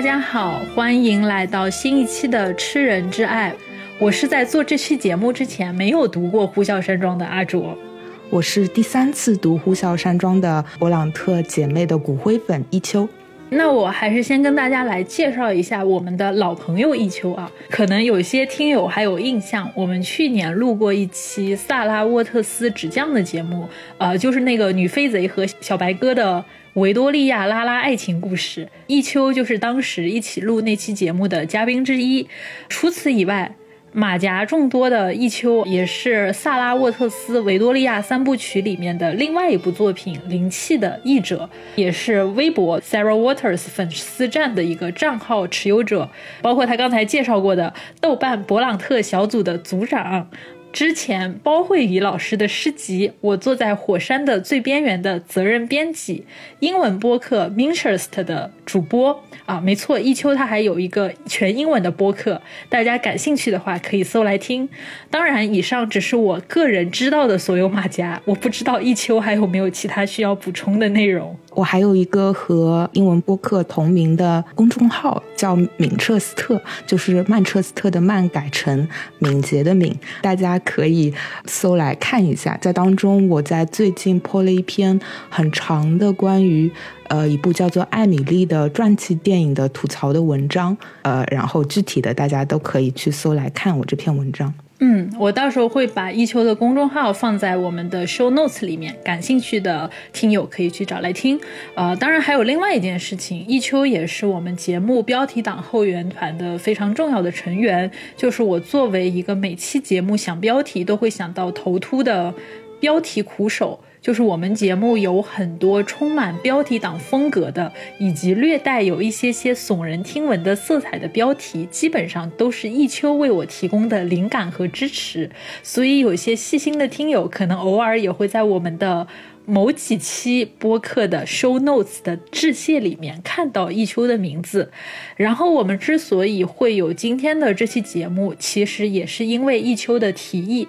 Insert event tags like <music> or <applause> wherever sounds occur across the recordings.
大家好，欢迎来到新一期的《吃人之爱》。我是在做这期节目之前没有读过《呼啸山庄》的阿卓。我是第三次读《呼啸山庄》的勃朗特姐妹的骨灰粉一秋。那我还是先跟大家来介绍一下我们的老朋友一秋啊，可能有些听友还有印象，我们去年录过一期萨拉沃特斯纸匠的节目，呃，就是那个女飞贼和小白鸽的维多利亚拉拉爱情故事，一秋就是当时一起录那期节目的嘉宾之一。除此以外。马甲众多的一秋也是萨拉沃特斯维多利亚三部曲里面的另外一部作品《灵气》的译者，也是微博 Sarah Waters 粉丝站的一个账号持有者，包括他刚才介绍过的豆瓣勃朗特小组的组长。之前包慧仪老师的诗集《我坐在火山的最边缘》的责任编辑，英文播客 Minterest 的主播啊，没错，一秋他还有一个全英文的播客，大家感兴趣的话可以搜来听。当然，以上只是我个人知道的所有马甲，我不知道一秋还有没有其他需要补充的内容。我还有一个和英文播客同名的公众号，叫敏彻斯特，就是曼彻斯特的曼改成敏捷的敏，大家可以搜来看一下。在当中，我在最近播了一篇很长的关于呃一部叫做《艾米丽》的传记电影的吐槽的文章，呃，然后具体的大家都可以去搜来看我这篇文章。嗯，我到时候会把一秋的公众号放在我们的 show notes 里面，感兴趣的听友可以去找来听。呃，当然还有另外一件事情，一秋也是我们节目标题党后援团的非常重要的成员，就是我作为一个每期节目想标题都会想到头秃的标题苦手。就是我们节目有很多充满标题党风格的，以及略带有一些些耸人听闻的色彩的标题，基本上都是一秋为我提供的灵感和支持。所以有些细心的听友可能偶尔也会在我们的某几期播客的 show notes 的致谢里面看到一秋的名字。然后我们之所以会有今天的这期节目，其实也是因为一秋的提议。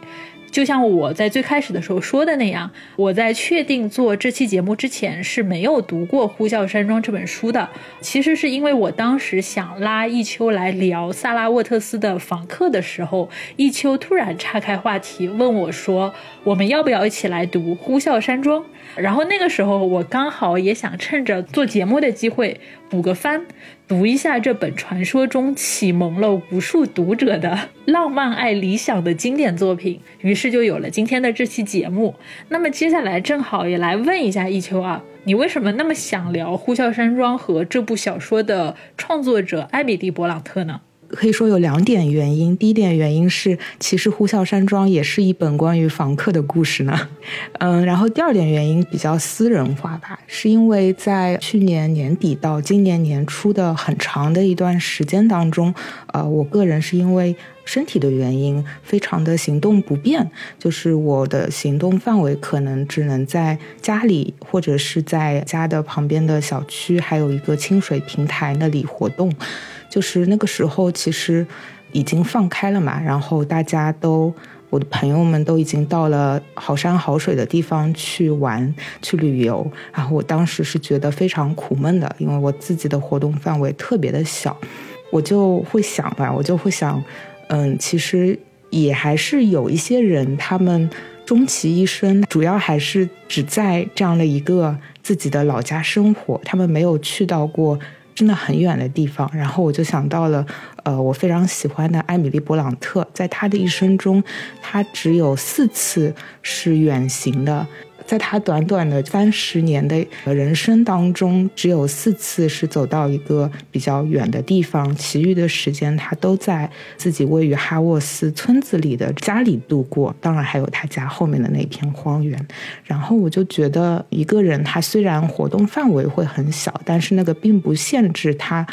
就像我在最开始的时候说的那样，我在确定做这期节目之前是没有读过《呼啸山庄》这本书的。其实是因为我当时想拉一秋来聊萨拉沃特斯的访客的时候，一秋突然岔开话题问我说：“我们要不要一起来读《呼啸山庄》？”然后那个时候我刚好也想趁着做节目的机会补个番。读一下这本传说中启蒙了无数读者的浪漫爱理想的经典作品，于是就有了今天的这期节目。那么接下来正好也来问一下一秋啊，你为什么那么想聊《呼啸山庄》和这部小说的创作者艾米丽·勃朗特呢？可以说有两点原因。第一点原因是，其实《呼啸山庄》也是一本关于房客的故事呢。<laughs> 嗯，然后第二点原因比较私人化吧，是因为在去年年底到今年年初的很长的一段时间当中，呃，我个人是因为身体的原因，非常的行动不便，就是我的行动范围可能只能在家里或者是在家的旁边的小区，还有一个清水平台那里活动。就是那个时候，其实已经放开了嘛，然后大家都，我的朋友们都已经到了好山好水的地方去玩、去旅游，然后我当时是觉得非常苦闷的，因为我自己的活动范围特别的小，我就会想吧，我就会想，嗯，其实也还是有一些人，他们终其一生，主要还是只在这样的一个自己的老家生活，他们没有去到过。真的很远的地方，然后我就想到了，呃，我非常喜欢的艾米丽·勃朗特，在她的一生中，她只有四次是远行的。在他短短的三十年的人生当中，只有四次是走到一个比较远的地方，其余的时间他都在自己位于哈沃斯村子里的家里度过。当然，还有他家后面的那片荒原。然后我就觉得，一个人他虽然活动范围会很小，但是那个并不限制他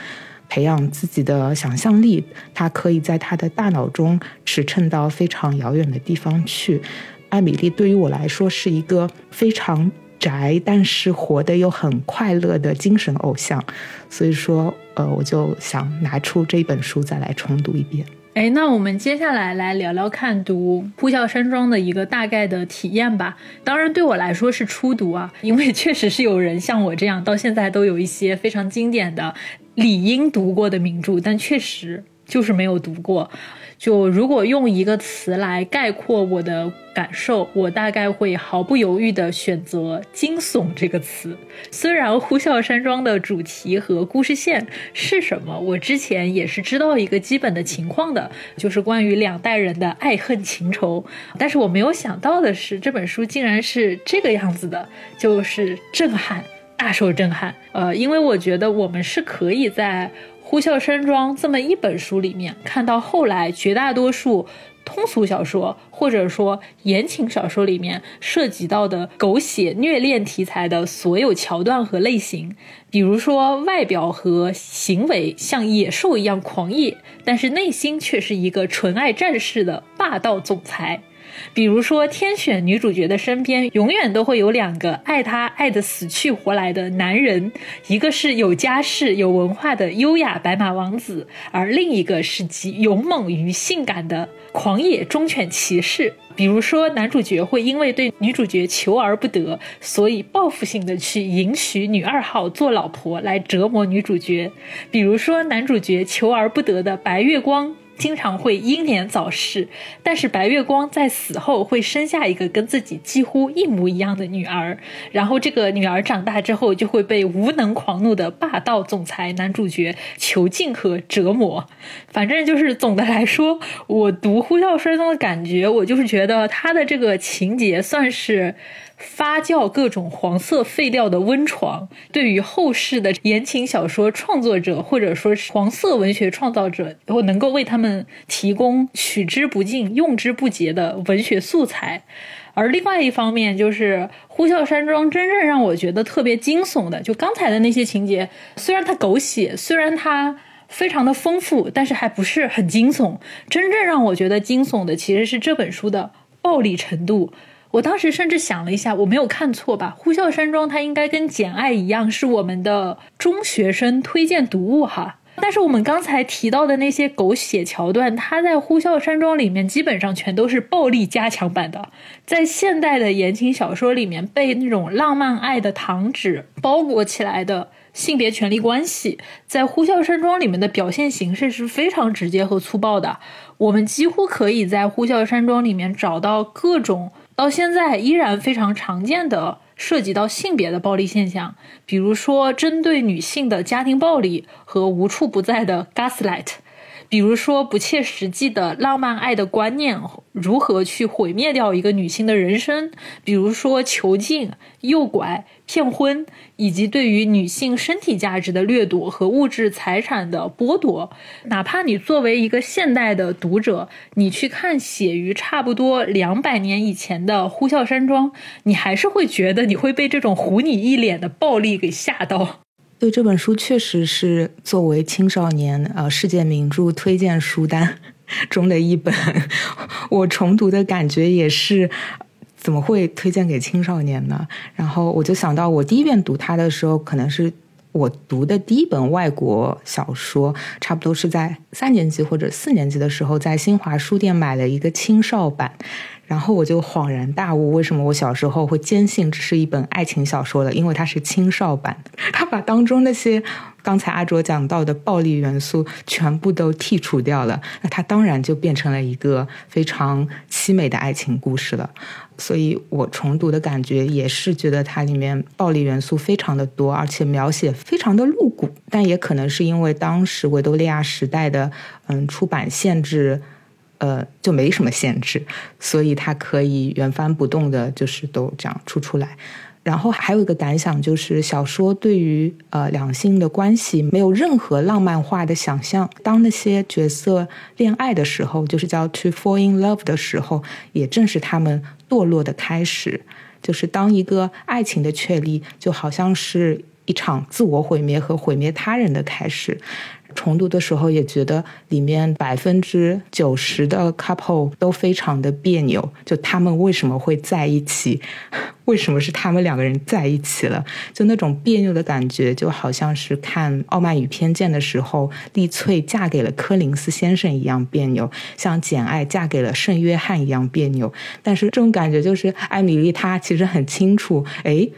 培养自己的想象力。他可以在他的大脑中驰骋到非常遥远的地方去。艾米丽对于我来说是一个非常宅，但是活得又很快乐的精神偶像，所以说，呃，我就想拿出这本书再来重读一遍。哎，那我们接下来来聊聊看读《呼啸山庄》的一个大概的体验吧。当然，对我来说是初读啊，因为确实是有人像我这样，到现在都有一些非常经典的、理应读过的名著，但确实就是没有读过。就如果用一个词来概括我的感受，我大概会毫不犹豫地选择“惊悚”这个词。虽然《呼啸山庄》的主题和故事线是什么，我之前也是知道一个基本的情况的，就是关于两代人的爱恨情仇。但是我没有想到的是，这本书竟然是这个样子的，就是震撼，大受震撼。呃，因为我觉得我们是可以在。《呼啸山庄》这么一本书里面，看到后来绝大多数通俗小说或者说言情小说里面涉及到的狗血虐恋题材的所有桥段和类型，比如说外表和行为像野兽一样狂野，但是内心却是一个纯爱战士的霸道总裁。比如说，天选女主角的身边永远都会有两个爱她爱得死去活来的男人，一个是有家世、有文化的优雅白马王子，而另一个是集勇猛与性感的狂野忠犬骑士。比如说，男主角会因为对女主角求而不得，所以报复性的去迎娶女二号做老婆来折磨女主角。比如说，男主角求而不得的白月光。经常会英年早逝，但是白月光在死后会生下一个跟自己几乎一模一样的女儿，然后这个女儿长大之后就会被无能狂怒的霸道总裁男主角囚禁和折磨。反正就是总的来说，我读《呼啸山庄》的感觉，我就是觉得他的这个情节算是。发酵各种黄色废料的温床，对于后世的言情小说创作者或者说是黄色文学创造者，我能够为他们提供取之不尽、用之不竭的文学素材。而另外一方面，就是《呼啸山庄》真正让我觉得特别惊悚的，就刚才的那些情节，虽然它狗血，虽然它非常的丰富，但是还不是很惊悚。真正让我觉得惊悚的，其实是这本书的暴力程度。我当时甚至想了一下，我没有看错吧？《呼啸山庄》它应该跟《简爱》一样，是我们的中学生推荐读物哈。但是我们刚才提到的那些狗血桥段，它在《呼啸山庄》里面基本上全都是暴力加强版的。在现代的言情小说里面，被那种浪漫爱的糖纸包裹起来的性别权利关系，在《呼啸山庄》里面的表现形式是非常直接和粗暴的。我们几乎可以在《呼啸山庄》里面找到各种。到现在依然非常常见的涉及到性别的暴力现象，比如说针对女性的家庭暴力和无处不在的 gaslight，比如说不切实际的浪漫爱的观念如何去毁灭掉一个女性的人生，比如说囚禁、诱拐。骗婚，以及对于女性身体价值的掠夺和物质财产的剥夺，哪怕你作为一个现代的读者，你去看写于差不多两百年以前的《呼啸山庄》，你还是会觉得你会被这种糊你一脸的暴力给吓到。对这本书，确实是作为青少年呃世界名著推荐书单 <laughs> 中的一本，<laughs> 我重读的感觉也是。怎么会推荐给青少年呢？然后我就想到，我第一遍读它的时候，可能是我读的第一本外国小说，差不多是在三年级或者四年级的时候，在新华书店买了一个青少版。然后我就恍然大悟，为什么我小时候会坚信这是一本爱情小说了？因为它是青少版，<laughs> 它把当中那些刚才阿卓讲到的暴力元素全部都剔除掉了，那它当然就变成了一个非常凄美的爱情故事了。所以我重读的感觉也是觉得它里面暴力元素非常的多，而且描写非常的露骨，但也可能是因为当时维多利亚时代的嗯出版限制。呃，就没什么限制，所以它可以原封不动的，就是都这样出出来。然后还有一个感想就是，小说对于呃两性的关系没有任何浪漫化的想象。当那些角色恋爱的时候，就是叫 to fall in love 的时候，也正是他们堕落的开始。就是当一个爱情的确立，就好像是一场自我毁灭和毁灭他人的开始。重读的时候也觉得里面百分之九十的 couple 都非常的别扭，就他们为什么会在一起？<laughs> 为什么是他们两个人在一起了？就那种别扭的感觉，就好像是看《傲慢与偏见》的时候，丽翠嫁给了柯林斯先生一样别扭，像简爱嫁给了圣约翰一样别扭。但是这种感觉就是，艾米丽她其实很清楚，哎。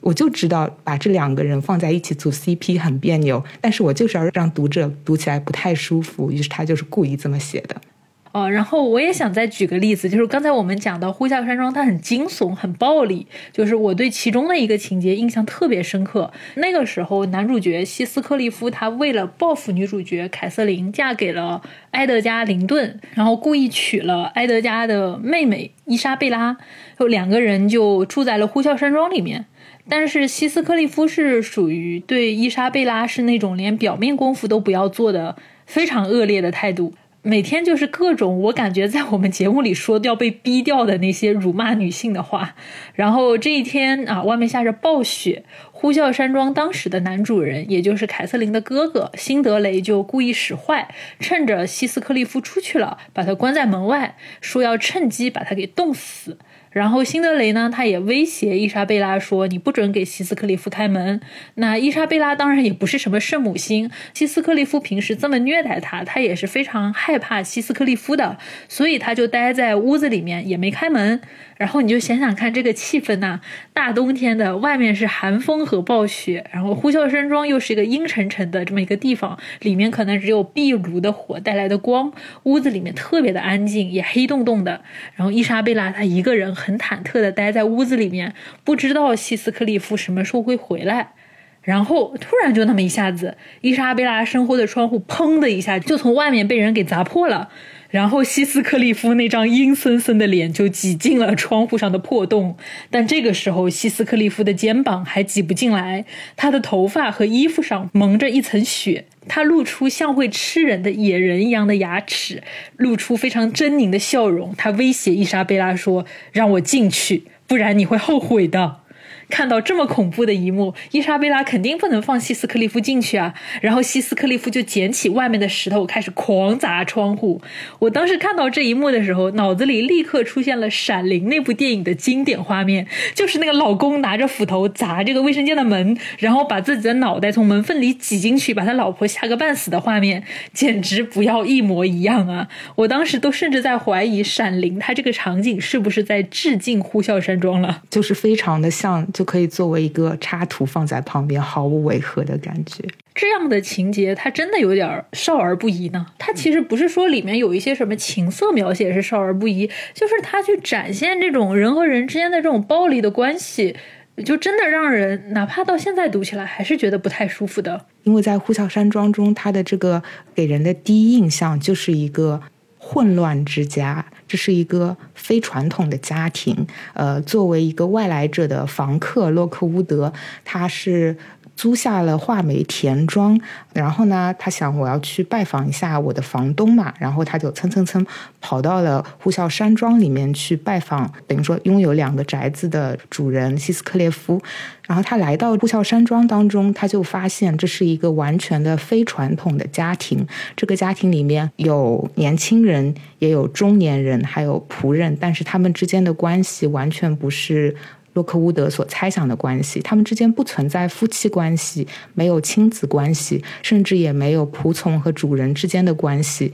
我就知道把这两个人放在一起组 CP 很别扭，但是我就是要让读者读起来不太舒服，于是他就是故意这么写的。哦，然后我也想再举个例子，就是刚才我们讲到《呼啸山庄》，它很惊悚、很暴力，就是我对其中的一个情节印象特别深刻。那个时候，男主角希斯克利夫他为了报复女主角凯瑟琳，嫁给了埃德加·林顿，然后故意娶了埃德加的妹妹伊莎贝拉，就两个人就住在了呼啸山庄里面。但是希斯克利夫是属于对伊莎贝拉是那种连表面功夫都不要做的非常恶劣的态度，每天就是各种我感觉在我们节目里说要被逼掉的那些辱骂女性的话。然后这一天啊，外面下着暴雪，呼啸山庄当时的男主人，也就是凯瑟琳的哥哥辛德雷就故意使坏，趁着希斯克利夫出去了，把他关在门外，说要趁机把他给冻死。然后辛德雷呢，他也威胁伊莎贝拉说：“你不准给希斯克利夫开门。”那伊莎贝拉当然也不是什么圣母心，希斯克利夫平时这么虐待她，她也是非常害怕希斯克利夫的，所以他就待在屋子里面，也没开门。然后你就想想看这个气氛呐，大冬天的，外面是寒风和暴雪，然后呼啸山庄又是一个阴沉沉的这么一个地方，里面可能只有壁炉的火带来的光，屋子里面特别的安静，也黑洞洞的。然后伊莎贝拉她一个人很忐忑的待在屋子里面，不知道希斯克利夫什么时候会回来。然后突然就那么一下子，伊莎贝拉身后的窗户砰的一下就从外面被人给砸破了。然后希斯克利夫那张阴森森的脸就挤进了窗户上的破洞，但这个时候希斯克利夫的肩膀还挤不进来，他的头发和衣服上蒙着一层雪，他露出像会吃人的野人一样的牙齿，露出非常狰狞的笑容，他威胁伊莎贝拉说：“让我进去，不然你会后悔的。”看到这么恐怖的一幕，伊莎贝拉肯定不能放希斯克利夫进去啊！然后希斯克利夫就捡起外面的石头，开始狂砸窗户。我当时看到这一幕的时候，脑子里立刻出现了《闪灵》那部电影的经典画面，就是那个老公拿着斧头砸这个卫生间的门，然后把自己的脑袋从门缝里挤进去，把他老婆吓个半死的画面，简直不要一模一样啊！我当时都甚至在怀疑《闪灵》它这个场景是不是在致敬《呼啸山庄》了，就是非常的像。就可以作为一个插图放在旁边，毫无违和的感觉。这样的情节，它真的有点少儿不宜呢。它其实不是说里面有一些什么情色描写是少儿不宜，就是它去展现这种人和人之间的这种暴力的关系，就真的让人哪怕到现在读起来还是觉得不太舒服的。因为在《呼啸山庄》中，它的这个给人的第一印象就是一个混乱之家。这是一个非传统的家庭，呃，作为一个外来者的房客，洛克乌德他是。租下了画眉田庄，然后呢，他想我要去拜访一下我的房东嘛，然后他就蹭蹭蹭跑到了呼啸山庄里面去拜访，等于说拥有两个宅子的主人希斯克列夫。然后他来到呼啸山庄当中，他就发现这是一个完全的非传统的家庭。这个家庭里面有年轻人，也有中年人，还有仆人，但是他们之间的关系完全不是。洛克伍德所猜想的关系，他们之间不存在夫妻关系，没有亲子关系，甚至也没有仆从和主人之间的关系。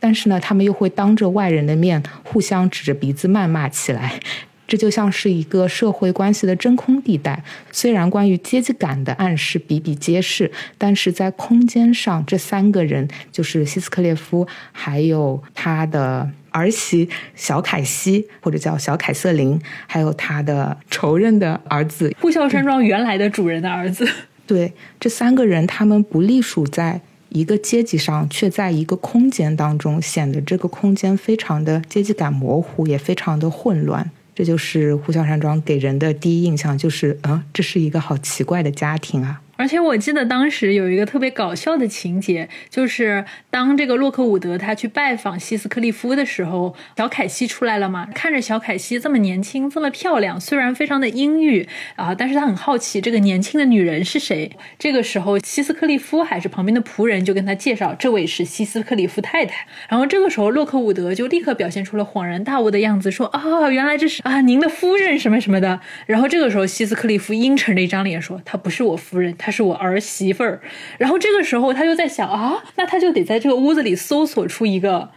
但是呢，他们又会当着外人的面互相指着鼻子谩骂起来，这就像是一个社会关系的真空地带。虽然关于阶级感的暗示比比皆是，但是在空间上，这三个人就是希斯克列夫，还有他的。儿媳小凯西，或者叫小凯瑟琳，还有他的仇人的儿子呼啸山庄原来的主人的儿子。对，这三个人，他们不隶属在一个阶级上，却在一个空间当中，显得这个空间非常的阶级感模糊，也非常的混乱。这就是呼啸山庄给人的第一印象，就是啊，这是一个好奇怪的家庭啊。而且我记得当时有一个特别搞笑的情节，就是当这个洛克伍德他去拜访希斯克利夫的时候，小凯西出来了嘛，看着小凯西这么年轻，这么漂亮，虽然非常的阴郁啊，但是他很好奇这个年轻的女人是谁。这个时候，希斯克利夫还是旁边的仆人就跟他介绍，这位是希斯克利夫太太。然后这个时候，洛克伍德就立刻表现出了恍然大悟的样子，说啊，原来这是啊您的夫人什么什么的。然后这个时候，希斯克利夫阴沉着一张脸说，她不是我夫人。她是我儿媳妇儿，然后这个时候他就在想啊，那他就得在这个屋子里搜索出一个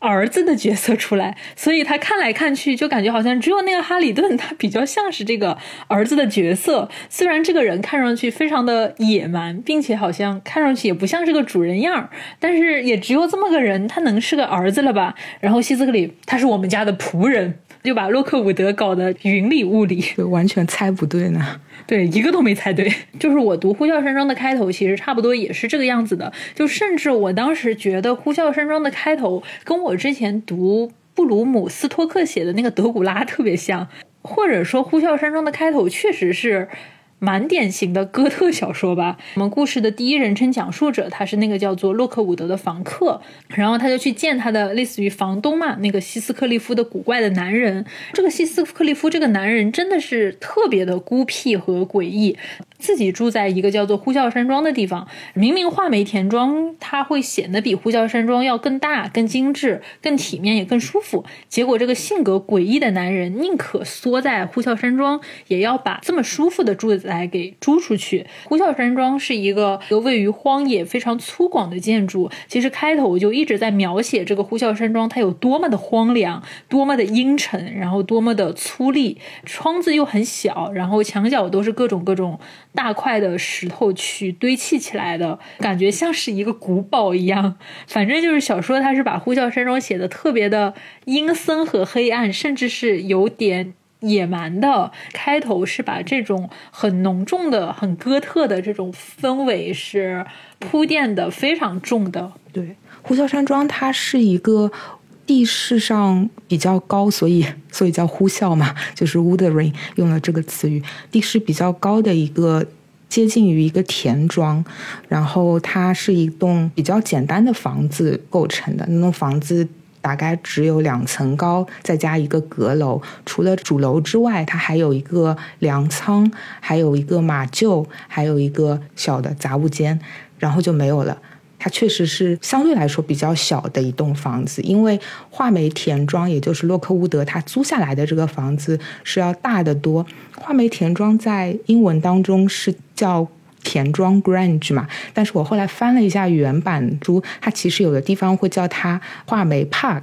儿子的角色出来，所以他看来看去就感觉好像只有那个哈里顿他比较像是这个儿子的角色，虽然这个人看上去非常的野蛮，并且好像看上去也不像是个主人样儿但是也只有这么个人，他能是个儿子了吧？然后希斯克里他是我们家的仆人。就把洛克伍德搞得云里雾里，完全猜不对呢。对，一个都没猜对。<laughs> 就是我读《呼啸山庄》的开头，其实差不多也是这个样子的。就甚至我当时觉得《呼啸山庄》的开头跟我之前读布鲁姆斯托克写的那个《德古拉》特别像，或者说《呼啸山庄》的开头确实是。蛮典型的哥特小说吧。我们故事的第一人称讲述者，他是那个叫做洛克伍德的房客，然后他就去见他的类似于房东嘛，那个希斯克利夫的古怪的男人。这个希斯克利夫这个男人真的是特别的孤僻和诡异。自己住在一个叫做呼啸山庄的地方，明明画眉田庄它会显得比呼啸山庄要更大、更精致、更体面也更舒服。结果这个性格诡异的男人宁可缩在呼啸山庄，也要把这么舒服的住宅给租出去。呼啸山庄是一个位于荒野、非常粗犷的建筑。其实开头我就一直在描写这个呼啸山庄它有多么的荒凉、多么的阴沉，然后多么的粗粝，窗子又很小，然后墙角都是各种各种。大块的石头去堆砌起来的感觉，像是一个古堡一样。反正就是小说，它是把呼啸山庄写的特别的阴森和黑暗，甚至是有点野蛮的。开头是把这种很浓重的、很哥特的这种氛围是铺垫的非常重的。对，呼啸山庄它是一个。地势上比较高，所以 <laughs> 所以叫呼啸嘛，就是 Woodring 用了这个词语。地势比较高的一个接近于一个田庄，然后它是一栋比较简单的房子构成的。那栋房子大概只有两层高，再加一个阁楼。除了主楼之外，它还有一个粮仓，还有一个马厩，还有一个小的杂物间，然后就没有了。它确实是相对来说比较小的一栋房子，因为画眉田庄，也就是洛克伍德他租下来的这个房子是要大得多。画眉田庄在英文当中是叫。田庄 Grange 嘛，但是我后来翻了一下原版书，它其实有的地方会叫它画眉 Park。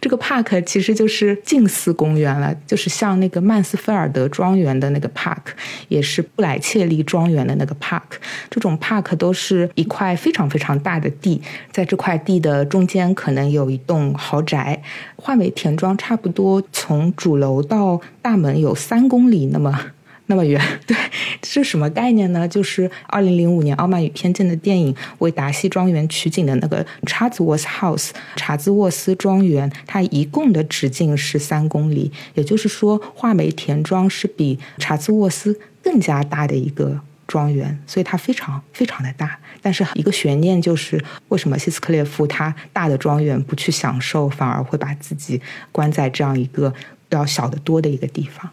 这个 Park 其实就是近似公园了，就是像那个曼斯菲尔德庄园的那个 Park，也是布莱切利庄园的那个 Park。这种 Park 都是一块非常非常大的地，在这块地的中间可能有一栋豪宅。画眉田庄差不多从主楼到大门有三公里那么。那么远，<laughs> 对，这是什么概念呢？就是二零零五年《傲慢与偏见》的电影为达西庄园取景的那个 Chatsworth House 查兹沃斯庄园，它一共的直径是三公里，也就是说，画眉田庄是比查兹沃斯更加大的一个庄园，所以它非常非常的大。但是一个悬念就是，为什么希斯克列夫他大的庄园不去享受，反而会把自己关在这样一个要小得多的一个地方？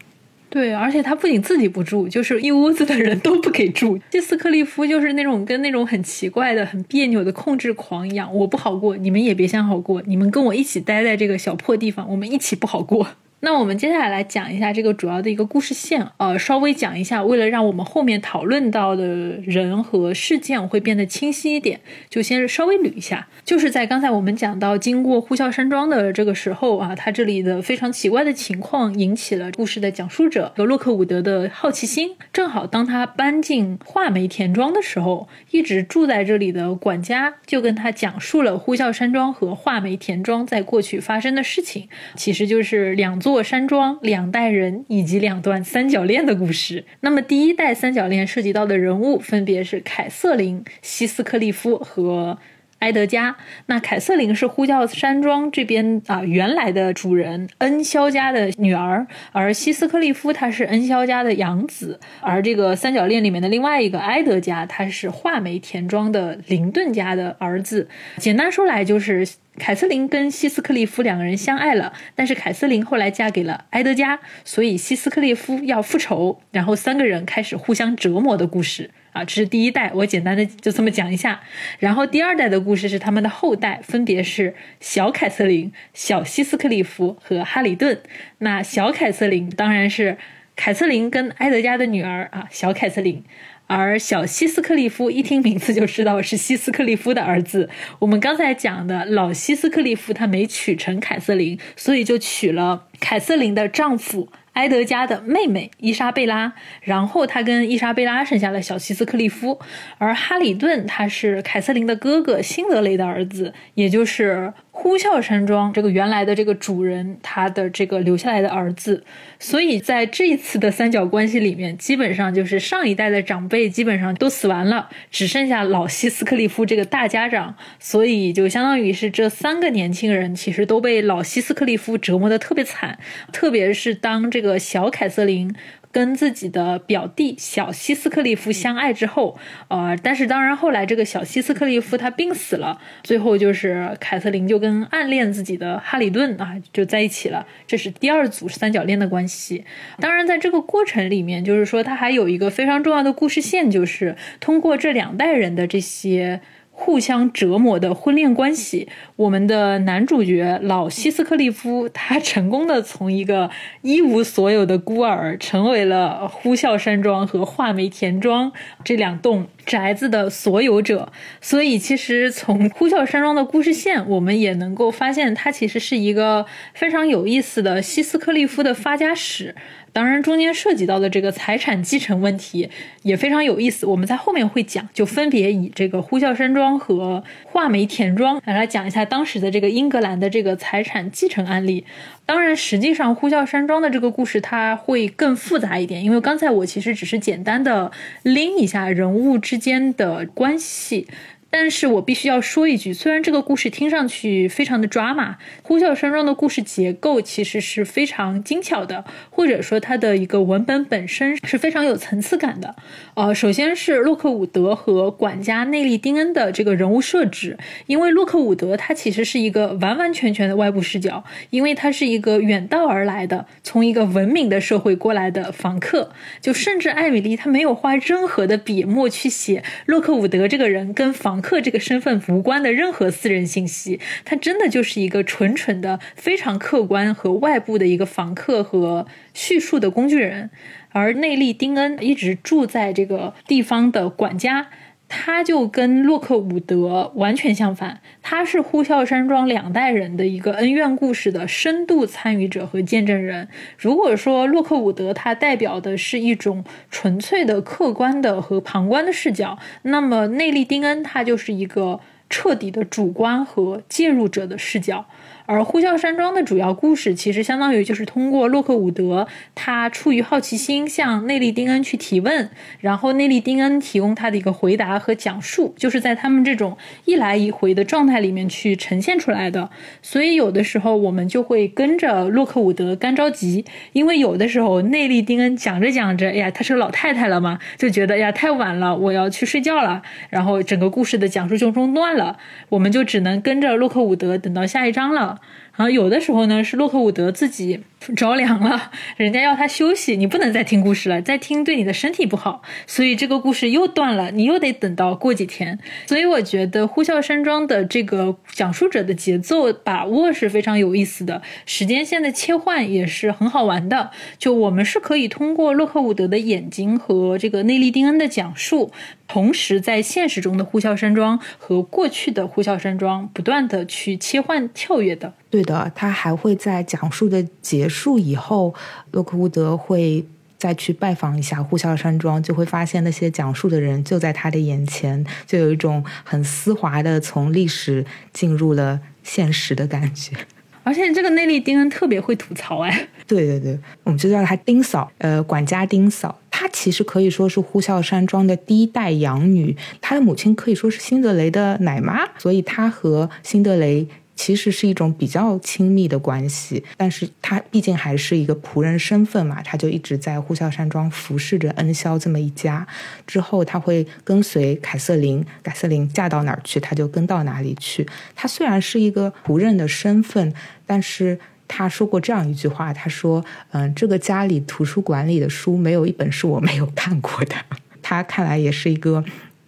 对，而且他不仅自己不住，就是一屋子的人都不给住。这斯克利夫就是那种跟那种很奇怪的、很别扭的控制狂一样，我不好过，你们也别想好过，你们跟我一起待在这个小破地方，我们一起不好过。那我们接下来来讲一下这个主要的一个故事线，呃，稍微讲一下，为了让我们后面讨论到的人和事件会变得清晰一点，就先稍微捋一下。就是在刚才我们讲到经过呼啸山庄的这个时候啊，他这里的非常奇怪的情况引起了故事的讲述者和洛克伍德的好奇心。正好当他搬进画眉田庄的时候，一直住在这里的管家就跟他讲述了呼啸山庄和画眉田庄在过去发生的事情，其实就是两座。过山庄、两代人以及两段三角恋的故事。那么，第一代三角恋涉及到的人物分别是凯瑟琳·希斯克利夫和埃德加。那凯瑟琳是呼叫山庄这边啊原来的主人恩肖家的女儿，而西斯克利夫他是恩肖家的养子，而这个三角恋里面的另外一个埃德加，他是画眉田庄的林顿家的儿子。简单说来就是。凯瑟琳跟西斯克利夫两个人相爱了，但是凯瑟琳后来嫁给了埃德加，所以西斯克利夫要复仇，然后三个人开始互相折磨的故事啊，这是第一代，我简单的就这么讲一下。然后第二代的故事是他们的后代，分别是小凯瑟琳、小西斯克利夫和哈里顿。那小凯瑟琳当然是凯瑟琳跟埃德加的女儿啊，小凯瑟琳。而小西斯克利夫一听名字就知道是西斯克利夫的儿子。我们刚才讲的老西斯克利夫他没娶成凯瑟琳，所以就娶了凯瑟琳的丈夫埃德加的妹妹伊莎贝拉。然后他跟伊莎贝拉生下了小西斯克利夫。而哈里顿他是凯瑟琳的哥哥辛德雷的儿子，也就是。呼啸山庄这个原来的这个主人，他的这个留下来的儿子，所以在这一次的三角关系里面，基本上就是上一代的长辈基本上都死完了，只剩下老西斯克利夫这个大家长，所以就相当于是这三个年轻人其实都被老西斯克利夫折磨的特别惨，特别是当这个小凯瑟琳。跟自己的表弟小西斯克利夫相爱之后，呃，但是当然后来这个小西斯克利夫他病死了，最后就是凯瑟琳就跟暗恋自己的哈里顿啊就在一起了，这是第二组三角恋的关系。当然在这个过程里面，就是说他还有一个非常重要的故事线，就是通过这两代人的这些。互相折磨的婚恋关系，我们的男主角老西斯克利夫，他成功的从一个一无所有的孤儿，成为了呼啸山庄和画眉田庄这两栋宅子的所有者。所以，其实从呼啸山庄的故事线，我们也能够发现，它其实是一个非常有意思的西斯克利夫的发家史。当然，中间涉及到的这个财产继承问题也非常有意思，我们在后面会讲，就分别以这个呼啸山庄和画眉田庄来来讲一下当时的这个英格兰的这个财产继承案例。当然，实际上呼啸山庄的这个故事它会更复杂一点，因为刚才我其实只是简单的拎一下人物之间的关系。但是我必须要说一句，虽然这个故事听上去非常的抓马，呼啸山庄的故事结构其实是非常精巧的，或者说它的一个文本本身是非常有层次感的。呃，首先是洛克伍德和管家内利丁恩的这个人物设置，因为洛克伍德他其实是一个完完全全的外部视角，因为他是一个远道而来的，从一个文明的社会过来的房客，就甚至艾米丽她没有花任何的笔墨去写洛克伍德这个人跟房。客这个身份无关的任何私人信息，他真的就是一个纯纯的、非常客观和外部的一个访客和叙述的工具人。而内利丁恩一直住在这个地方的管家，他就跟洛克伍德完全相反，他是呼啸山庄两代人的一个恩怨故事的深度参与者和见证人。如果说洛克伍德他代表的是一种纯粹的客观的和旁观的视角，那么内利丁恩他就是一个彻底的主观和介入者的视角。而呼啸山庄的主要故事，其实相当于就是通过洛克伍德，他出于好奇心向内利丁恩去提问，然后内利丁恩提供他的一个回答和讲述，就是在他们这种一来一回的状态里面去呈现出来的。所以有的时候我们就会跟着洛克伍德干着急，因为有的时候内利丁恩讲着讲着，哎呀，她是个老太太了嘛，就觉得呀太晚了，我要去睡觉了，然后整个故事的讲述就中断了，我们就只能跟着洛克伍德等到下一章了。然后有的时候呢，是洛克伍德自己。着凉了，人家要他休息，你不能再听故事了，再听对你的身体不好，所以这个故事又断了，你又得等到过几天。所以我觉得呼啸山庄的这个讲述者的节奏把握是非常有意思的，时间线的切换也是很好玩的。就我们是可以通过洛克伍德的眼睛和这个内利丁恩的讲述，同时在现实中的呼啸山庄和过去的呼啸山庄不断的去切换跳跃的。对的，他还会在讲述的结束以后，洛克伍德会再去拜访一下呼啸山庄，就会发现那些讲述的人就在他的眼前，就有一种很丝滑的从历史进入了现实的感觉。而且这个内利丁恩特别会吐槽哎，对对对，我们就叫他丁嫂，呃，管家丁嫂。她其实可以说是呼啸山庄的第一代养女，她的母亲可以说是辛德雷的奶妈，所以她和辛德雷。其实是一种比较亲密的关系，但是他毕竟还是一个仆人身份嘛，他就一直在呼啸山庄服侍着恩肖这么一家。之后他会跟随凯瑟琳，凯瑟琳嫁到哪儿去，他就跟到哪里去。他虽然是一个仆人的身份，但是他说过这样一句话，他说：“嗯，这个家里图书馆里的书没有一本是我没有看过的。<laughs> ”他看来也是一个。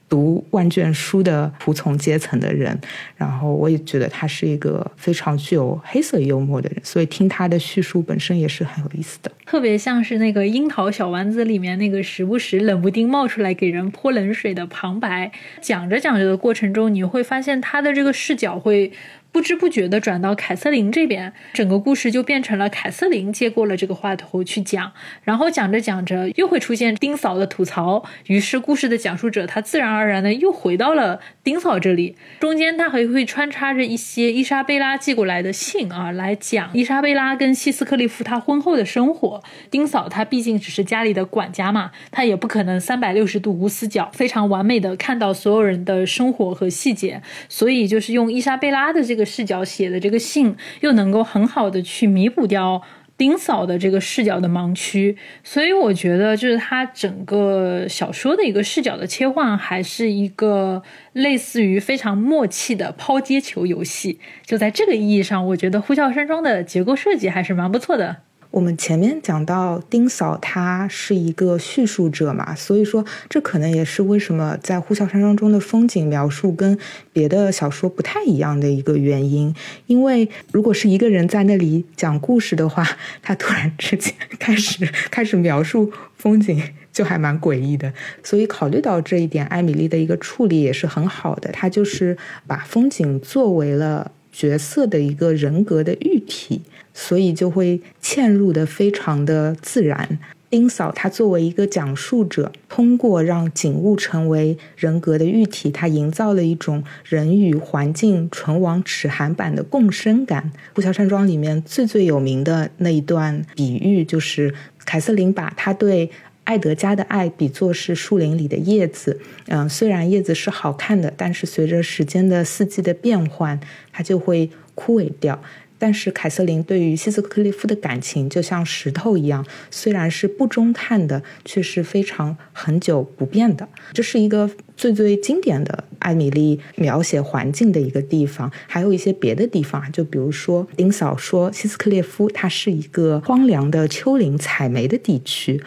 读万卷书的仆从阶层的人，然后我也觉得他是一个非常具有黑色幽默的人，所以听他的叙述本身也是很有意思的。特别像是那个《樱桃小丸子》里面那个时不时冷不丁冒出来给人泼冷水的旁白，讲着讲着的过程中，你会发现他的这个视角会。不知不觉地转到凯瑟琳这边，整个故事就变成了凯瑟琳接过了这个话头去讲，然后讲着讲着又会出现丁嫂的吐槽，于是故事的讲述者他自然而然的又回到了丁嫂这里，中间他还会穿插着一些伊莎贝拉寄过来的信啊，来讲伊莎贝拉跟希斯克利夫他婚后的生活。丁嫂她毕竟只是家里的管家嘛，她也不可能三百六十度无死角，非常完美的看到所有人的生活和细节，所以就是用伊莎贝拉的这个。视角写的这个信，又能够很好的去弥补掉丁嫂的这个视角的盲区，所以我觉得就是他整个小说的一个视角的切换，还是一个类似于非常默契的抛接球游戏。就在这个意义上，我觉得《呼啸山庄》的结构设计还是蛮不错的。我们前面讲到丁嫂，她是一个叙述者嘛，所以说这可能也是为什么在《呼啸山庄》中的风景描述跟别的小说不太一样的一个原因。因为如果是一个人在那里讲故事的话，他突然之间 <laughs> 开始开始描述风景，就还蛮诡异的。所以考虑到这一点，艾米丽的一个处理也是很好的，她就是把风景作为了角色的一个人格的喻体。所以就会嵌入的非常的自然。丁嫂她作为一个讲述者，通过让景物成为人格的喻体，她营造了一种人与环境唇亡齿寒般的共生感。《呼啸山庄》里面最最有名的那一段比喻，就是凯瑟琳把她对艾德加的爱比作是树林里的叶子。嗯，虽然叶子是好看的，但是随着时间的四季的变换，它就会枯萎掉。但是凯瑟琳对于希斯克利夫的感情就像石头一样，虽然是不中看的，却是非常恒久不变的。这是一个最最经典的艾米丽描写环境的一个地方。还有一些别的地方啊，就比如说丁嫂说希斯克列夫它是一个荒凉的丘陵采煤的地区，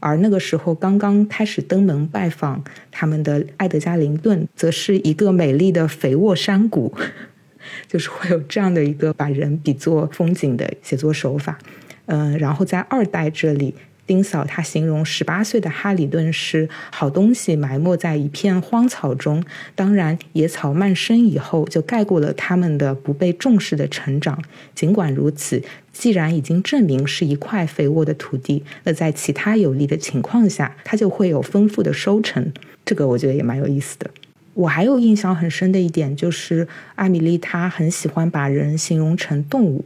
而那个时候刚刚开始登门拜访他们的艾德加林顿，则是一个美丽的肥沃山谷。就是会有这样的一个把人比作风景的写作手法，嗯，然后在二代这里，丁嫂她形容十八岁的哈里顿是好东西埋没在一片荒草中，当然野草漫生以后就盖过了他们的不被重视的成长。尽管如此，既然已经证明是一块肥沃的土地，那在其他有利的情况下，它就会有丰富的收成。这个我觉得也蛮有意思的。我还有印象很深的一点，就是艾米丽她很喜欢把人形容成动物。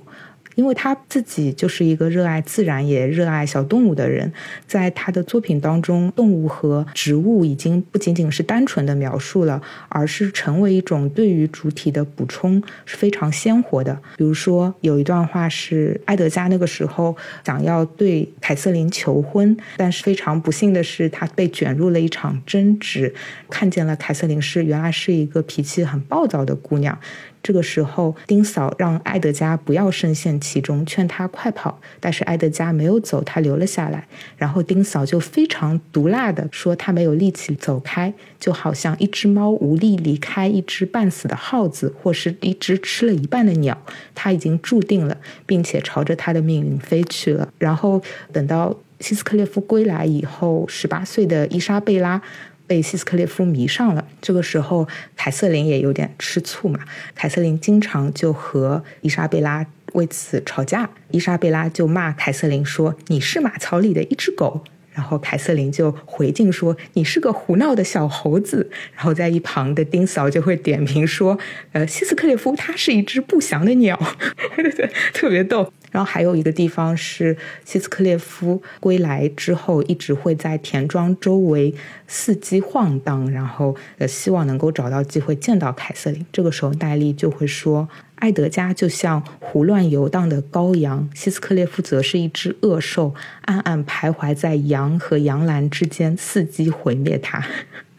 因为他自己就是一个热爱自然也热爱小动物的人，在他的作品当中，动物和植物已经不仅仅是单纯的描述了，而是成为一种对于主体的补充，是非常鲜活的。比如说，有一段话是埃德加那个时候想要对凯瑟琳求婚，但是非常不幸的是，他被卷入了一场争执，看见了凯瑟琳是原来是一个脾气很暴躁的姑娘。这个时候，丁嫂让埃德加不要深陷其中，劝他快跑。但是埃德加没有走，他留了下来。然后丁嫂就非常毒辣的说：“他没有力气走开，就好像一只猫无力离开一只半死的耗子，或是一只吃了一半的鸟。他已经注定了，并且朝着他的命运飞去了。然后等到希斯克列夫归来以后，十八岁的伊莎贝拉。”被希斯克列夫迷上了，这个时候凯瑟琳也有点吃醋嘛。凯瑟琳经常就和伊莎贝拉为此吵架，伊莎贝拉就骂凯瑟琳说：“你是马槽里的一只狗。”然后凯瑟琳就回敬说：“你是个胡闹的小猴子。”然后在一旁的丁嫂就会点评说：“呃，希斯克列夫他是一只不祥的鸟。<laughs> ”对，特别逗。然后还有一个地方是希斯克列夫归来之后，一直会在田庄周围伺机晃荡，然后呃希望能够找到机会见到凯瑟琳。这个时候戴笠就会说：“埃德加就像胡乱游荡的羔羊，希斯克列夫则是一只恶兽，暗暗徘徊在羊和羊栏之间，伺机毁灭它。”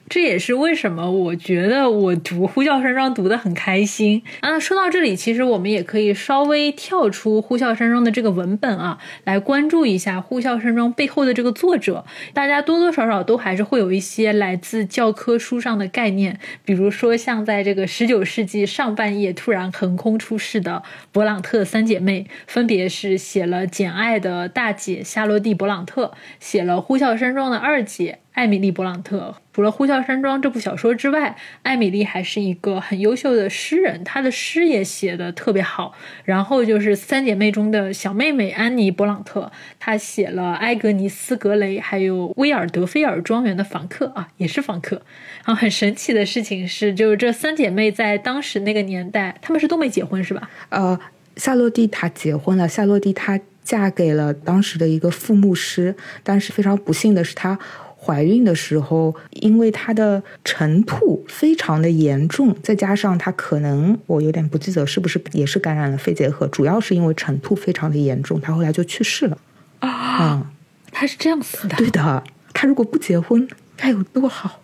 这也是为什么我觉得我读《呼啸山庄》读得很开心啊！说到这里，其实我们也可以稍微跳出《呼啸山庄》的这个文本啊，来关注一下《呼啸山庄》背后的这个作者。大家多多少少都还是会有一些来自教科书上的概念，比如说像在这个十九世纪上半叶突然横空出世的勃朗特三姐妹，分别是写了《简爱》的大姐夏洛蒂·勃朗特，写了《呼啸山庄》的二姐。艾米丽·勃朗特除了《呼啸山庄》这部小说之外，艾米丽还是一个很优秀的诗人，她的诗也写的特别好。然后就是三姐妹中的小妹妹安妮·勃朗特，她写了《埃格尼斯·格雷》，还有《威尔德菲尔庄园的房客》啊，也是房客。然后很神奇的事情是，就是这三姐妹在当时那个年代，她们是都没结婚，是吧？呃，夏洛蒂她结婚了，夏洛蒂她嫁给了当时的一个副牧师，但是非常不幸的是她。怀孕的时候，因为她的晨吐非常的严重，再加上她可能我有点不记得是不是也是感染了肺结核，主要是因为晨吐非常的严重，她后来就去世了。啊，她是这样死的？对的，她如果不结婚该有多好！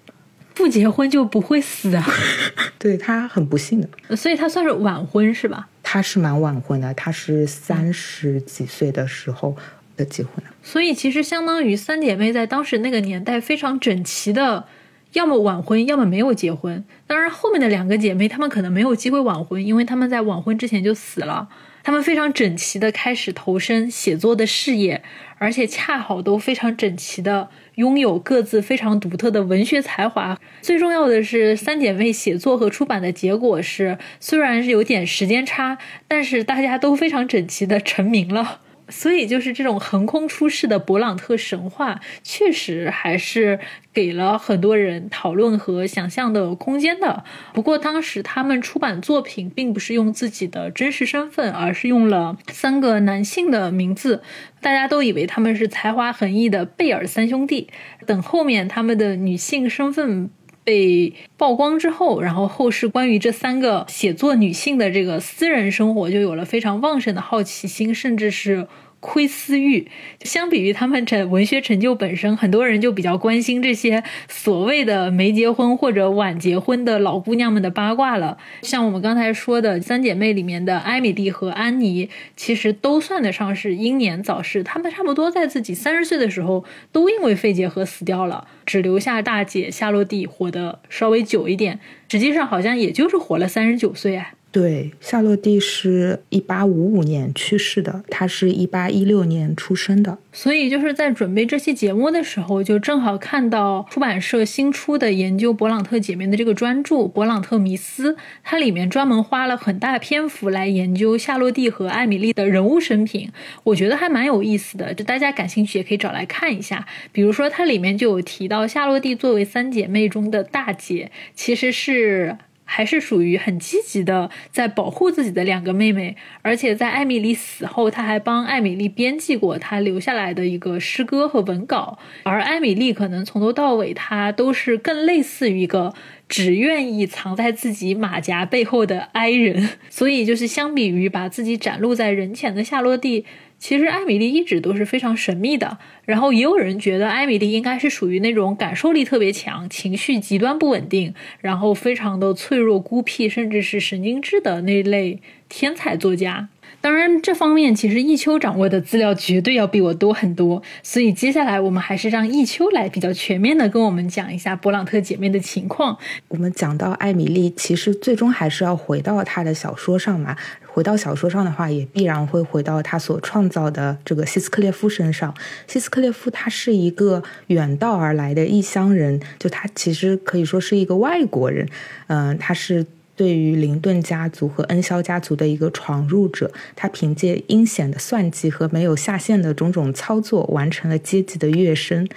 不结婚就不会死啊？<laughs> 对她很不幸的，所以她算是晚婚是吧？她是蛮晚婚的，她是三十几岁的时候。的结婚所以其实相当于三姐妹在当时那个年代非常整齐的，要么晚婚，要么没有结婚。当然，后面的两个姐妹她们可能没有机会晚婚，因为她们在晚婚之前就死了。她们非常整齐的开始投身写作的事业，而且恰好都非常整齐的拥有各自非常独特的文学才华。最重要的是，三姐妹写作和出版的结果是，虽然是有点时间差，但是大家都非常整齐的成名了。所以，就是这种横空出世的勃朗特神话，确实还是给了很多人讨论和想象的空间的。不过，当时他们出版作品并不是用自己的真实身份，而是用了三个男性的名字，大家都以为他们是才华横溢的贝尔三兄弟。等后面他们的女性身份。被曝光之后，然后后世关于这三个写作女性的这个私人生活就有了非常旺盛的好奇心，甚至是。窥私欲，相比于他们这文学成就本身，很多人就比较关心这些所谓的没结婚或者晚结婚的老姑娘们的八卦了。像我们刚才说的三姐妹里面的艾米丽和安妮，其实都算得上是英年早逝。她们差不多在自己三十岁的时候，都因为肺结核死掉了，只留下大姐夏洛蒂活得稍微久一点。实际上，好像也就是活了三十九岁哎。对，夏洛蒂是一八五五年去世的，她是一八一六年出生的。所以就是在准备这期节目的时候，就正好看到出版社新出的研究勃朗特姐妹的这个专著《勃朗特迷思》，它里面专门花了很大篇幅来研究夏洛蒂和艾米丽的人物生平，我觉得还蛮有意思的。就大家感兴趣也可以找来看一下。比如说，它里面就有提到夏洛蒂作为三姐妹中的大姐，其实是。还是属于很积极的，在保护自己的两个妹妹，而且在艾米丽死后，他还帮艾米丽编辑过她留下来的一个诗歌和文稿。而艾米丽可能从头到尾，她都是更类似于一个只愿意藏在自己马甲背后的 I 人。所以，就是相比于把自己展露在人前的夏洛蒂。其实艾米丽一直都是非常神秘的，然后也有人觉得艾米丽应该是属于那种感受力特别强、情绪极端不稳定，然后非常的脆弱、孤僻，甚至是神经质的那类天才作家。当然，这方面其实易秋掌握的资料绝对要比我多很多，所以接下来我们还是让易秋来比较全面的跟我们讲一下勃朗特姐妹的情况。我们讲到艾米丽，其实最终还是要回到她的小说上嘛。回到小说上的话，也必然会回到她所创造的这个希斯克列夫身上。希斯克列夫他是一个远道而来的异乡人，就他其实可以说是一个外国人。嗯，他是。对于林顿家族和恩肖家族的一个闯入者，他凭借阴险的算计和没有下限的种种操作，完成了阶级的跃升。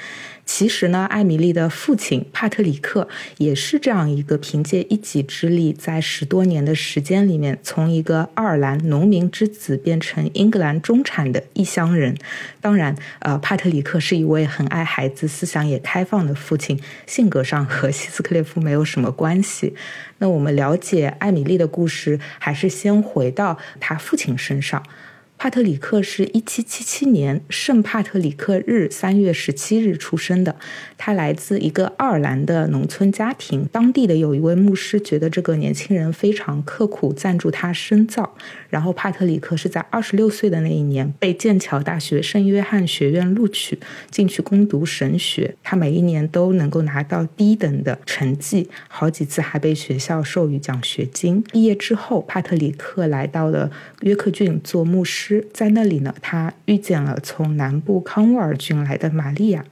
其实呢，艾米丽的父亲帕特里克也是这样一个凭借一己之力，在十多年的时间里面，从一个爱尔兰农民之子变成英格兰中产的异乡人。当然，呃，帕特里克是一位很爱孩子、思想也开放的父亲，性格上和希斯克列夫没有什么关系。那我们了解艾米丽的故事，还是先回到他父亲身上。帕特里克是一七七七年圣帕特里克日三月十七日出生的。他来自一个爱尔兰的农村家庭，当地的有一位牧师觉得这个年轻人非常刻苦，赞助他深造。然后帕特里克是在二十六岁的那一年被剑桥大学圣约翰学院录取，进去攻读神学。他每一年都能够拿到第一等的成绩，好几次还被学校授予奖学金。毕业之后，帕特里克来到了约克郡做牧师，在那里呢，他遇见了从南部康沃尔郡来的玛利亚。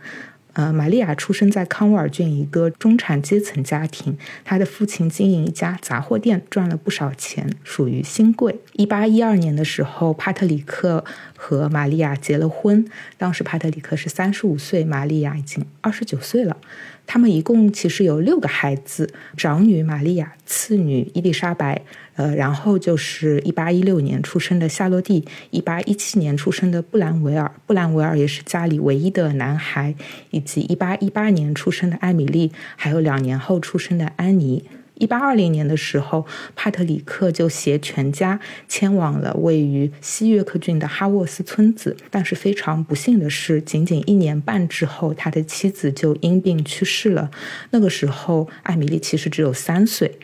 呃，玛利亚出生在康沃尔郡一个中产阶层家庭，她的父亲经营一家杂货店，赚了不少钱，属于新贵。一八一二年的时候，帕特里克和玛利亚结了婚，当时帕特里克是三十五岁，玛利亚已经二十九岁了。他们一共其实有六个孩子，长女玛利亚，次女伊丽莎白。呃，然后就是一八一六年出生的夏洛蒂，一八一七年出生的布兰维尔，布兰维尔也是家里唯一的男孩，以及一八一八年出生的艾米丽，还有两年后出生的安妮。一八二零年的时候，帕特里克就携全家迁往了位于西约克郡的哈沃斯村子，但是非常不幸的是，仅仅一年半之后，他的妻子就因病去世了。那个时候，艾米丽其实只有三岁。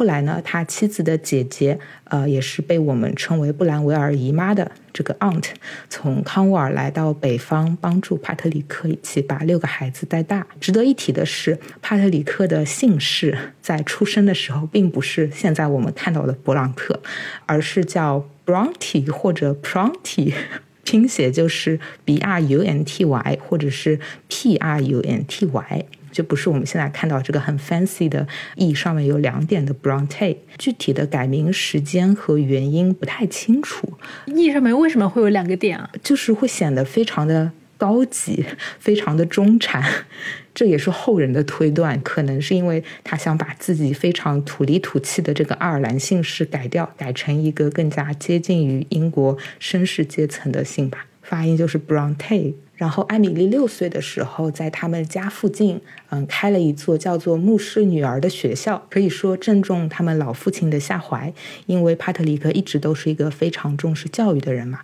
后来呢，他妻子的姐姐，呃，也是被我们称为布兰维尔姨妈的这个 aunt，从康沃尔来到北方，帮助帕特里克一起把六个孩子带大。值得一提的是，帕特里克的姓氏在出生的时候并不是现在我们看到的勃朗特，而是叫 Bronte 或者 Pronty，<laughs> 拼写就是 B R U N T Y 或者是 P R U N T Y。就不是我们现在看到这个很 fancy 的 e 上面有两点的 Bronte，具体的改名时间和原因不太清楚。e 上面为什么会有两个点啊？就是会显得非常的高级，<laughs> 非常的中产。<laughs> 这也是后人的推断，可能是因为他想把自己非常土里土气的这个爱尔兰姓氏改掉，改成一个更加接近于英国绅士阶层的姓吧。发音就是 Bronte。然后艾米丽六岁的时候，在他们家附近，嗯，开了一座叫做牧师女儿的学校，可以说正中他们老父亲的下怀，因为帕特里克一直都是一个非常重视教育的人嘛。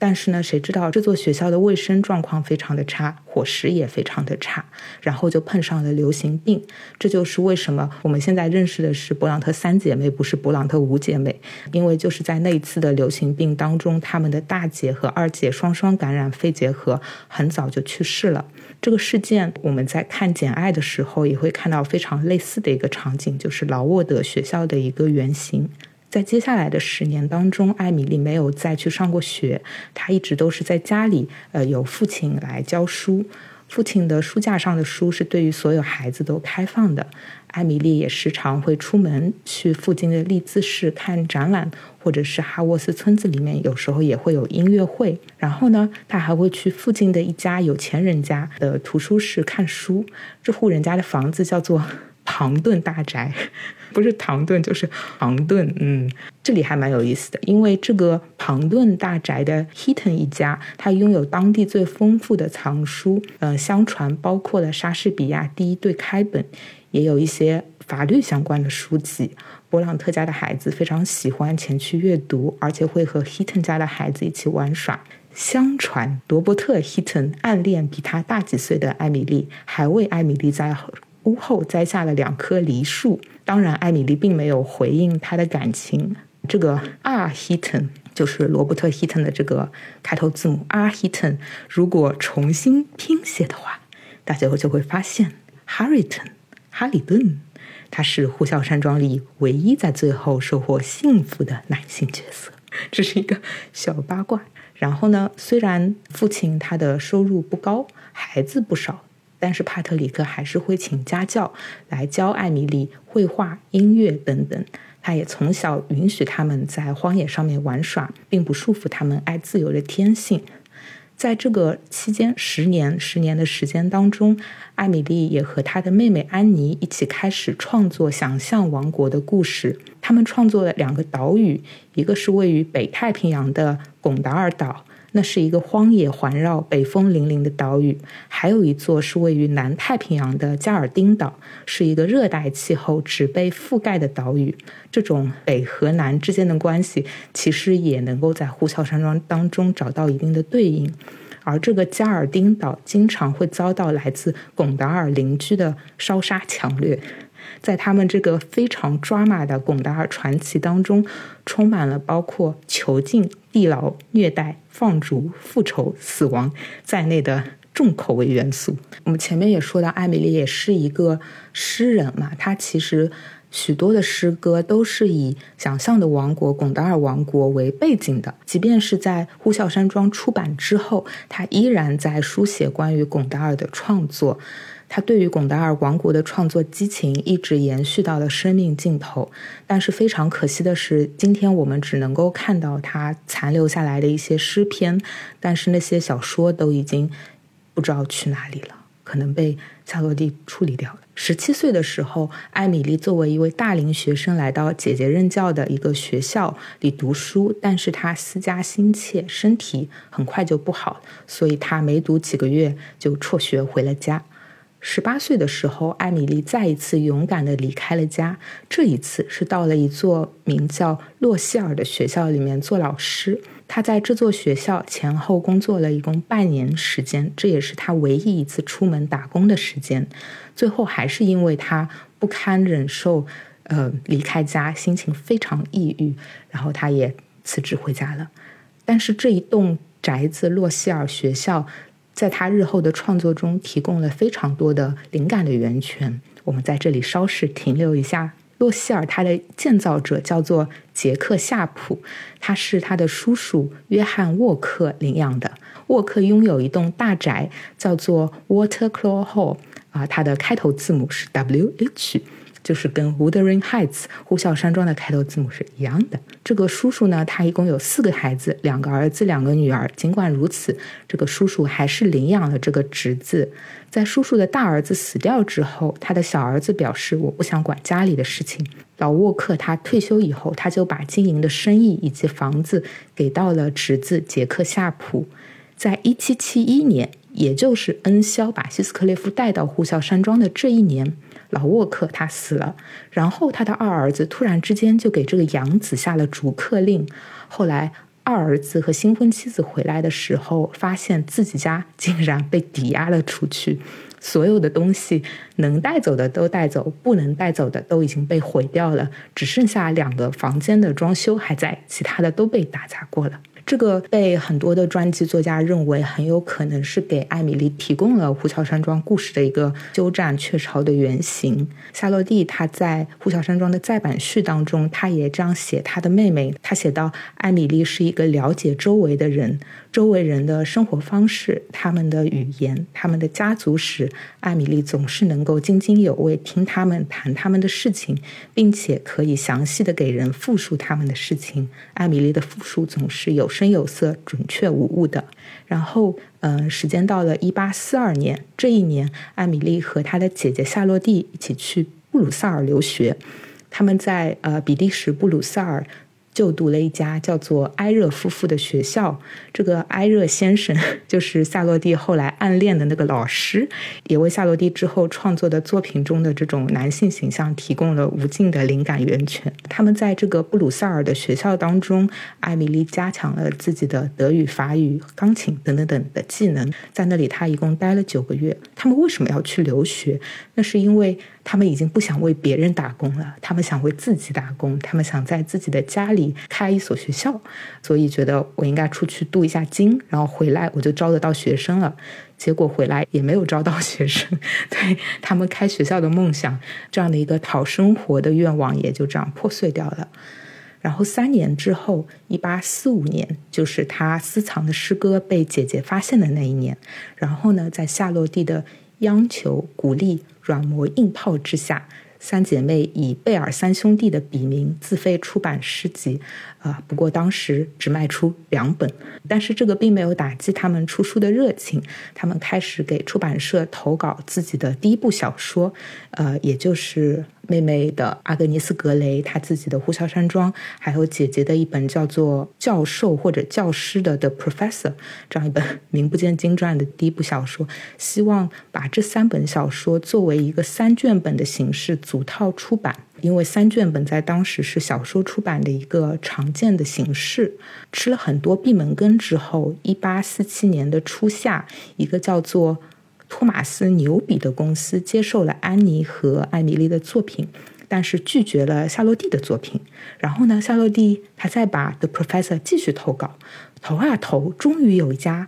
但是呢，谁知道这座学校的卫生状况非常的差，伙食也非常的差，然后就碰上了流行病。这就是为什么我们现在认识的是勃朗特三姐妹，不是勃朗特五姐妹，因为就是在那一次的流行病当中，他们的大姐和二姐双双感染肺结核，很早就去世了。这个事件我们在看《简爱》的时候也会看到非常类似的一个场景，就是劳沃德学校的一个原型。在接下来的十年当中，艾米丽没有再去上过学，她一直都是在家里，呃，由父亲来教书。父亲的书架上的书是对于所有孩子都开放的。艾米丽也时常会出门去附近的利兹市看展览，或者是哈沃斯村子里面有时候也会有音乐会。然后呢，她还会去附近的一家有钱人家的图书室看书。这户人家的房子叫做庞顿大宅。不是唐顿就是庞顿，嗯，这里还蛮有意思的，因为这个庞顿大宅的 Heaton 一家，他拥有当地最丰富的藏书，呃，相传包括了莎士比亚第一对开本，也有一些法律相关的书籍。勃朗特家的孩子非常喜欢前去阅读，而且会和 Heaton 家的孩子一起玩耍。相传罗伯特 hiton 暗恋比他大几岁的艾米丽，还为艾米丽在屋后栽下了两棵梨树。当然，艾米丽并没有回应他的感情。这个 R Heaton 就是罗伯特 Heaton 的这个开头字母 R Heaton。如果重新拼写的话，大家就会发现 Harrington 哈里顿，他是《呼啸山庄》里唯一在最后收获幸福的男性角色。这是一个小八卦。然后呢，虽然父亲他的收入不高，孩子不少。但是帕特里克还是会请家教来教艾米丽绘画、音乐等等。他也从小允许他们在荒野上面玩耍，并不束缚他们爱自由的天性。在这个期间，十年、十年的时间当中，艾米丽也和她的妹妹安妮一起开始创作想象王国的故事。他们创作了两个岛屿，一个是位于北太平洋的贡达尔岛。那是一个荒野环绕、北风凛凛的岛屿，还有一座是位于南太平洋的加尔丁岛，是一个热带气候、植被覆盖的岛屿。这种北和南之间的关系，其实也能够在呼啸山庄当中找到一定的对应。而这个加尔丁岛经常会遭到来自贡达尔邻居的烧杀抢掠。在他们这个非常抓马的贡达尔传奇当中，充满了包括囚禁、地牢、虐待、放逐、复仇、死亡在内的重口味元素。我们前面也说到，艾米丽也是一个诗人嘛，她其实许多的诗歌都是以想象的王国贡达尔王国为背景的。即便是在呼啸山庄出版之后，她依然在书写关于贡达尔的创作。他对于贡达尔王国的创作激情一直延续到了生命尽头，但是非常可惜的是，今天我们只能够看到他残留下来的一些诗篇，但是那些小说都已经不知道去哪里了，可能被夏洛蒂处理掉了。十七岁的时候，艾米丽作为一位大龄学生来到姐姐任教的一个学校里读书，但是她思家心切，身体很快就不好，所以她没读几个月就辍学回了家。十八岁的时候，艾米丽再一次勇敢地离开了家。这一次是到了一座名叫洛希尔的学校里面做老师。她在这座学校前后工作了一共半年时间，这也是她唯一一次出门打工的时间。最后还是因为她不堪忍受，呃，离开家，心情非常抑郁，然后她也辞职回家了。但是这一栋宅子洛希尔学校。在他日后的创作中提供了非常多的灵感的源泉。我们在这里稍事停留一下。洛希尔他的建造者叫做杰克夏普，他是他的叔叔约翰沃克领养的。沃克拥有一栋大宅，叫做 Waterclaw Hall，啊，它的开头字母是 W H。就是跟 Wuthering Heights 呼啸山庄的开头字母是一样的。这个叔叔呢，他一共有四个孩子，两个儿子，两个女儿。尽管如此，这个叔叔还是领养了这个侄子。在叔叔的大儿子死掉之后，他的小儿子表示：“我不想管家里的事情。”老沃克他退休以后，他就把经营的生意以及房子给到了侄子杰克夏普。在一七七一年，也就是恩肖把希斯克列夫带到呼啸山庄的这一年。老沃克他死了，然后他的二儿子突然之间就给这个养子下了逐客令。后来二儿子和新婚妻子回来的时候，发现自己家竟然被抵押了出去，所有的东西能带走的都带走，不能带走的都已经被毁掉了，只剩下两个房间的装修还在，其他的都被打砸过了。这个被很多的传记作家认为很有可能是给艾米丽提供了呼啸山庄故事的一个鸠占鹊巢的原型。夏洛蒂她在呼啸山庄的再版序当中，她也这样写她的妹妹，她写到艾米丽是一个了解周围的人。周围人的生活方式、他们的语言、他们的家族史，艾米丽总是能够津津有味听他们谈他们的事情，并且可以详细的给人复述他们的事情。艾米丽的复述总是有声有色、准确无误的。然后，嗯，时间到了一八四二年，这一年，艾米丽和她的姐姐夏洛蒂一起去布鲁塞尔留学。他们在呃比利时布鲁塞尔。就读了一家叫做埃热夫妇的学校。这个埃热先生 <laughs> 就是夏洛蒂后来暗恋的那个老师，也为夏洛蒂之后创作的作品中的这种男性形象提供了无尽的灵感源泉。他们在这个布鲁塞尔的学校当中，艾米丽加强了自己的德语、法语、钢琴等等等的技能。在那里，他一共待了九个月。他们为什么要去留学？那是因为。他们已经不想为别人打工了，他们想为自己打工，他们想在自己的家里开一所学校，所以觉得我应该出去镀一下金，然后回来我就招得到学生了。结果回来也没有招到学生，<laughs> 对他们开学校的梦想，这样的一个讨生活的愿望也就这样破碎掉了。然后三年之后，一八四五年，就是他私藏的诗歌被姐姐发现的那一年。然后呢，在夏洛蒂的央求、鼓励。软磨硬泡之下，三姐妹以贝尔三兄弟的笔名自费出版诗集，啊，不过当时只卖出两本，但是这个并没有打击他们出书的热情，他们开始给出版社投稿自己的第一部小说，呃，也就是妹妹的阿格尼斯·格雷，她自己的《呼啸山庄》，还有姐姐的一本叫做《教授或者教师的 The Professor》这样一本名不见经传的第一部小说，希望把这三本小说作为一个三卷本的形式组套出版。因为三卷本在当时是小说出版的一个常见的形式。吃了很多闭门羹之后，一八四七年的初夏，一个叫做托马斯牛比的公司接受了安妮和艾米丽的作品，但是拒绝了夏洛蒂的作品。然后呢，夏洛蒂他再把《The Professor》继续投稿，投啊投，终于有一家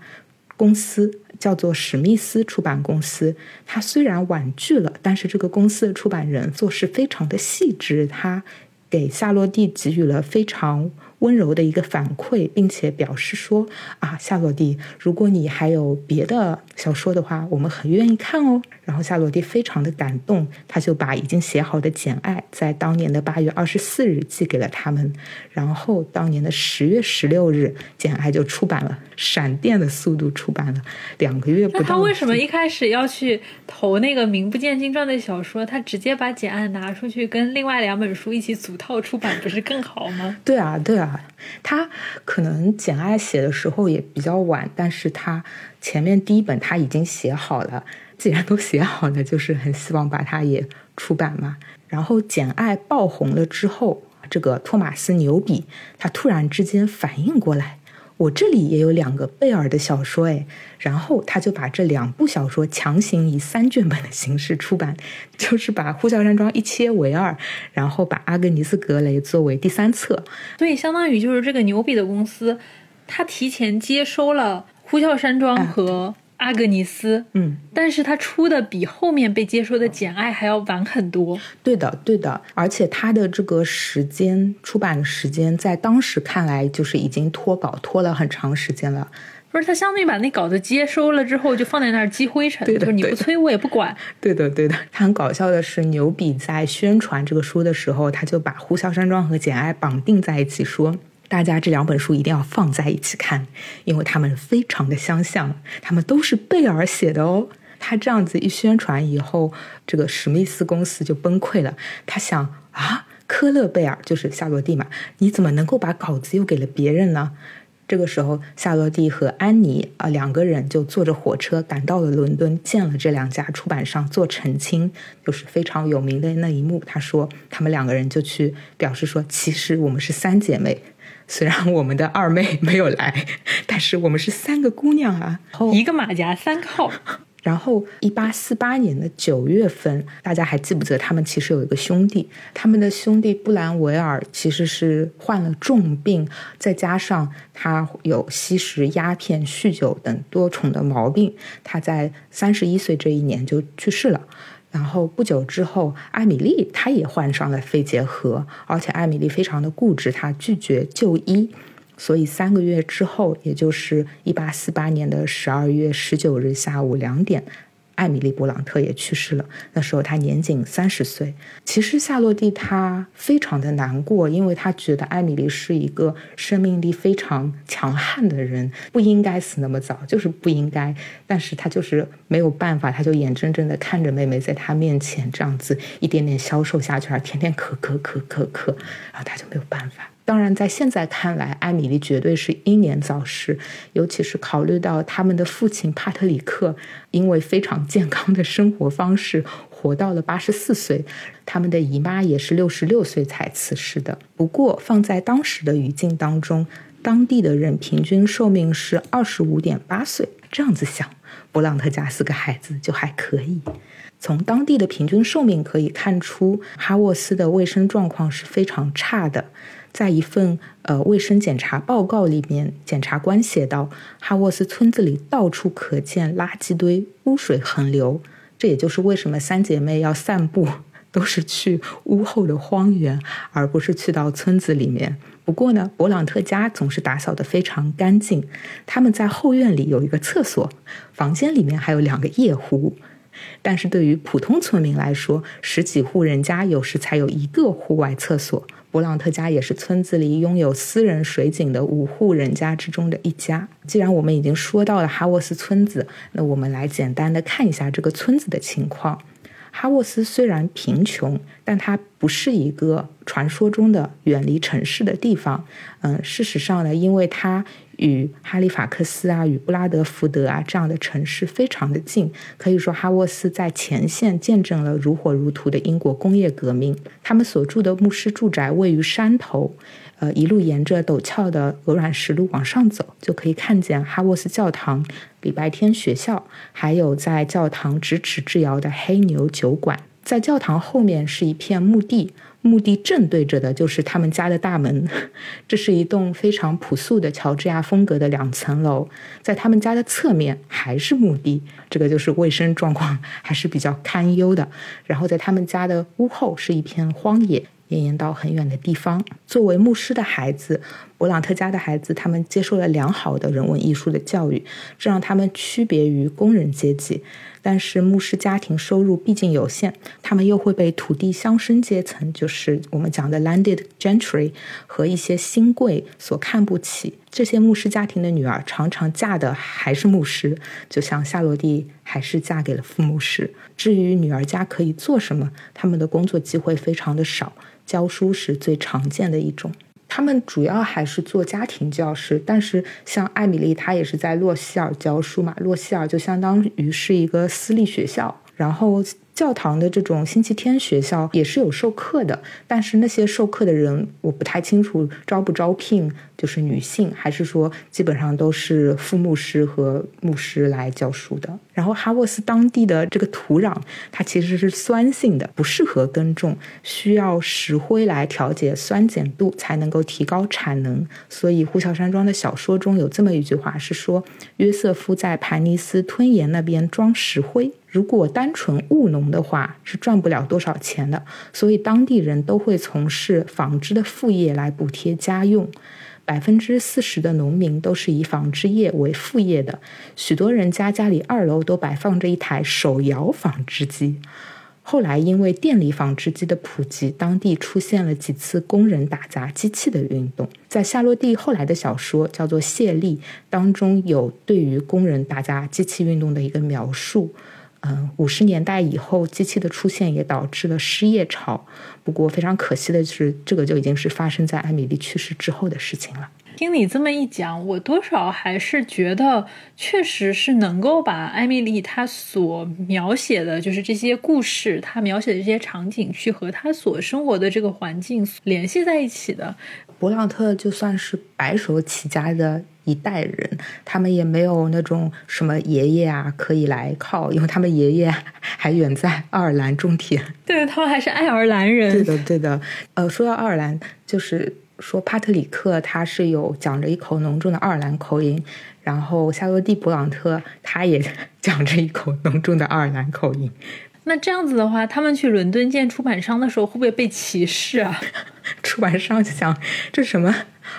公司。叫做史密斯出版公司，他虽然婉拒了，但是这个公司的出版人做事非常的细致，他给夏洛蒂给予了非常。温柔的一个反馈，并且表示说：“啊，夏洛蒂，如果你还有别的小说的话，我们很愿意看哦。”然后夏洛蒂非常的感动，他就把已经写好的《简爱》在当年的八月二十四日寄给了他们。然后当年的十月十六日，《简爱》就出版了，闪电的速度出版了，两个月不到。他为什么一开始要去投那个名不见经传的小说？他直接把《简爱》拿出去跟另外两本书一起组套出版，不是更好吗？<laughs> 对啊，对啊。他可能《简爱》写的时候也比较晚，但是他前面第一本他已经写好了。既然都写好了，就是很希望把它也出版嘛。然后《简爱》爆红了之后，这个托马斯牛比他突然之间反应过来。我这里也有两个贝尔的小说哎，然后他就把这两部小说强行以三卷本的形式出版，就是把《呼啸山庄》一切为二，然后把《阿格尼斯·格雷》作为第三册，所以相当于就是这个牛比的公司，他提前接收了《呼啸山庄》和。阿格尼斯，嗯，但是他出的比后面被接收的《简爱》还要晚很多。对的，对的，而且他的这个时间出版时间，在当时看来就是已经脱稿拖了很长时间了。不是，他相当于把那稿子接收了之后，就放在那儿积灰尘，就是你不催我也不管。对的，对的。他很搞笑的是，牛比在宣传这个书的时候，他就把《呼啸山庄》和《简爱》绑定在一起说。大家这两本书一定要放在一起看，因为他们非常的相像，他们都是贝尔写的哦。他这样子一宣传以后，这个史密斯公司就崩溃了。他想啊，科勒贝尔就是夏洛蒂嘛，你怎么能够把稿子又给了别人呢？这个时候，夏洛蒂和安妮啊两个人就坐着火车赶到了伦敦，见了这两家出版商做澄清，就是非常有名的那一幕。他说，他们两个人就去表示说，其实我们是三姐妹。虽然我们的二妹没有来，但是我们是三个姑娘啊，一个马甲三个号。<laughs> 然后，一八四八年的九月份，大家还记不记得他们其实有一个兄弟？他们的兄弟布兰维尔其实是患了重病，再加上他有吸食鸦片、酗酒等多重的毛病，他在三十一岁这一年就去世了。然后不久之后，艾米丽她也患上了肺结核，而且艾米丽非常的固执，她拒绝就医，所以三个月之后，也就是一八四八年的十二月十九日下午两点。艾米丽·勃朗特也去世了，那时候她年仅三十岁。其实夏洛蒂她非常的难过，因为她觉得艾米丽是一个生命力非常强悍的人，不应该死那么早，就是不应该。但是她就是没有办法，她就眼睁睁的看着妹妹在她面前这样子一点点消瘦下去，而天天咳咳咳咳咳，然后她就没有办法。当然，在现在看来，艾米丽绝对是英年早逝，尤其是考虑到他们的父亲帕特里克因为非常健康的生活方式活到了八十四岁，他们的姨妈也是六十六岁才辞世的。不过，放在当时的语境当中，当地的人平均寿命是二十五点八岁。这样子想，勃朗特家四个孩子就还可以。从当地的平均寿命可以看出，哈沃斯的卫生状况是非常差的。在一份呃卫生检查报告里面，检察官写道：哈沃斯村子里到处可见垃圾堆，污水横流。这也就是为什么三姐妹要散步，都是去屋后的荒原，而不是去到村子里面。不过呢，勃朗特家总是打扫得非常干净。他们在后院里有一个厕所，房间里面还有两个夜壶。但是对于普通村民来说，十几户人家有时才有一个户外厕所。勃朗特家也是村子里拥有私人水井的五户人家之中的一家。既然我们已经说到了哈沃斯村子，那我们来简单的看一下这个村子的情况。哈沃斯虽然贫穷，但它不是一个传说中的远离城市的地方。嗯，事实上呢，因为它与哈利法克斯啊、与布拉德福德啊这样的城市非常的近，可以说哈沃斯在前线见证了如火如荼的英国工业革命。他们所住的牧师住宅位于山头。呃，一路沿着陡峭的鹅卵石路往上走，就可以看见哈沃斯教堂、礼拜天学校，还有在教堂咫尺之遥的黑牛酒馆。在教堂后面是一片墓地，墓地正对着的就是他们家的大门。<laughs> 这是一栋非常朴素的乔治亚风格的两层楼。在他们家的侧面还是墓地，这个就是卫生状况还是比较堪忧的。然后在他们家的屋后是一片荒野。绵延到很远的地方。作为牧师的孩子，勃朗特家的孩子，他们接受了良好的人文艺术的教育，这让他们区别于工人阶级。但是牧师家庭收入毕竟有限，他们又会被土地乡绅阶层，就是我们讲的 landed gentry 和一些新贵所看不起。这些牧师家庭的女儿常常嫁的还是牧师，就像夏洛蒂还是嫁给了副牧师。至于女儿家可以做什么，他们的工作机会非常的少。教书是最常见的一种，他们主要还是做家庭教师，但是像艾米丽，她也是在洛希尔教书嘛，洛希尔就相当于是一个私立学校，然后。教堂的这种星期天学校也是有授课的，但是那些授课的人我不太清楚招不招聘，就是女性还是说基本上都是副牧师和牧师来教书的。然后哈沃斯当地的这个土壤它其实是酸性的，不适合耕种，需要石灰来调节酸碱度才能够提高产能。所以呼啸山庄的小说中有这么一句话是说，约瑟夫在盘尼斯吞岩那边装石灰。如果单纯务农的话，是赚不了多少钱的。所以当地人都会从事纺织的副业来补贴家用。百分之四十的农民都是以纺织业为副业的。许多人家家里二楼都摆放着一台手摇纺织机。后来因为电力纺织机的普及，当地出现了几次工人打砸机器的运动。在夏洛蒂后来的小说叫做《谢丽》当中，有对于工人打砸机器运动的一个描述。嗯，五十年代以后，机器的出现也导致了失业潮。不过非常可惜的是，这个就已经是发生在艾米丽去世之后的事情了。听你这么一讲，我多少还是觉得，确实是能够把艾米丽她所描写的就是这些故事，她描写的这些场景，去和她所生活的这个环境联系在一起的。勃朗特就算是白手起家的一代人，他们也没有那种什么爷爷啊可以来靠，因为他们爷爷还远在爱尔兰种田。对他们还是爱尔兰人。对的，对的。呃，说到爱尔兰，就是说帕特里克他是有讲着一口浓重的爱尔兰口音，然后夏洛蒂·勃朗特他也 <laughs> 讲着一口浓重的爱尔兰口音。那这样子的话，他们去伦敦见出版商的时候，会不会被歧视啊？<laughs> 出版商就想，这什么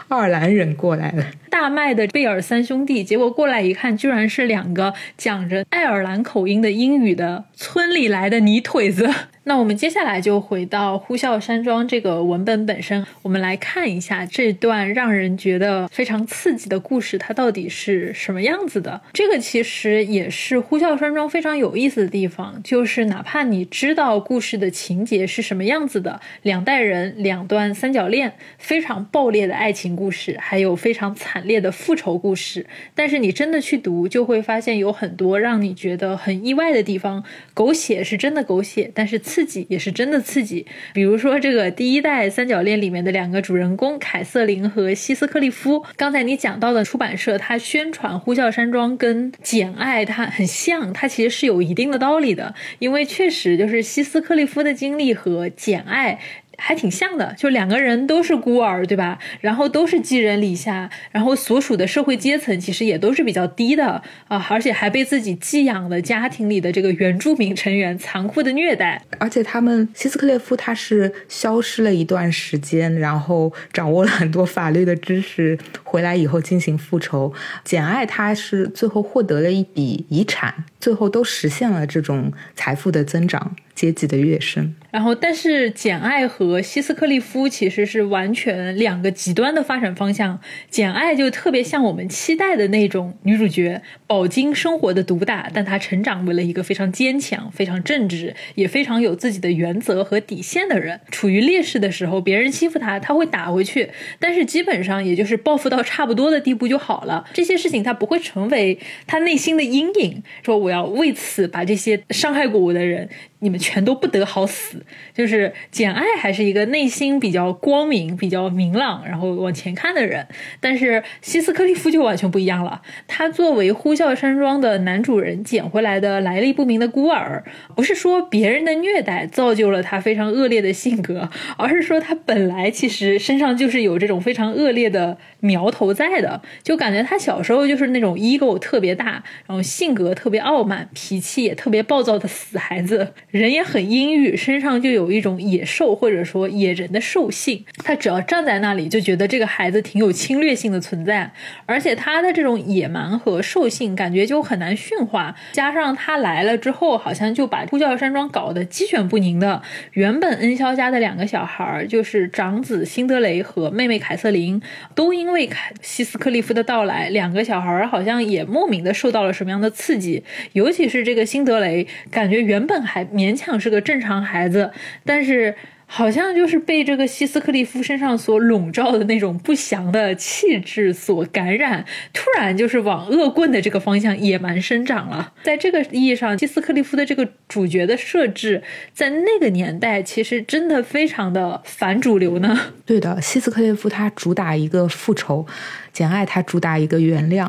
爱尔兰人过来了，大麦的贝尔三兄弟，结果过来一看，居然是两个讲着爱尔兰口音的英语的村里来的泥腿子。那我们接下来就回到《呼啸山庄》这个文本本身，我们来看一下这段让人觉得非常刺激的故事，它到底是什么样子的？这个其实也是《呼啸山庄》非常有意思的地方，就是哪怕你知道故事的情节是什么样子的，两代人、两段三角恋，非常爆裂的爱情故事，还有非常惨烈的复仇故事，但是你真的去读，就会发现有很多让你觉得很意外的地方，狗血是真的狗血，但是。刺激也是真的刺激，比如说这个第一代三角恋里面的两个主人公凯瑟琳和希斯克利夫。刚才你讲到的出版社，它宣传《呼啸山庄》跟《简爱》它很像，它其实是有一定的道理的，因为确实就是希斯克利夫的经历和《简爱》。还挺像的，就两个人都是孤儿，对吧？然后都是寄人篱下，然后所属的社会阶层其实也都是比较低的啊，而且还被自己寄养的家庭里的这个原住民成员残酷的虐待。而且他们希斯克列夫他是消失了一段时间，然后掌握了很多法律的知识，回来以后进行复仇。简爱他是最后获得了一笔遗产，最后都实现了这种财富的增长。阶级的跃升，然后，但是简爱和希斯克利夫其实是完全两个极端的发展方向。简爱就特别像我们期待的那种女主角，饱经生活的毒打，但她成长为了一个非常坚强、非常正直，也非常有自己的原则和底线的人。处于劣势的时候，别人欺负她，她会打回去，但是基本上也就是报复到差不多的地步就好了。这些事情她不会成为她内心的阴影，说我要为此把这些伤害过我的人。你们全都不得好死，<laughs> 就是简爱还是一个内心比较光明、比较明朗，然后往前看的人。但是希斯克利夫就完全不一样了。他作为呼啸山庄的男主人捡回来的来历不明的孤儿，不是说别人的虐待造就了他非常恶劣的性格，<laughs> 而是说他本来其实身上就是有这种非常恶劣的苗头在的。就感觉他小时候就是那种 ego 特别大，然后性格特别傲慢，脾气也特别暴躁的死孩子。人也很阴郁，身上就有一种野兽或者说野人的兽性。他只要站在那里，就觉得这个孩子挺有侵略性的存在，而且他的这种野蛮和兽性感觉就很难驯化。加上他来了之后，好像就把呼啸山庄搞得鸡犬不宁的。原本恩肖家的两个小孩，就是长子辛德雷和妹妹凯瑟琳，都因为凯西斯克利夫的到来，两个小孩好像也莫名的受到了什么样的刺激。尤其是这个辛德雷，感觉原本还。勉强是个正常孩子，但是好像就是被这个希斯克利夫身上所笼罩的那种不祥的气质所感染，突然就是往恶棍的这个方向野蛮生长了。在这个意义上，希斯克利夫的这个主角的设置，在那个年代其实真的非常的反主流呢。对的，希斯克利夫他主打一个复仇。简爱它主打一个原谅，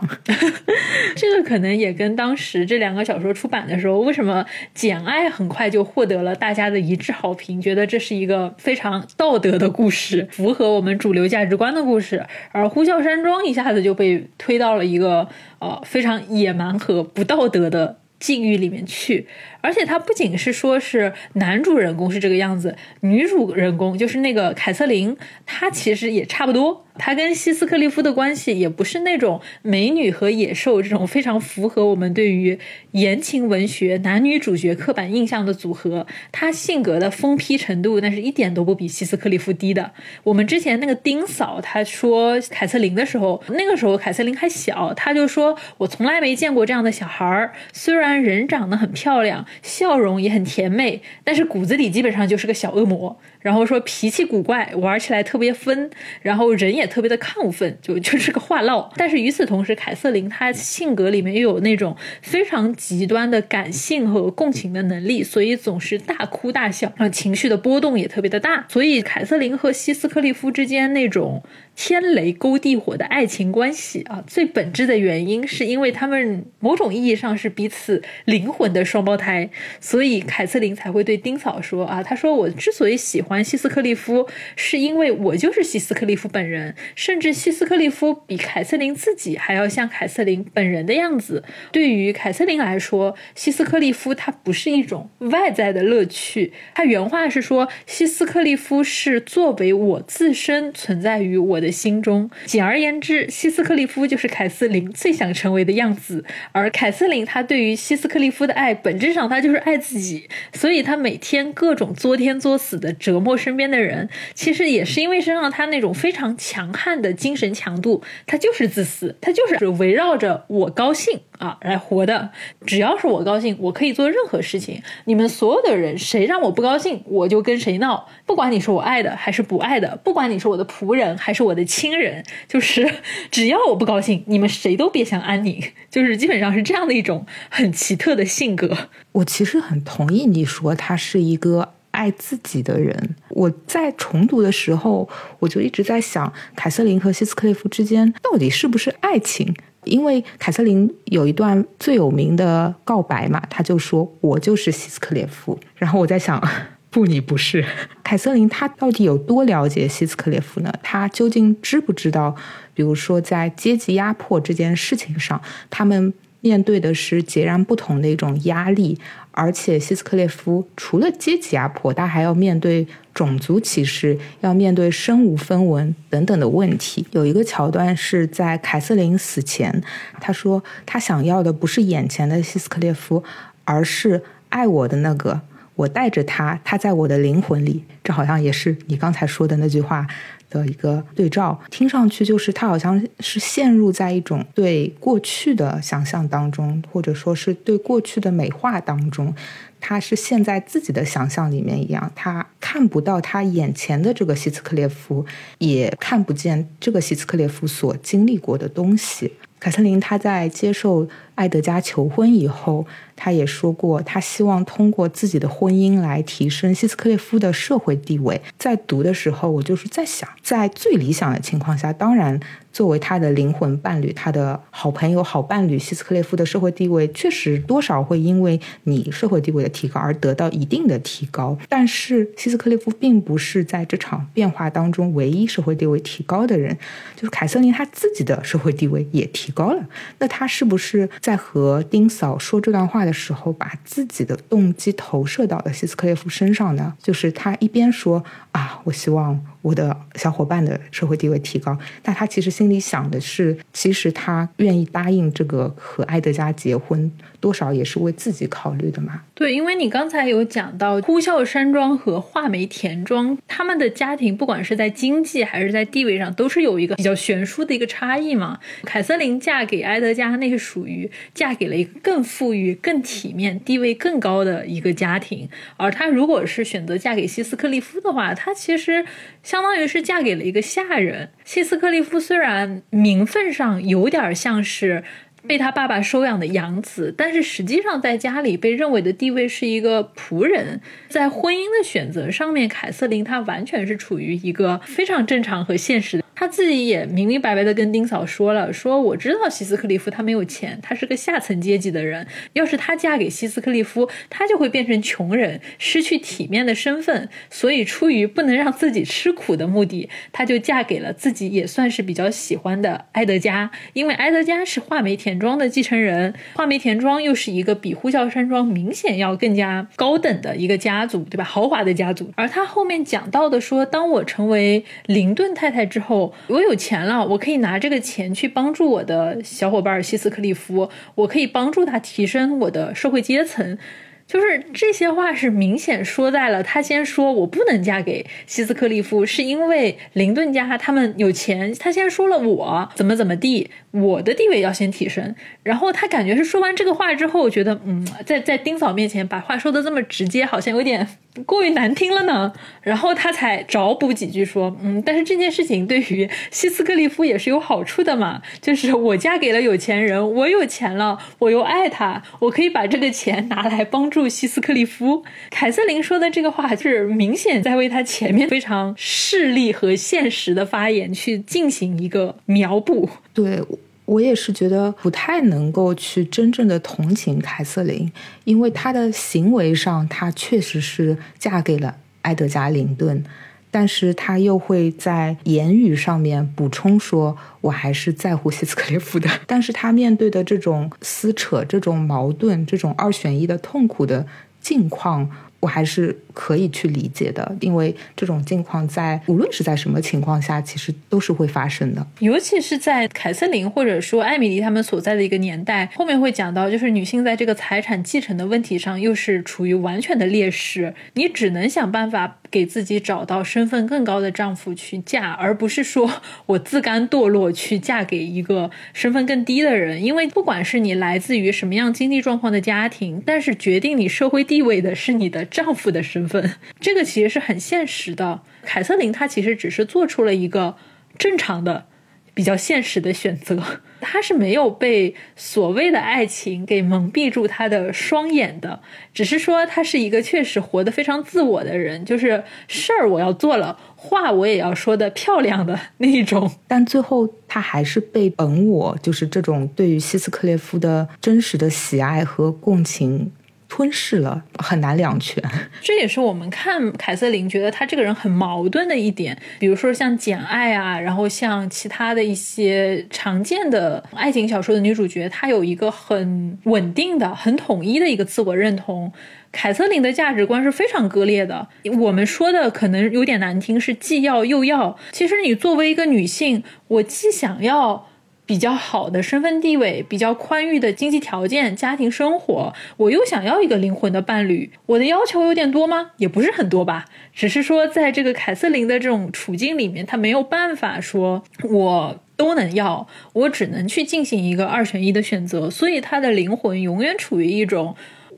<laughs> 这个可能也跟当时这两个小说出版的时候，为什么简爱很快就获得了大家的一致好评，觉得这是一个非常道德的故事，符合我们主流价值观的故事，而呼啸山庄一下子就被推到了一个呃非常野蛮和不道德的境遇里面去。而且他不仅是说是男主人公是这个样子，女主人公就是那个凯瑟琳，她其实也差不多。她跟希斯克利夫的关系也不是那种美女和野兽这种非常符合我们对于言情文学男女主角刻板印象的组合。她性格的疯批程度那是一点都不比希斯克利夫低的。我们之前那个丁嫂她说凯瑟琳的时候，那个时候凯瑟琳还小，她就说我从来没见过这样的小孩儿，虽然人长得很漂亮。笑容也很甜美，但是骨子里基本上就是个小恶魔。然后说脾气古怪，玩起来特别疯，然后人也特别的亢奋，就 <laughs> 就是个话唠。但是与此同时，凯瑟琳她性格里面又有那种非常极端的感性和共情的能力，所以总是大哭大笑，然后情绪的波动也特别的大。所以凯瑟琳和希斯克利夫之间那种天雷勾地火的爱情关系啊，最本质的原因是因为他们某种意义上是彼此灵魂的双胞胎，所以凯瑟琳才会对丁嫂说啊，她说我之所以喜欢。玩希斯克利夫是因为我就是希斯克利夫本人，甚至希斯克利夫比凯瑟琳自己还要像凯瑟琳本人的样子。对于凯瑟琳来说，希斯克利夫他不是一种外在的乐趣，他原话是说，希斯克利夫是作为我自身存在于我的心中。简而言之，希斯克利夫就是凯瑟琳最想成为的样子，而凯瑟琳她对于希斯克利夫的爱，本质上她就是爱自己，所以她每天各种作天作死的折。磨身边的人，其实也是因为身上他那种非常强悍的精神强度，他就是自私，他就是围绕着我高兴啊来活的。只要是我高兴，我可以做任何事情。你们所有的人，谁让我不高兴，我就跟谁闹。不管你是我爱的还是不爱的，不管你是我的仆人还是我的亲人，就是 <laughs> 只要我不高兴，你们谁都别想安宁。就是基本上是这样的一种很奇特的性格。我其实很同意你说他是一个。爱自己的人，我在重读的时候，我就一直在想，凯瑟琳和希斯克利夫之间到底是不是爱情？因为凯瑟琳有一段最有名的告白嘛，他就说：“我就是希斯克利夫。”然后我在想，<laughs> 不，你不是。<laughs> 凯瑟琳她到底有多了解希斯克列夫呢？她究竟知不知道？比如说，在阶级压迫这件事情上，他们面对的是截然不同的一种压力。而且，希斯克列夫除了阶级压迫，他还要面对种族歧视，要面对身无分文等等的问题。有一个桥段是在凯瑟琳死前，他说他想要的不是眼前的希斯克列夫，而是爱我的那个。我带着他，他在我的灵魂里。这好像也是你刚才说的那句话。的一个对照，听上去就是他好像是陷入在一种对过去的想象当中，或者说是对过去的美化当中，他是陷在自己的想象里面一样，他看不到他眼前的这个希斯克列夫，也看不见这个希斯克列夫所经历过的东西。凯瑟琳她在接受艾德加求婚以后。他也说过，他希望通过自己的婚姻来提升希斯克列夫的社会地位。在读的时候，我就是在想，在最理想的情况下，当然。作为他的灵魂伴侣，他的好朋友、好伴侣，希斯克列夫的社会地位确实多少会因为你社会地位的提高而得到一定的提高。但是，希斯克列夫并不是在这场变化当中唯一社会地位提高的人，就是凯瑟琳她自己的社会地位也提高了。那他是不是在和丁嫂说这段话的时候，把自己的动机投射到了希斯克列夫身上呢？就是他一边说啊，我希望。我的小伙伴的社会地位提高，但他其实心里想的是，其实他愿意答应这个和埃德加结婚。多少也是为自己考虑的嘛？对，因为你刚才有讲到呼啸山庄和画眉田庄，他们的家庭不管是在经济还是在地位上，都是有一个比较悬殊的一个差异嘛。凯瑟琳嫁给埃德加，那是属于嫁给了一个更富裕、更体面、地位更高的一个家庭，而她如果是选择嫁给希斯克利夫的话，她其实相当于是嫁给了一个下人。希斯克利夫虽然名分上有点像是。被他爸爸收养的养子，但是实际上在家里被认为的地位是一个仆人。在婚姻的选择上面，凯瑟琳她完全是处于一个非常正常和现实的。她自己也明明白白的跟丁嫂说了，说我知道希斯克利夫他没有钱，他是个下层阶级的人。要是她嫁给希斯克利夫，她就会变成穷人，失去体面的身份。所以出于不能让自己吃苦的目的，她就嫁给了自己也算是比较喜欢的埃德加，因为埃德加是画眉田庄的继承人，画眉田庄又是一个比呼啸山庄明显要更加高等的一个家族，对吧？豪华的家族。而他后面讲到的说，当我成为林顿太太之后。我有钱了，我可以拿这个钱去帮助我的小伙伴希斯克利夫，我可以帮助他提升我的社会阶层。就是这些话是明显说在了，他先说我不能嫁给希斯克利夫，是因为林顿家他们有钱。他先说了我怎么怎么地，我的地位要先提升。然后他感觉是说完这个话之后，觉得嗯，在在丁嫂面前把话说的这么直接，好像有点。过于难听了呢，然后他才找补几句说，嗯，但是这件事情对于希斯克利夫也是有好处的嘛，就是我嫁给了有钱人，我有钱了，我又爱他，我可以把这个钱拿来帮助希斯克利夫。凯瑟琳说的这个话就是明显在为他前面非常势利和现实的发言去进行一个描补。对。我也是觉得不太能够去真正的同情凯瑟琳，因为她的行为上，她确实是嫁给了埃德加·林顿，但是她又会在言语上面补充说：“我还是在乎希斯克列夫的。”但是她面对的这种撕扯、这种矛盾、这种二选一的痛苦的境况。我还是可以去理解的，因为这种境况在无论是在什么情况下，其实都是会发生的。尤其是在凯瑟琳或者说艾米丽他们所在的一个年代，后面会讲到，就是女性在这个财产继承的问题上，又是处于完全的劣势。你只能想办法给自己找到身份更高的丈夫去嫁，而不是说 <laughs> 我自甘堕落去嫁给一个身份更低的人。因为不管是你来自于什么样经济状况的家庭，但是决定你社会地位的是你的。丈夫的身份，<laughs> 这个其实是很现实的。凯瑟琳她其实只是做出了一个正常的、比较现实的选择，<laughs> 她是没有被所谓的爱情给蒙蔽住她的双眼的，只是说她是一个确实活得非常自我的人，就是事儿我要做了，话我也要说的漂亮的那一种。<laughs> 但最后她还是被本我，就是这种对于希斯克列夫的真实的喜爱和共情。吞噬了，很难两全。这也是我们看凯瑟琳觉得她这个人很矛盾的一点。比如说像《简爱》啊，然后像其他的一些常见的爱情小说的女主角，她有一个很稳定的、很统一的一个自我认同。凯瑟琳的价值观是非常割裂的。我们说的可能有点难听，是既要又要。其实你作为一个女性，我既想要比较好的身份地位、比较宽裕的经济条件、家庭生活，我又想要一个灵魂的伴侣。我的要求有点多吗？也不是很多吧。只是说，在这个凯瑟琳的这种处境里面，她没有办法说我都能要，我只能去进行一个二选一的选择。所以她的灵魂永远处于一种。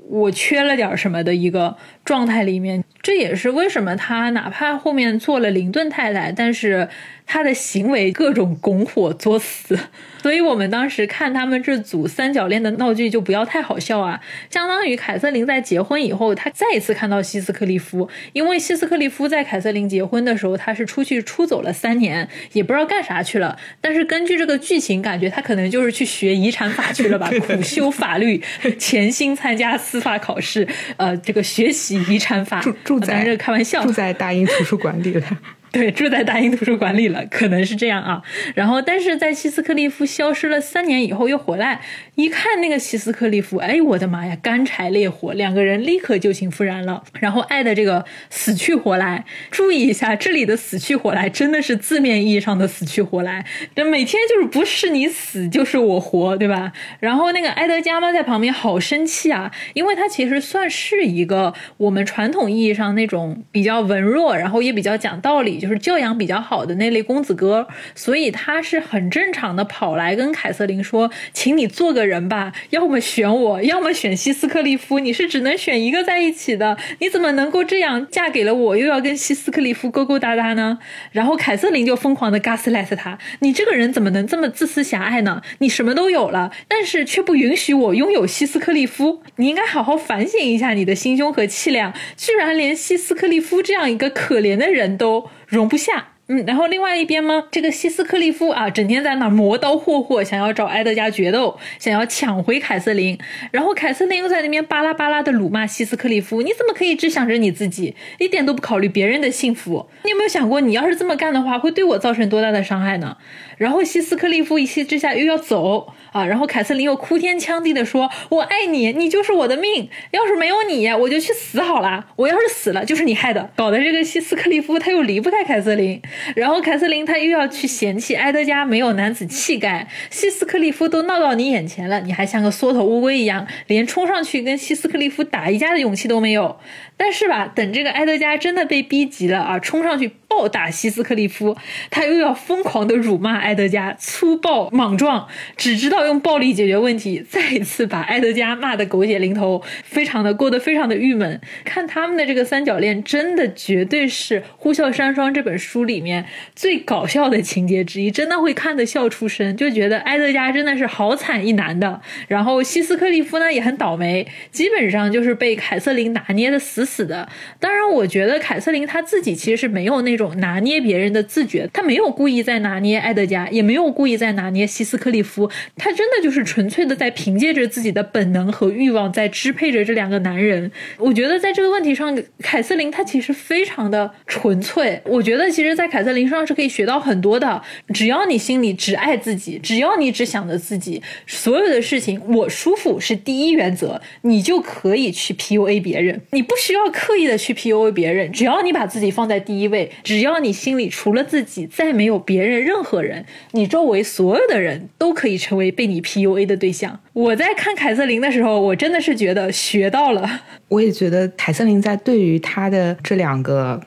我缺了点什么的一个状态里面，这也是为什么他哪怕后面做了林顿太太，但是他的行为各种拱火作死。所以我们当时看他们这组三角恋的闹剧就不要太好笑啊！相当于凯瑟琳在结婚以后，她再一次看到希斯克利夫，因为希斯克利夫在凯瑟琳结婚的时候，他是出去出走了三年，也不知道干啥去了。但是根据这个剧情，感觉他可能就是去学遗产法去了吧，<laughs> 苦修法律，潜心参加司法考试，呃，这个学习遗产法。住住在这开玩笑，住在大英图书馆里了。对，住在大英图书馆里了，可能是这样啊。然后，但是在希斯克利夫消失了三年以后又回来，一看那个希斯克利夫，哎，我的妈呀，干柴烈火，两个人立刻旧情复燃了，然后爱的这个死去活来。注意一下，这里的死去活来真的是字面意义上的死去活来，这每天就是不是你死就是我活，对吧？然后那个埃德加嘛在旁边好生气啊，因为他其实算是一个我们传统意义上那种比较文弱，然后也比较讲道理。就是教养比较好的那类公子哥，所以他是很正常的跑来跟凯瑟琳说：“请你做个人吧，要么选我，要么选希斯克利夫，你是只能选一个在一起的，你怎么能够这样嫁给了我，又要跟希斯克利夫勾勾搭搭呢？”然后凯瑟琳就疯狂的 gaslight 他：“你这个人怎么能这么自私狭隘呢？你什么都有了，但是却不允许我拥有希斯克利夫，你应该好好反省一下你的心胸和气量，居然连希斯克利夫这样一个可怜的人都。容不下。嗯，然后另外一边吗？这个希斯克利夫啊，整天在那磨刀霍霍，想要找埃德加决斗，想要抢回凯瑟琳。然后凯瑟琳又在那边巴拉巴拉的辱骂希斯克利夫：“你怎么可以只想着你自己，一点都不考虑别人的幸福？你有没有想过，你要是这么干的话，会对我造成多大的伤害呢？”然后希斯克利夫一气之下又要走啊，然后凯瑟琳又哭天抢地的说：“我爱你，你就是我的命，要是没有你，我就去死好了。我要是死了，就是你害的。”搞得这个希斯克利夫他又离不开凯瑟琳。然后凯瑟琳她又要去嫌弃埃德加没有男子气概，希斯克利夫都闹到你眼前了，你还像个缩头乌龟一样，连冲上去跟希斯克利夫打一架的勇气都没有。但是吧，等这个埃德加真的被逼急了啊，冲上去暴打希斯克利夫，他又要疯狂的辱骂埃德加粗暴莽撞，只知道用暴力解决问题，再一次把埃德加骂得狗血淋头，非常的过得非常的郁闷。看他们的这个三角恋，真的绝对是《呼啸山庄》这本书里面最搞笑的情节之一，真的会看得笑出声，就觉得埃德加真的是好惨一男的，然后希斯克利夫呢也很倒霉，基本上就是被凯瑟琳拿捏的死。死的，当然，我觉得凯瑟琳她自己其实是没有那种拿捏别人的自觉，她没有故意在拿捏埃德加，也没有故意在拿捏希斯克利夫，她真的就是纯粹的在凭借着自己的本能和欲望在支配着这两个男人。我觉得在这个问题上，凯瑟琳她其实非常的纯粹。我觉得其实，在凯瑟琳身上是可以学到很多的。只要你心里只爱自己，只要你只想着自己，所有的事情我舒服是第一原则，你就可以去 PUA 别人，你不需要。刻意的去 PUA 别人，只要你把自己放在第一位，只要你心里除了自己再没有别人，任何人，你周围所有的人都可以成为被你 PUA 的对象。我在看凯瑟琳的时候，我真的是觉得学到了。我也觉得凯瑟琳在对于他的这两个，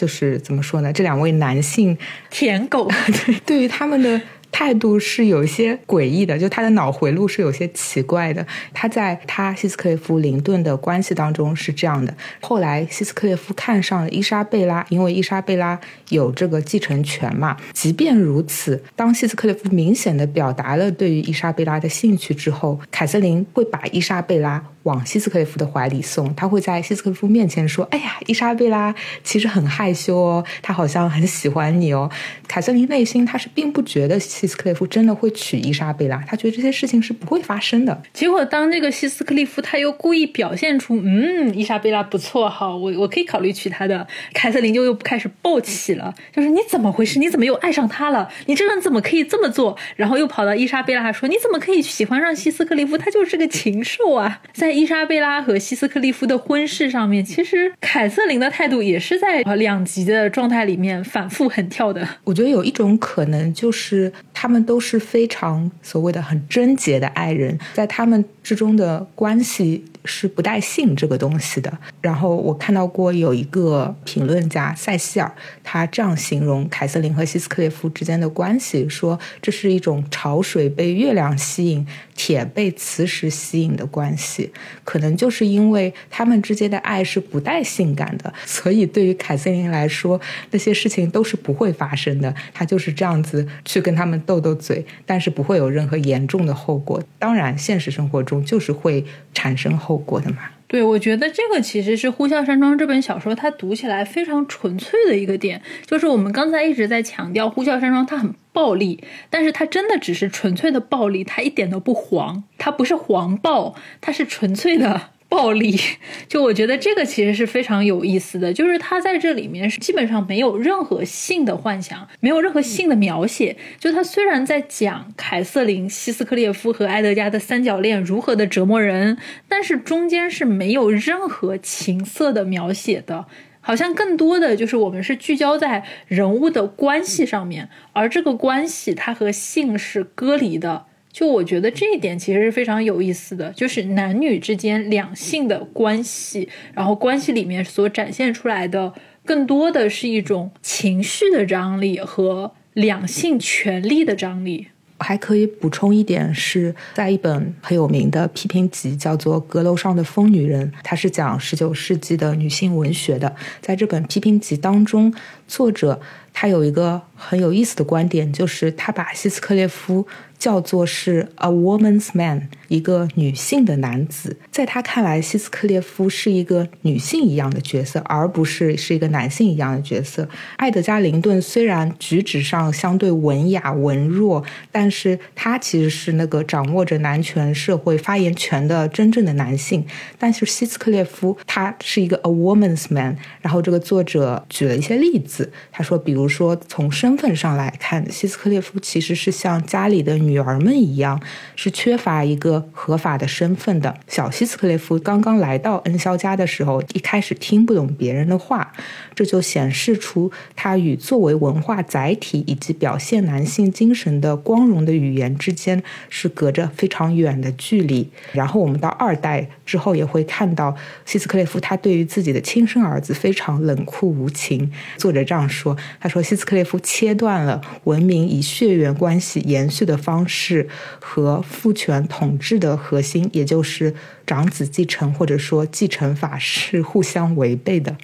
就是怎么说呢？这两位男性舔狗，<laughs> 对，对于他们的。态度是有一些诡异的，就他的脑回路是有些奇怪的。他在他希斯克列夫林顿的关系当中是这样的。后来希斯克列夫看上了伊莎贝拉，因为伊莎贝拉有这个继承权嘛。即便如此，当希斯克列夫明显的表达了对于伊莎贝拉的兴趣之后，凯瑟琳会把伊莎贝拉往希斯克利夫的怀里送，他会在希斯克利夫面前说：“哎呀，伊莎贝拉其实很害羞哦，他好像很喜欢你哦。”凯瑟琳内心他是并不觉得希斯克利夫真的会娶伊莎贝拉，他觉得这些事情是不会发生的。结果当这个希斯克利夫他又故意表现出：“嗯，伊莎贝拉不错哈，我我可以考虑娶她的。”凯瑟琳就又开始暴起了，就是你怎么回事？你怎么又爱上他了？你这人怎么可以这么做？然后又跑到伊莎贝拉说：“你怎么可以喜欢上希斯克利夫？他就是个禽兽啊！”在伊莎贝拉和西斯克利夫的婚事上面，其实凯瑟琳的态度也是在两极的状态里面反复横跳的。我觉得有一种可能，就是他们都是非常所谓的很贞洁的爱人，在他们之中的关系。是不带性这个东西的。然后我看到过有一个评论家塞西尔，他这样形容凯瑟琳和希斯克列夫之间的关系，说这是一种潮水被月亮吸引，铁被磁石吸引的关系。可能就是因为他们之间的爱是不带性感的，所以对于凯瑟琳来说，那些事情都是不会发生的。他就是这样子去跟他们斗斗嘴，但是不会有任何严重的后果。当然，现实生活中就是会产生后。果的嘛？对，我觉得这个其实是《呼啸山庄》这本小说它读起来非常纯粹的一个点，就是我们刚才一直在强调《呼啸山庄》它很暴力，但是它真的只是纯粹的暴力，它一点都不黄，它不是黄暴，它是纯粹的。暴力，<laughs> 就我觉得这个其实是非常有意思的，就是他在这里面是基本上没有任何性的幻想，没有任何性的描写。就他虽然在讲凯瑟琳、希斯克列夫和埃德加的三角恋如何的折磨人，但是中间是没有任何情色的描写的，好像更多的就是我们是聚焦在人物的关系上面，而这个关系它和性是割离的。就我觉得这一点其实是非常有意思的，就是男女之间两性的关系，然后关系里面所展现出来的更多的是一种情绪的张力和两性权利的张力。还可以补充一点，是在一本很有名的批评集叫做《阁楼上的疯女人》，它是讲十九世纪的女性文学的。在这本批评集当中，作者他有一个很有意思的观点，就是他把希斯克列夫。叫做是 a woman's man，一个女性的男子，在他看来，希斯克列夫是一个女性一样的角色，而不是是一个男性一样的角色。艾德加·林顿虽然举止上相对文雅文弱，但是他其实是那个掌握着男权社会发言权的真正的男性。但是希斯克列夫他是一个 a woman's man。然后这个作者举了一些例子，他说，比如说从身份上来看，希斯克列夫其实是像家里的。女儿们一样是缺乏一个合法的身份的。小希斯克列夫刚刚来到恩肖家的时候，一开始听不懂别人的话，这就显示出他与作为文化载体以及表现男性精神的光荣的语言之间是隔着非常远的距离。然后我们到二代之后也会看到希斯克列夫他对于自己的亲生儿子非常冷酷无情。作者这样说：“他说希斯克列夫切断了文明以血缘关系延续的。”方式和父权统治制的核心，也就是长子继承或者说继承法是互相违背的，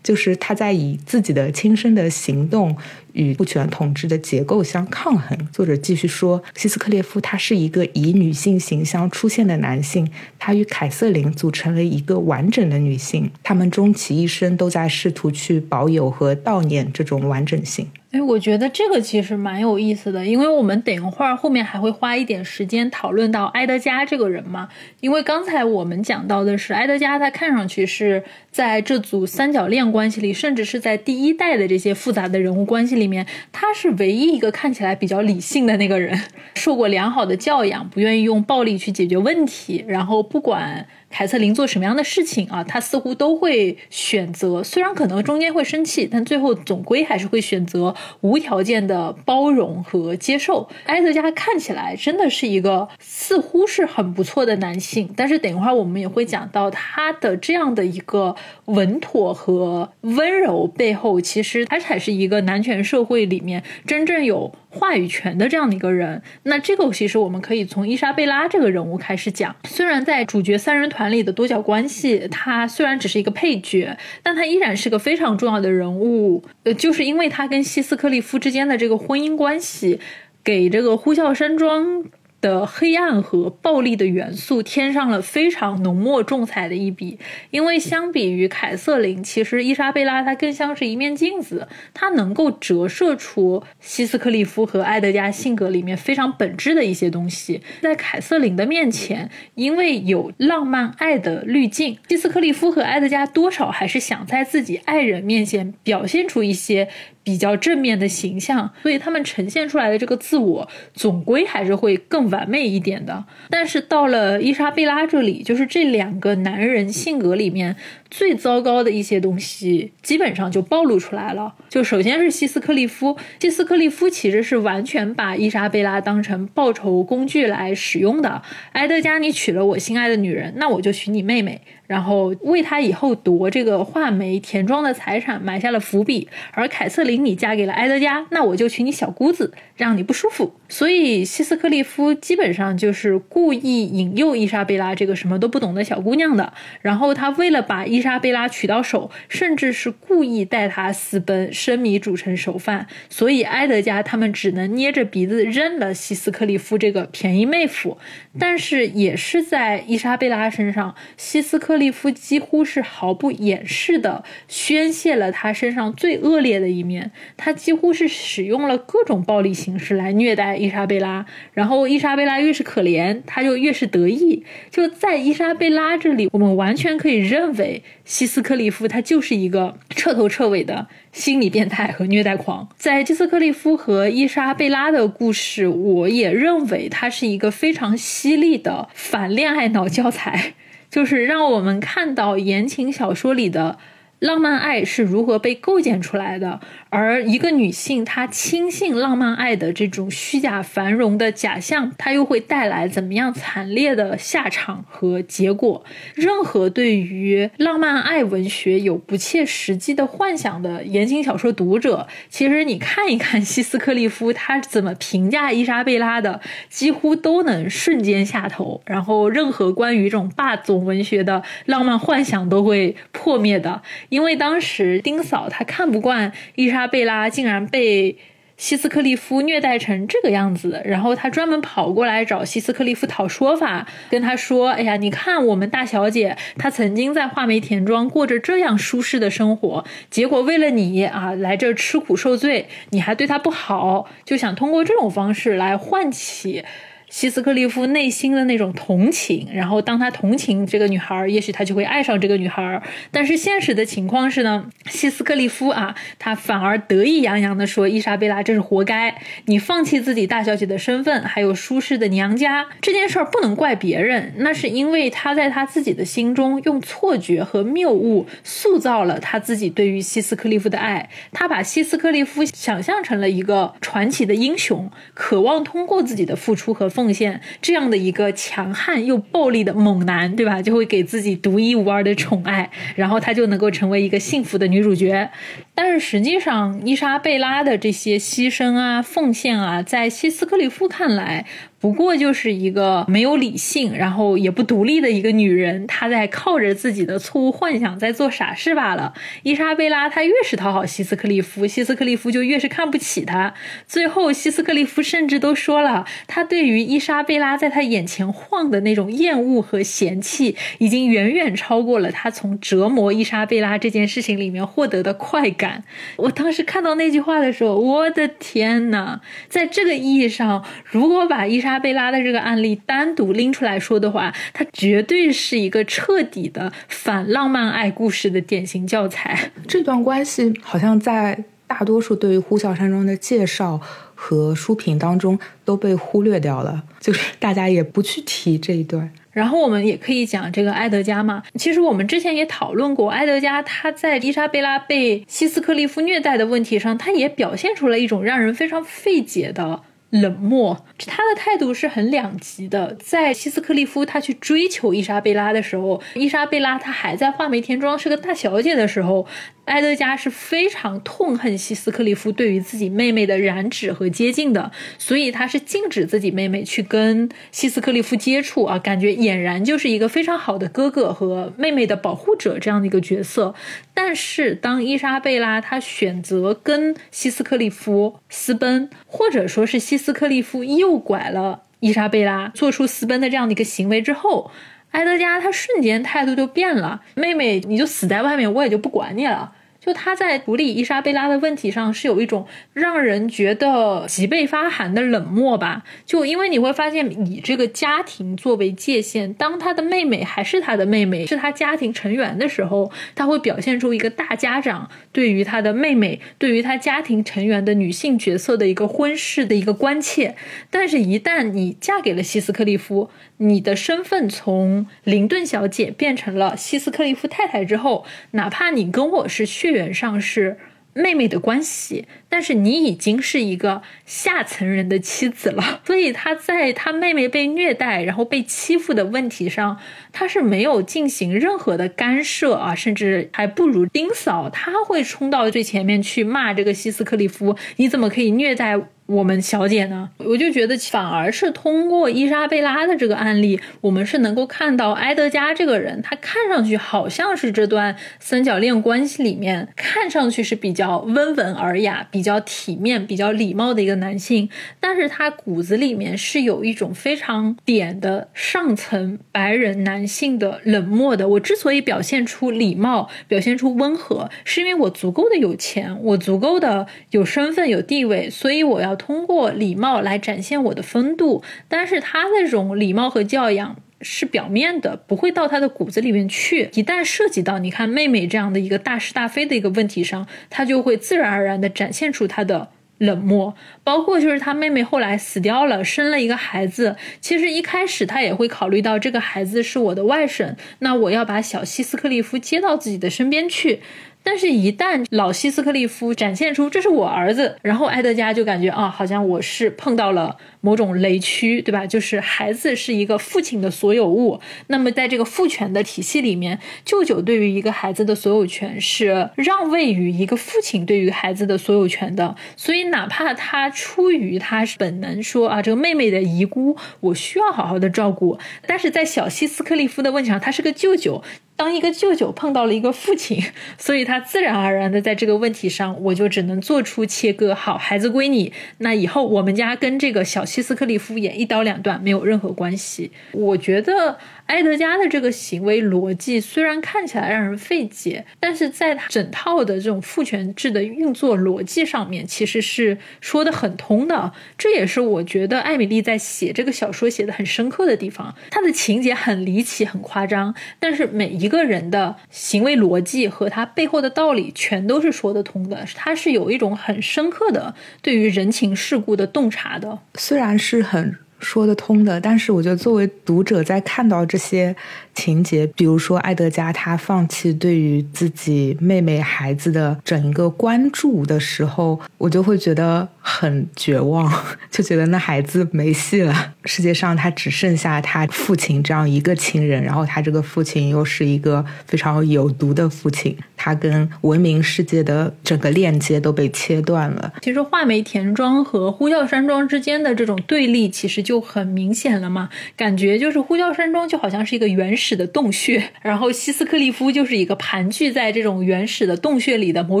就是他在以自己的亲身的行动与父权统治的结构相抗衡。作者继续说，希斯克列夫他是一个以女性形象出现的男性，他与凯瑟琳组成了一个完整的女性，他们终其一生都在试图去保有和悼念这种完整性。哎，我觉得这个其实蛮有意思的，因为我们等一会儿后面还会花一点时间讨论到埃德加这个人嘛。因为刚才我们讲到的是埃德加，他看上去是在这组三角恋关系里，甚至是在第一代的这些复杂的人物关系里面，他是唯一一个看起来比较理性的那个人，<laughs> 受过良好的教养，不愿意用暴力去解决问题，然后不管。凯瑟琳做什么样的事情啊？他似乎都会选择，虽然可能中间会生气，但最后总归还是会选择无条件的包容和接受。埃德加看起来真的是一个似乎是很不错的男性，但是等一会儿我们也会讲到他的这样的一个稳妥和温柔背后，其实他才是一个男权社会里面真正有。话语权的这样的一个人，那这个其实我们可以从伊莎贝拉这个人物开始讲。虽然在主角三人团里的多角关系，他虽然只是一个配角，但他依然是个非常重要的人物。呃，就是因为他跟希斯克利夫之间的这个婚姻关系，给这个呼啸山庄的黑暗和暴力的元素添上了非常浓墨重彩的一笔。因为相比于凯瑟琳，其实伊莎贝拉她更像是一面镜子，她能够折射出希斯克利夫和埃德加性格里面非常本质的一些东西。在凯瑟琳的面前，因为有浪漫爱的滤镜，希斯克利夫和埃德加多少还是想在自己爱人面前表现出一些。比较正面的形象，所以他们呈现出来的这个自我，总归还是会更完美一点的。但是到了伊莎贝拉这里，就是这两个男人性格里面最糟糕的一些东西，基本上就暴露出来了。就首先是希斯克利夫，希斯克利夫其实是完全把伊莎贝拉当成报仇工具来使用的。埃德加，你娶了我心爱的女人，那我就娶你妹妹。然后为他以后夺这个画眉田庄的财产埋下了伏笔，而凯瑟琳你嫁给了埃德加，那我就娶你小姑子，让你不舒服。所以希斯克利夫基本上就是故意引诱伊莎贝拉这个什么都不懂的小姑娘的。然后他为了把伊莎贝拉娶到手，甚至是故意带她私奔，生米煮成熟饭。所以埃德加他们只能捏着鼻子认了希斯克利夫这个便宜妹夫。但是也是在伊莎贝拉身上，希斯克。利夫几乎是毫不掩饰的宣泄了他身上最恶劣的一面，他几乎是使用了各种暴力形式来虐待伊莎贝拉，然后伊莎贝拉越是可怜，他就越是得意。就在伊莎贝拉这里，我们完全可以认为希斯克利夫他就是一个彻头彻尾的心理变态和虐待狂。在基斯克利夫和伊莎贝拉的故事，我也认为他是一个非常犀利的反恋爱脑教材。就是让我们看到言情小说里的。浪漫爱是如何被构建出来的？而一个女性她轻信浪漫爱的这种虚假繁荣的假象，她又会带来怎么样惨烈的下场和结果？任何对于浪漫爱文学有不切实际的幻想的言情小说读者，其实你看一看希斯克利夫他怎么评价伊莎贝拉的，几乎都能瞬间下头。然后，任何关于这种霸总文学的浪漫幻想都会破灭的。因为当时丁嫂她看不惯伊莎贝拉竟然被希斯克利夫虐待成这个样子，然后他专门跑过来找希斯克利夫讨说法，跟他说：“哎呀，你看我们大小姐，她曾经在画眉田庄过着这样舒适的生活，结果为了你啊来这吃苦受罪，你还对她不好，就想通过这种方式来唤起。”希斯克利夫内心的那种同情，然后当他同情这个女孩，也许他就会爱上这个女孩。但是现实的情况是呢，希斯克利夫啊，他反而得意洋洋地说：“伊莎贝拉，这是活该，你放弃自己大小姐的身份，还有舒适的娘家，这件事儿不能怪别人，那是因为他在他自己的心中用错觉和谬误塑造了他自己对于希斯克利夫的爱，他把希斯克利夫想象成了一个传奇的英雄，渴望通过自己的付出和奉。”奉献这样的一个强悍又暴力的猛男，对吧？就会给自己独一无二的宠爱，然后他就能够成为一个幸福的女主角。但是实际上，伊莎贝拉的这些牺牲啊、奉献啊，在西斯克里夫看来。不过就是一个没有理性，然后也不独立的一个女人，她在靠着自己的错误幻想在做傻事罢了。伊莎贝拉她越是讨好希斯克利夫，希斯克利夫就越是看不起她。最后，希斯克利夫甚至都说了，他对于伊莎贝拉在他眼前晃的那种厌恶和嫌弃，已经远远超过了他从折磨伊莎贝拉这件事情里面获得的快感。我当时看到那句话的时候，我的天呐，在这个意义上，如果把伊莎阿贝拉的这个案例单独拎出来说的话，它绝对是一个彻底的反浪漫爱故事的典型教材。这段关系好像在大多数对于呼啸山庄的介绍和书评当中都被忽略掉了，就是大家也不去提这一段。然后我们也可以讲这个埃德加嘛，其实我们之前也讨论过，埃德加他在伊莎贝拉被希斯克利夫虐待的问题上，他也表现出了一种让人非常费解的。冷漠，他的态度是很两极的。在希斯克利夫他去追求伊莎贝拉的时候，伊莎贝拉她还在画眉田庄是个大小姐的时候。埃德加是非常痛恨希斯克利夫对于自己妹妹的染指和接近的，所以他是禁止自己妹妹去跟希斯克利夫接触啊，感觉俨然就是一个非常好的哥哥和妹妹的保护者这样的一个角色。但是当伊莎贝拉她选择跟希斯克利夫私奔，或者说是希斯克利夫诱拐了。伊莎贝拉做出私奔的这样的一个行为之后，埃德加他瞬间态度就变了，妹妹你就死在外面，我也就不管你了。就他在处理伊莎贝拉的问题上是有一种让人觉得脊背发寒的冷漠吧？就因为你会发现，以这个家庭作为界限，当他的妹妹还是他的妹妹，是他家庭成员的时候，他会表现出一个大家长对于他的妹妹、对于他家庭成员的女性角色的一个婚事的一个关切。但是，一旦你嫁给了希斯克利夫，你的身份从林顿小姐变成了希斯克利夫太太之后，哪怕你跟我是血缘上是妹妹的关系，但是你已经是一个下层人的妻子了。<laughs> 所以他在他妹妹被虐待然后被欺负的问题上，他是没有进行任何的干涉啊，甚至还不如丁嫂，他会冲到最前面去骂这个希斯克利夫，你怎么可以虐待？我们小姐呢，我就觉得反而是通过伊莎贝拉的这个案例，我们是能够看到埃德加这个人，他看上去好像是这段三角恋关系里面看上去是比较温文尔雅、比较体面、比较礼貌的一个男性，但是他骨子里面是有一种非常点的上层白人男性的冷漠的。我之所以表现出礼貌、表现出温和，是因为我足够的有钱，我足够的有身份、有地位，所以我要。通过礼貌来展现我的风度，但是他那种礼貌和教养是表面的，不会到他的骨子里面去。一旦涉及到你看妹妹这样的一个大是大非的一个问题上，他就会自然而然的展现出他的冷漠。包括就是他妹妹后来死掉了，生了一个孩子，其实一开始他也会考虑到这个孩子是我的外甥，那我要把小希斯克利夫接到自己的身边去。但是，一旦老希斯克利夫展现出这是我儿子，然后埃德加就感觉啊，好像我是碰到了某种雷区，对吧？就是孩子是一个父亲的所有物。那么，在这个父权的体系里面，舅舅对于一个孩子的所有权是让位于一个父亲对于孩子的所有权的。所以，哪怕他出于他本能说啊，这个妹妹的遗孤，我需要好好的照顾，但是在小希斯克利夫的问题上，他是个舅舅。当一个舅舅碰到了一个父亲，<laughs> 所以他自然而然的在这个问题上，我就只能做出切割。好，孩子归你，那以后我们家跟这个小希斯克利夫也一刀两断，没有任何关系。我觉得。埃德加的这个行为逻辑虽然看起来让人费解，但是在他整套的这种父权制的运作逻辑上面，其实是说的很通的。这也是我觉得艾米丽在写这个小说写的很深刻的地方。她的情节很离奇、很夸张，但是每一个人的行为逻辑和他背后的道理全都是说得通的。他是有一种很深刻的对于人情世故的洞察的，虽然是很。说得通的，但是我觉得作为读者在看到这些情节，比如说埃德加他放弃对于自己妹妹孩子的整一个关注的时候，我就会觉得很绝望，<laughs> 就觉得那孩子没戏了。世界上他只剩下他父亲这样一个亲人，然后他这个父亲又是一个非常有毒的父亲，他跟文明世界的整个链接都被切断了。其实画眉田庄和呼啸山庄之间的这种对立，其实就。很明显了嘛，感觉就是呼啸山庄就好像是一个原始的洞穴，<laughs> 然后希斯克利夫就是一个盘踞在这种原始的洞穴里的某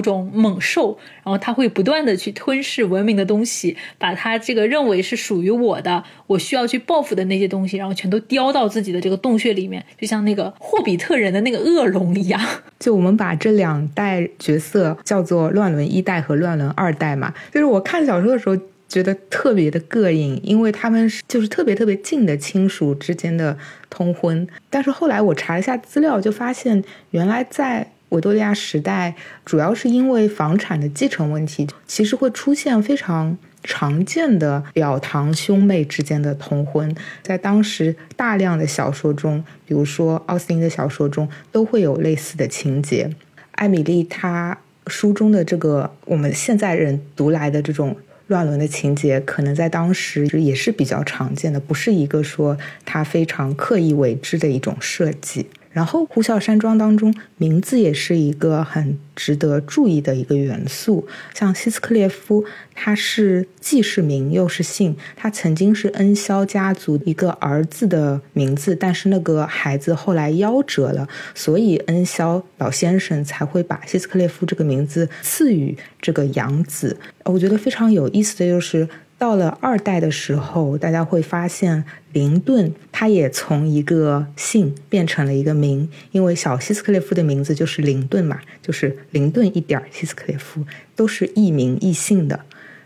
种猛兽，然后它会不断的去吞噬文明的东西，把它这个认为是属于我的，我需要去报复的那些东西，然后全都叼到自己的这个洞穴里面，就像那个霍比特人的那个恶龙一样。<laughs> 就我们把这两代角色叫做乱伦一代和乱伦二代嘛，就是我看小说的时候。觉得特别的膈应，因为他们是就是特别特别近的亲属之间的通婚。但是后来我查了一下资料，就发现原来在维多利亚时代，主要是因为房产的继承问题，其实会出现非常常见的表堂兄妹之间的通婚。在当时大量的小说中，比如说奥斯汀的小说中，都会有类似的情节。艾米丽她书中的这个我们现在人读来的这种。乱伦的情节可能在当时也是比较常见的，不是一个说她非常刻意为之的一种设计。然后，呼啸山庄当中，名字也是一个很值得注意的一个元素。像希斯克列夫，他是既是名又是姓，他曾经是恩肖家族一个儿子的名字，但是那个孩子后来夭折了，所以恩肖老先生才会把希斯克列夫这个名字赐予这个养子。我觉得非常有意思的就是。到了二代的时候，大家会发现林顿他也从一个姓变成了一个名，因为小希斯克列夫的名字就是林顿嘛，就是林顿一点希斯克列夫都是艺名异姓的。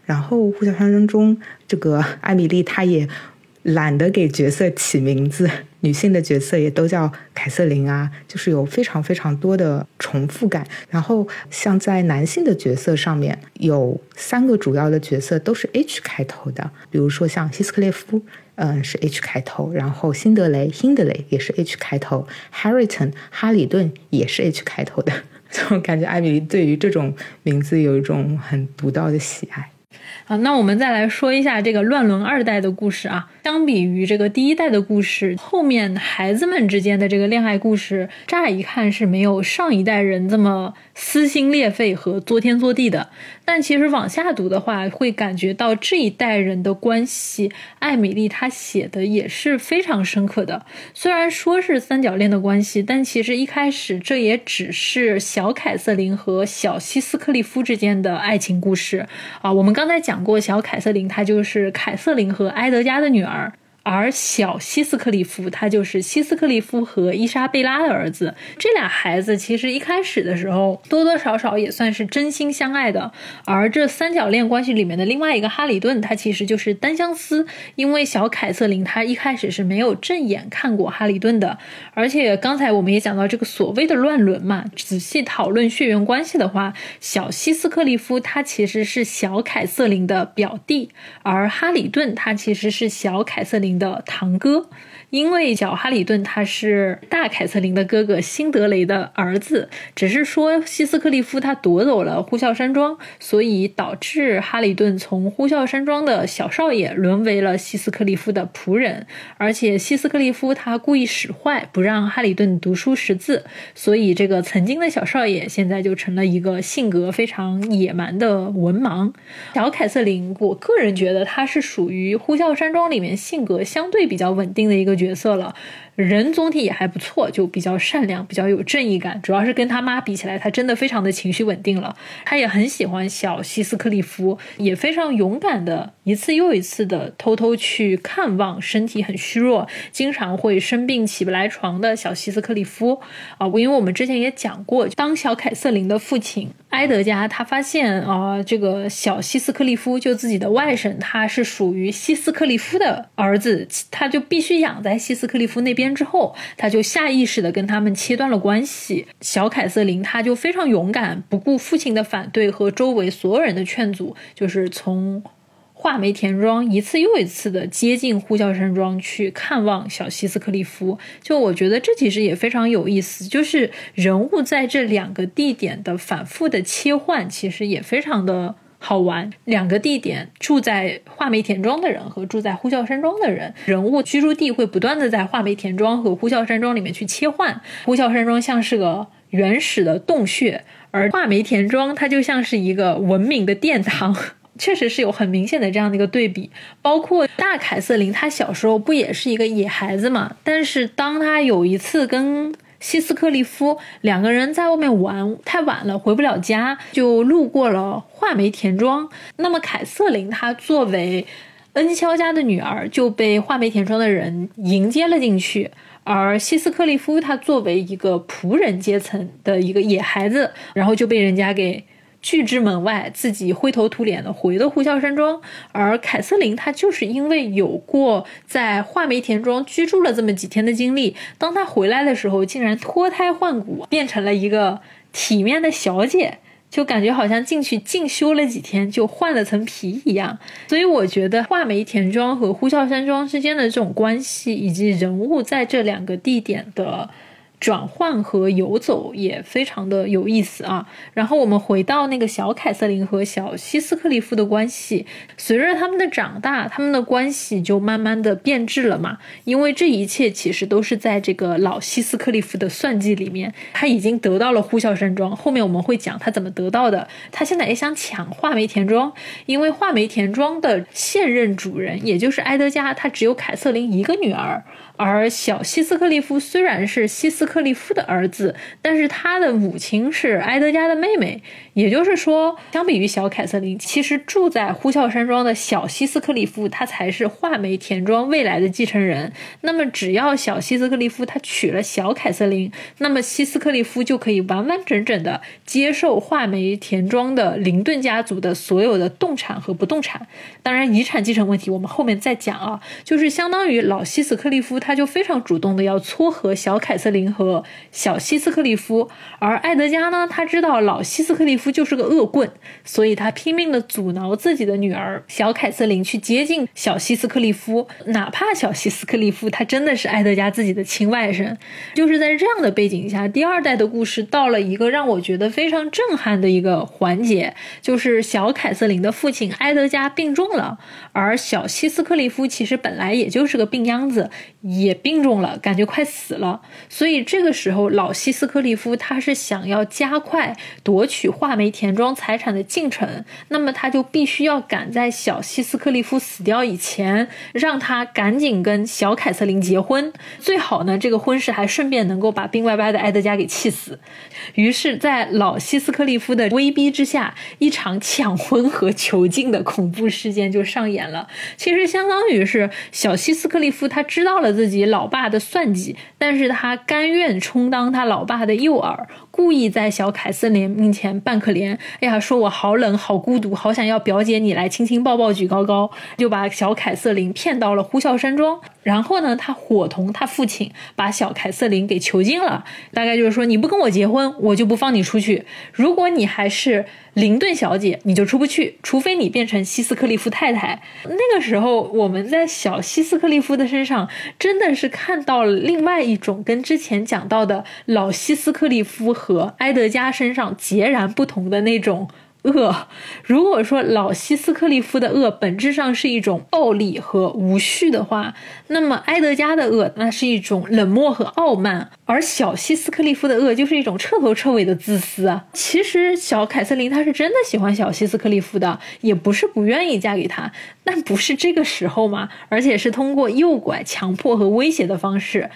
然后《呼啸山庄》中，这个艾米丽她也。懒得给角色起名字，女性的角色也都叫凯瑟琳啊，就是有非常非常多的重复感。然后像在男性的角色上面，有三个主要的角色都是 H 开头的，比如说像希斯克列夫，嗯，是 H 开头；然后辛德雷 （Hindley） 也是 H 开头，Harriton 哈里顿也是 H 开头的。<laughs> 就感觉艾米丽对于这种名字有一种很独到的喜爱。啊，那我们再来说一下这个乱伦二代的故事啊。相比于这个第一代的故事，后面孩子们之间的这个恋爱故事，乍一看是没有上一代人这么撕心裂肺和作天作地的。但其实往下读的话，会感觉到这一代人的关系，艾米丽她写的也是非常深刻的。虽然说是三角恋的关系，但其实一开始这也只是小凯瑟琳和小希斯克利夫之间的爱情故事啊。我们刚才讲过，小凯瑟琳她就是凯瑟琳和埃德加的女儿。而小希斯克利夫，他就是希斯克利夫和伊莎贝拉的儿子。这俩孩子其实一开始的时候多多少少也算是真心相爱的。而这三角恋关系里面的另外一个哈里顿，他其实就是单相思。因为小凯瑟琳他一开始是没有正眼看过哈里顿的。而且刚才我们也讲到这个所谓的乱伦嘛，仔细讨论血缘关系的话，小希斯克利夫他其实是小凯瑟琳的表弟，而哈里顿他其实是小凯瑟琳。的堂哥。因为小哈里顿他是大凯瑟琳的哥哥辛德雷的儿子，只是说希斯克利夫他夺走了呼啸山庄，所以导致哈里顿从呼啸山庄的小少爷沦为了希斯克利夫的仆人。而且希斯克利夫他故意使坏，不让哈里顿读书识字，所以这个曾经的小少爷现在就成了一个性格非常野蛮的文盲。小凯瑟琳，我个人觉得他是属于呼啸山庄里面性格相对比较稳定的一个。角角色了。人总体也还不错，就比较善良，比较有正义感。主要是跟他妈比起来，他真的非常的情绪稳定了。他也很喜欢小希斯克利夫，也非常勇敢的一次又一次的偷偷去看望身体很虚弱、经常会生病起不来床的小希斯克利夫。啊，因为我们之前也讲过，当小凯瑟琳的父亲埃德加他发现啊，这个小希斯克利夫就自己的外甥，他是属于希斯克利夫的儿子，他就必须养在希斯克利夫那边。之后，他就下意识的跟他们切断了关系。小凯瑟琳，他就非常勇敢，不顾父亲的反对和周围所有人的劝阻，就是从画眉田庄一次又一次的接近呼啸山庄去看望小希斯克利夫。就我觉得这其实也非常有意思，就是人物在这两个地点的反复的切换，其实也非常的。好玩，两个地点住在画眉田庄的人和住在呼啸山庄的人，人物居住地会不断的在画眉田庄和呼啸山庄里面去切换。呼啸山庄像是个原始的洞穴，而画眉田庄它就像是一个文明的殿堂，<laughs> 确实是有很明显的这样的一个对比。包括大凯瑟琳，她小时候不也是一个野孩子嘛？但是当她有一次跟希斯克利夫两个人在外面玩太晚了，回不了家，就路过了画眉田庄。那么凯瑟琳她作为恩肖家的女儿，就被画眉田庄的人迎接了进去。而希斯克利夫他作为一个仆人阶层的一个野孩子，然后就被人家给。拒之门外，自己灰头土脸的回了呼啸山庄。而凯瑟琳她就是因为有过在画眉田庄居住了这么几天的经历，当她回来的时候，竟然脱胎换骨，变成了一个体面的小姐，就感觉好像进去进修了几天，就换了层皮一样。所以我觉得画眉田庄和呼啸山庄之间的这种关系，以及人物在这两个地点的。转换和游走也非常的有意思啊。然后我们回到那个小凯瑟琳和小希斯克利夫的关系，随着他们的长大，他们的关系就慢慢的变质了嘛。因为这一切其实都是在这个老希斯克利夫的算计里面，他已经得到了呼啸山庄。后面我们会讲他怎么得到的。他现在也想抢画眉田庄，因为画眉田庄的现任主人也就是埃德加，他只有凯瑟琳一个女儿，而小希斯克利夫虽然是希斯。斯克利夫的儿子，但是他的母亲是埃德加的妹妹。也就是说，相比于小凯瑟琳，其实住在呼啸山庄的小希斯克利夫，他才是画眉田庄未来的继承人。那么，只要小希斯克利夫他娶了小凯瑟琳，那么希斯克利夫就可以完完整整的接受画眉田庄的林顿家族的所有的动产和不动产。当然，遗产继承问题我们后面再讲啊。就是相当于老希斯克利夫他就非常主动的要撮合小凯瑟琳和小希斯克利夫，而艾德加呢，他知道老希斯克利夫。夫就是个恶棍，所以他拼命的阻挠自己的女儿小凯瑟琳去接近小希斯克利夫，哪怕小希斯克利夫他真的是埃德加自己的亲外甥。就是在这样的背景下，第二代的故事到了一个让我觉得非常震撼的一个环节，就是小凯瑟琳的父亲埃德加病重了，而小希斯克利夫其实本来也就是个病秧子，也病重了，感觉快死了。所以这个时候，老希斯克利夫他是想要加快夺取画。眉田庄财产的进程，那么他就必须要赶在小希斯克利夫死掉以前，让他赶紧跟小凯瑟琳结婚，最好呢，这个婚事还顺便能够把病歪歪的埃德加给气死。于是，在老希斯克利夫的威逼之下，一场抢婚和囚禁的恐怖事件就上演了。其实，相当于是小希斯克利夫他知道了自己老爸的算计，但是他甘愿充当他老爸的诱饵。故意在小凯瑟琳面前扮可怜，哎呀，说我好冷，好孤独，好想要表姐你来亲亲抱抱举高高，就把小凯瑟琳骗到了呼啸山庄。然后呢，他伙同他父亲把小凯瑟琳给囚禁了。大概就是说，你不跟我结婚，我就不放你出去。如果你还是林顿小姐，你就出不去，除非你变成希斯克利夫太太。那个时候，我们在小希斯克利夫的身上真的是看到了另外一种跟之前讲到的老希斯克利夫和埃德加身上截然不同的那种。恶，如果说老希斯克利夫的恶本质上是一种暴力和无序的话，那么埃德加的恶那是一种冷漠和傲慢，而小希斯克利夫的恶就是一种彻头彻尾的自私。其实小凯瑟琳她是真的喜欢小希斯克利夫的，也不是不愿意嫁给他，但不是这个时候嘛，而且是通过诱拐、强迫和威胁的方式。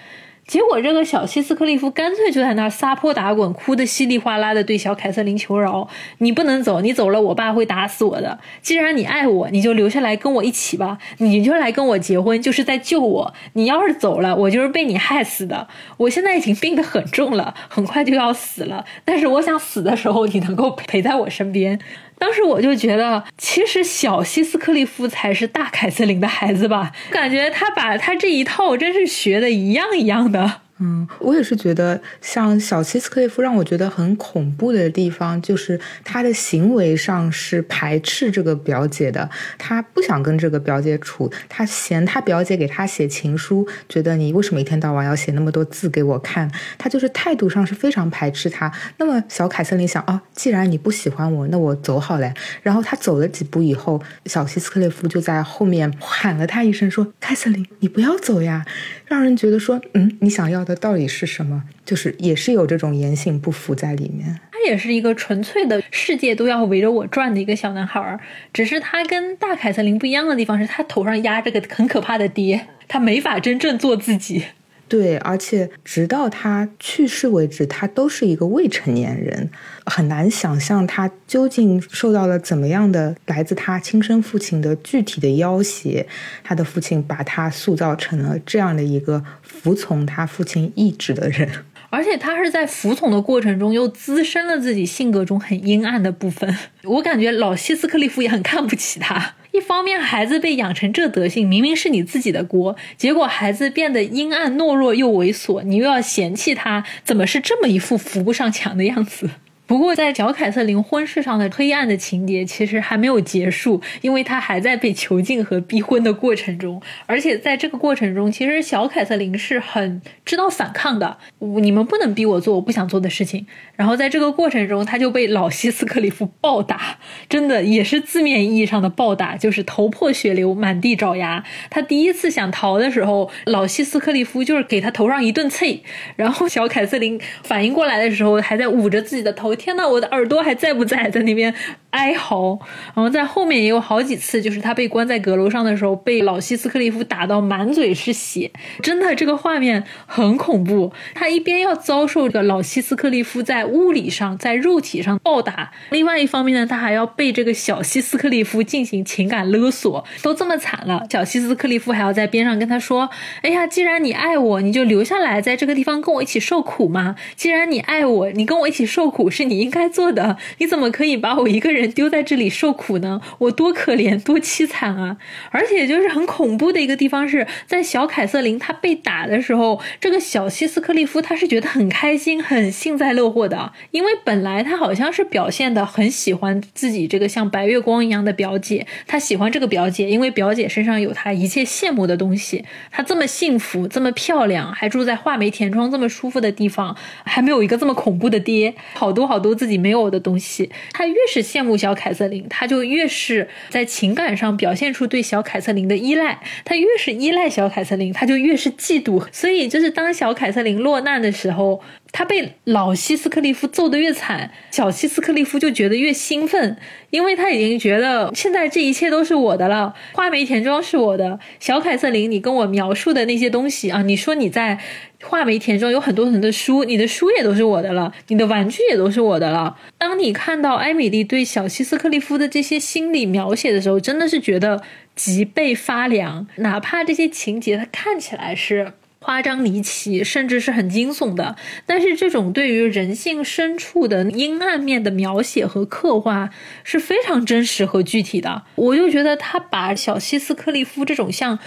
结果，这个小希斯克利夫干脆就在那儿撒泼打滚，哭得稀里哗啦的，对小凯瑟琳求饶：“你不能走，你走了，我爸会打死我的。既然你爱我，你就留下来跟我一起吧，你就来跟我结婚，就是在救我。你要是走了，我就是被你害死的。我现在已经病得很重了，很快就要死了。但是我想死的时候，你能够陪在我身边。”当时我就觉得，其实小希斯克利夫才是大凯瑟琳的孩子吧？感觉他把他这一套真是学的一样一样的。嗯，我也是觉得，像小希斯克利夫让我觉得很恐怖的地方，就是他的行为上是排斥这个表姐的，他不想跟这个表姐处，他嫌他表姐给他写情书，觉得你为什么一天到晚要写那么多字给我看？他就是态度上是非常排斥他。那么小凯瑟琳想啊，既然你不喜欢我，那我走好了。然后他走了几步以后，小希斯克利夫就在后面喊了他一声，说：“凯瑟琳，你不要走呀。”让人觉得说，嗯，你想要的到底是什么？就是也是有这种言行不符在里面。他也是一个纯粹的世界都要围着我转的一个小男孩儿，只是他跟大凯瑟琳不一样的地方是他头上压着个很可怕的爹，他没法真正做自己。对，而且直到他去世为止，他都是一个未成年人，很难想象他究竟受到了怎么样的来自他亲生父亲的具体的要挟。他的父亲把他塑造成了这样的一个服从他父亲意志的人，而且他是在服从的过程中又滋生了自己性格中很阴暗的部分。<laughs> 我感觉老希斯克利夫也很看不起他。一方面，孩子被养成这德性，明明是你自己的锅，结果孩子变得阴暗懦弱又猥琐，你又要嫌弃他，怎么是这么一副扶不上墙的样子？不过，在小凯瑟琳婚事上的黑暗的情节其实还没有结束，因为她还在被囚禁和逼婚的过程中。而且在这个过程中，其实小凯瑟琳是很知道反抗的。你们不能逼我做我不想做的事情。然后在这个过程中，他就被老希斯克里夫暴打，真的也是字面意义上的暴打，就是头破血流、满地找牙。他第一次想逃的时候，老希斯克里夫就是给他头上一顿啐。然后小凯瑟琳反应过来的时候，还在捂着自己的头。天呐，我的耳朵还在不在？在那边哀嚎。然后在后面也有好几次，就是他被关在阁楼上的时候，被老希斯克利夫打到满嘴是血，真的这个画面很恐怖。他一边要遭受这个老希斯克利夫在物理上、在肉体上暴打，另外一方面呢，他还要被这个小希斯克利夫进行情感勒索。都这么惨了，小希斯克利夫还要在边上跟他说：“哎呀，既然你爱我，你就留下来，在这个地方跟我一起受苦嘛。既然你爱我，你跟我一起受苦是你应该做的。你怎么可以把我一个人丢在这里受苦呢？我多可怜，多凄惨啊！而且就是很恐怖的一个地方是在小凯瑟琳她被打的时候，这个小希斯克利夫他是觉得很开心、很幸灾乐祸的，因为本来他好像是表现的很喜欢自己这个像白月光一样的表姐，他喜欢这个表姐，因为表姐身上有他一切羡慕的东西，她这么幸福，这么漂亮，还住在画眉田庄这么舒服的地方，还没有一个这么恐怖的爹，好多好多自己没有的东西。他越是羡慕小凯瑟琳，他就越是在情感上表现出对小凯瑟琳的依赖。他越是依赖小凯瑟琳，他就越是嫉妒。所以，就是当小凯瑟琳落难的时候，他被老希斯克利夫揍得越惨，小希斯克利夫就觉得越兴奋，因为他已经觉得现在这一切都是我的了，花梅田庄是我的。小凯瑟琳，你跟我描述的那些东西啊，你说你在。画眉田中有很多很多的书，你的书也都是我的了，你的玩具也都是我的了。当你看到艾米丽对小希斯克利夫的这些心理描写的时候，真的是觉得脊背发凉。哪怕这些情节它看起来是夸张离奇，甚至是很惊悚的，但是这种对于人性深处的阴暗面的描写和刻画是非常真实和具体的。我就觉得他把小希斯克利夫这种像。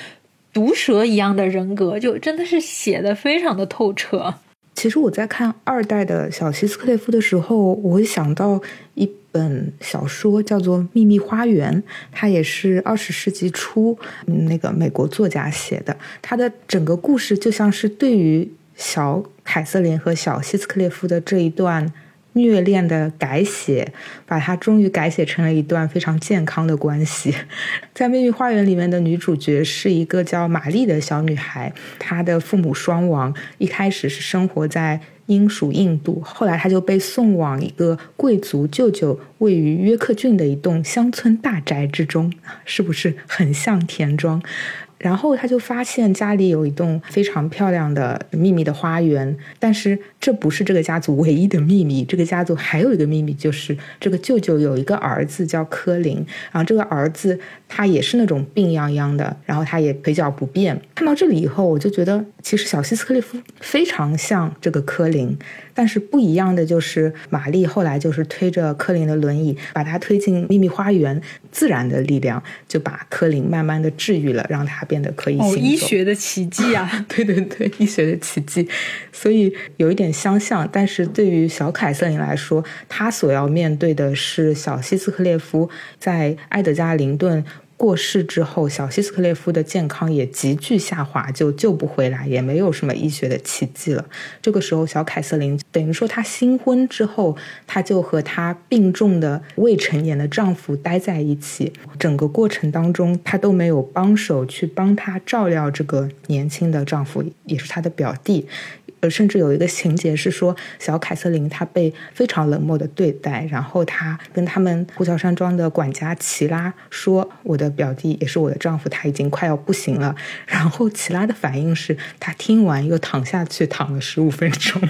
毒蛇一样的人格，就真的是写的非常的透彻。其实我在看二代的小希斯克列夫的时候，我会想到一本小说，叫做《秘密花园》，它也是二十世纪初那个美国作家写的。它的整个故事就像是对于小凯瑟琳和小希斯克列夫的这一段。虐恋的改写，把它终于改写成了一段非常健康的关系。<laughs> 在《秘密花园》里面的女主角是一个叫玛丽的小女孩，她的父母双亡，一开始是生活在英属印度，后来他就被送往一个贵族舅舅位于约克郡的一栋乡村大宅之中，是不是很像田庄？然后他就发现家里有一栋非常漂亮的秘密的花园，但是这不是这个家族唯一的秘密。这个家族还有一个秘密，就是这个舅舅有一个儿子叫柯林，然后这个儿子他也是那种病殃殃的，然后他也腿脚不便。看到这里以后，我就觉得其实小希斯克利夫非常像这个柯林。但是不一样的就是，玛丽后来就是推着柯林的轮椅，把他推进秘密花园，自然的力量就把柯林慢慢的治愈了，让他变得可以行走。医学的奇迹啊！对 <laughs> 对对，<laughs> 医学的奇迹。所以有一点相像，但是对于小凯瑟琳来说，她所要面对的是小希斯克列夫在埃德加林顿。过世之后，小希斯克列夫的健康也急剧下滑，就救不回来，也没有什么医学的奇迹了。这个时候，小凯瑟琳等于说，她新婚之后，她就和她病重的未成年的丈夫待在一起。整个过程当中，她都没有帮手去帮她照料这个年轻的丈夫，也是她的表弟。甚至有一个情节是说，小凯瑟琳她被非常冷漠的对待，然后她跟他们呼啸山庄的管家齐拉说：“我的表弟也是我的丈夫，他已经快要不行了。”然后齐拉的反应是他听完又躺下去躺了十五分钟。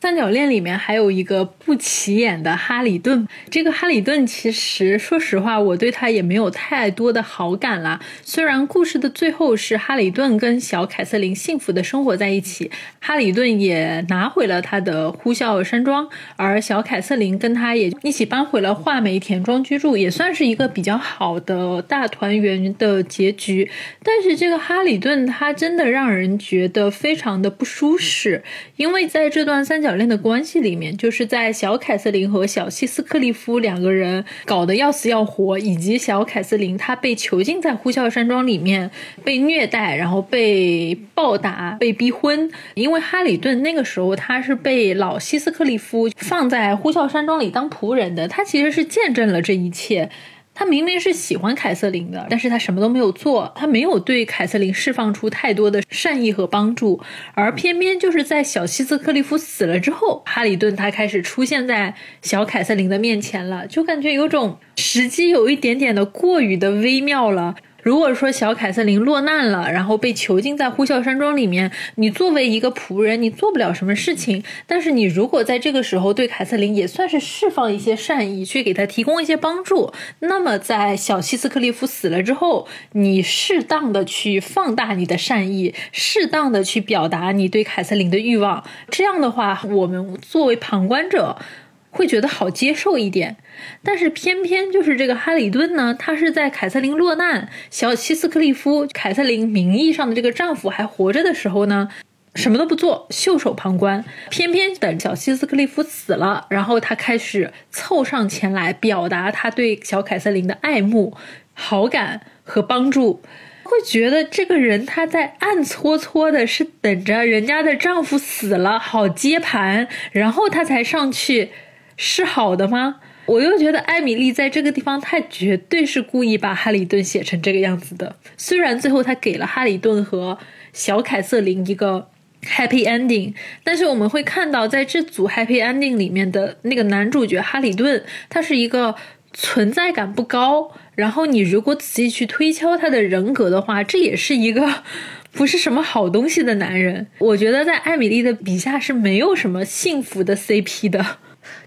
三角恋里面还有一个不起眼的哈里顿，这个哈里顿其实说实话，我对他也没有太多的好感啦。虽然故事的最后是哈里顿跟小凯瑟琳幸福的生活在一起，哈里顿也拿回了他的呼啸山庄，而小凯瑟琳跟他也一起搬回了画眉田庄居住，也算是一个比较好的大团圆的结局。但是这个哈里顿他真的让人觉得非常的不舒适，因为在这段三角。小恋的关系里面，就是在小凯瑟琳和小希斯克利夫两个人搞得要死要活，以及小凯瑟琳她被囚禁在呼啸山庄里面，被虐待，然后被暴打，被逼婚。因为哈里顿那个时候他是被老希斯克利夫放在呼啸山庄里当仆人的，他其实是见证了这一切。他明明是喜欢凯瑟琳的，但是他什么都没有做，他没有对凯瑟琳释放出太多的善意和帮助，而偏偏就是在小希斯克利夫死了之后，哈里顿他开始出现在小凯瑟琳的面前了，就感觉有种时机有一点点的过于的微妙了。如果说小凯瑟琳落难了，然后被囚禁在呼啸山庄里面，你作为一个仆人，你做不了什么事情。但是你如果在这个时候对凯瑟琳也算是释放一些善意，去给她提供一些帮助，那么在小希斯克利夫死了之后，你适当的去放大你的善意，适当的去表达你对凯瑟琳的欲望，这样的话，我们作为旁观者。会觉得好接受一点，但是偏偏就是这个哈里顿呢，他是在凯瑟琳落难、小希斯克利夫、凯瑟琳名义上的这个丈夫还活着的时候呢，什么都不做，袖手旁观。偏偏等小希斯克利夫死了，然后他开始凑上前来表达他对小凯瑟琳的爱慕、好感和帮助，会觉得这个人他在暗搓搓的是等着人家的丈夫死了好接盘，然后他才上去。是好的吗？我又觉得艾米丽在这个地方，她绝对是故意把哈里顿写成这个样子的。虽然最后她给了哈里顿和小凯瑟琳一个 happy ending，但是我们会看到，在这组 happy ending 里面的那个男主角哈里顿，他是一个存在感不高。然后你如果仔细去推敲他的人格的话，这也是一个 <laughs> 不是什么好东西的男人。我觉得在艾米丽的笔下是没有什么幸福的 CP 的。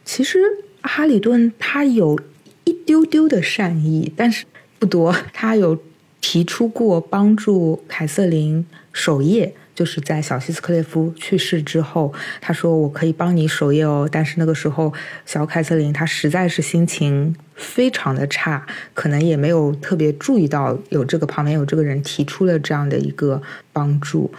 其实哈里顿他有一丢丢的善意，但是不多。他有提出过帮助凯瑟琳守夜，就是在小希斯克列夫去世之后，他说我可以帮你守夜哦。但是那个时候小凯瑟琳她实在是心情非常的差，可能也没有特别注意到有这个旁边有这个人提出了这样的一个帮助。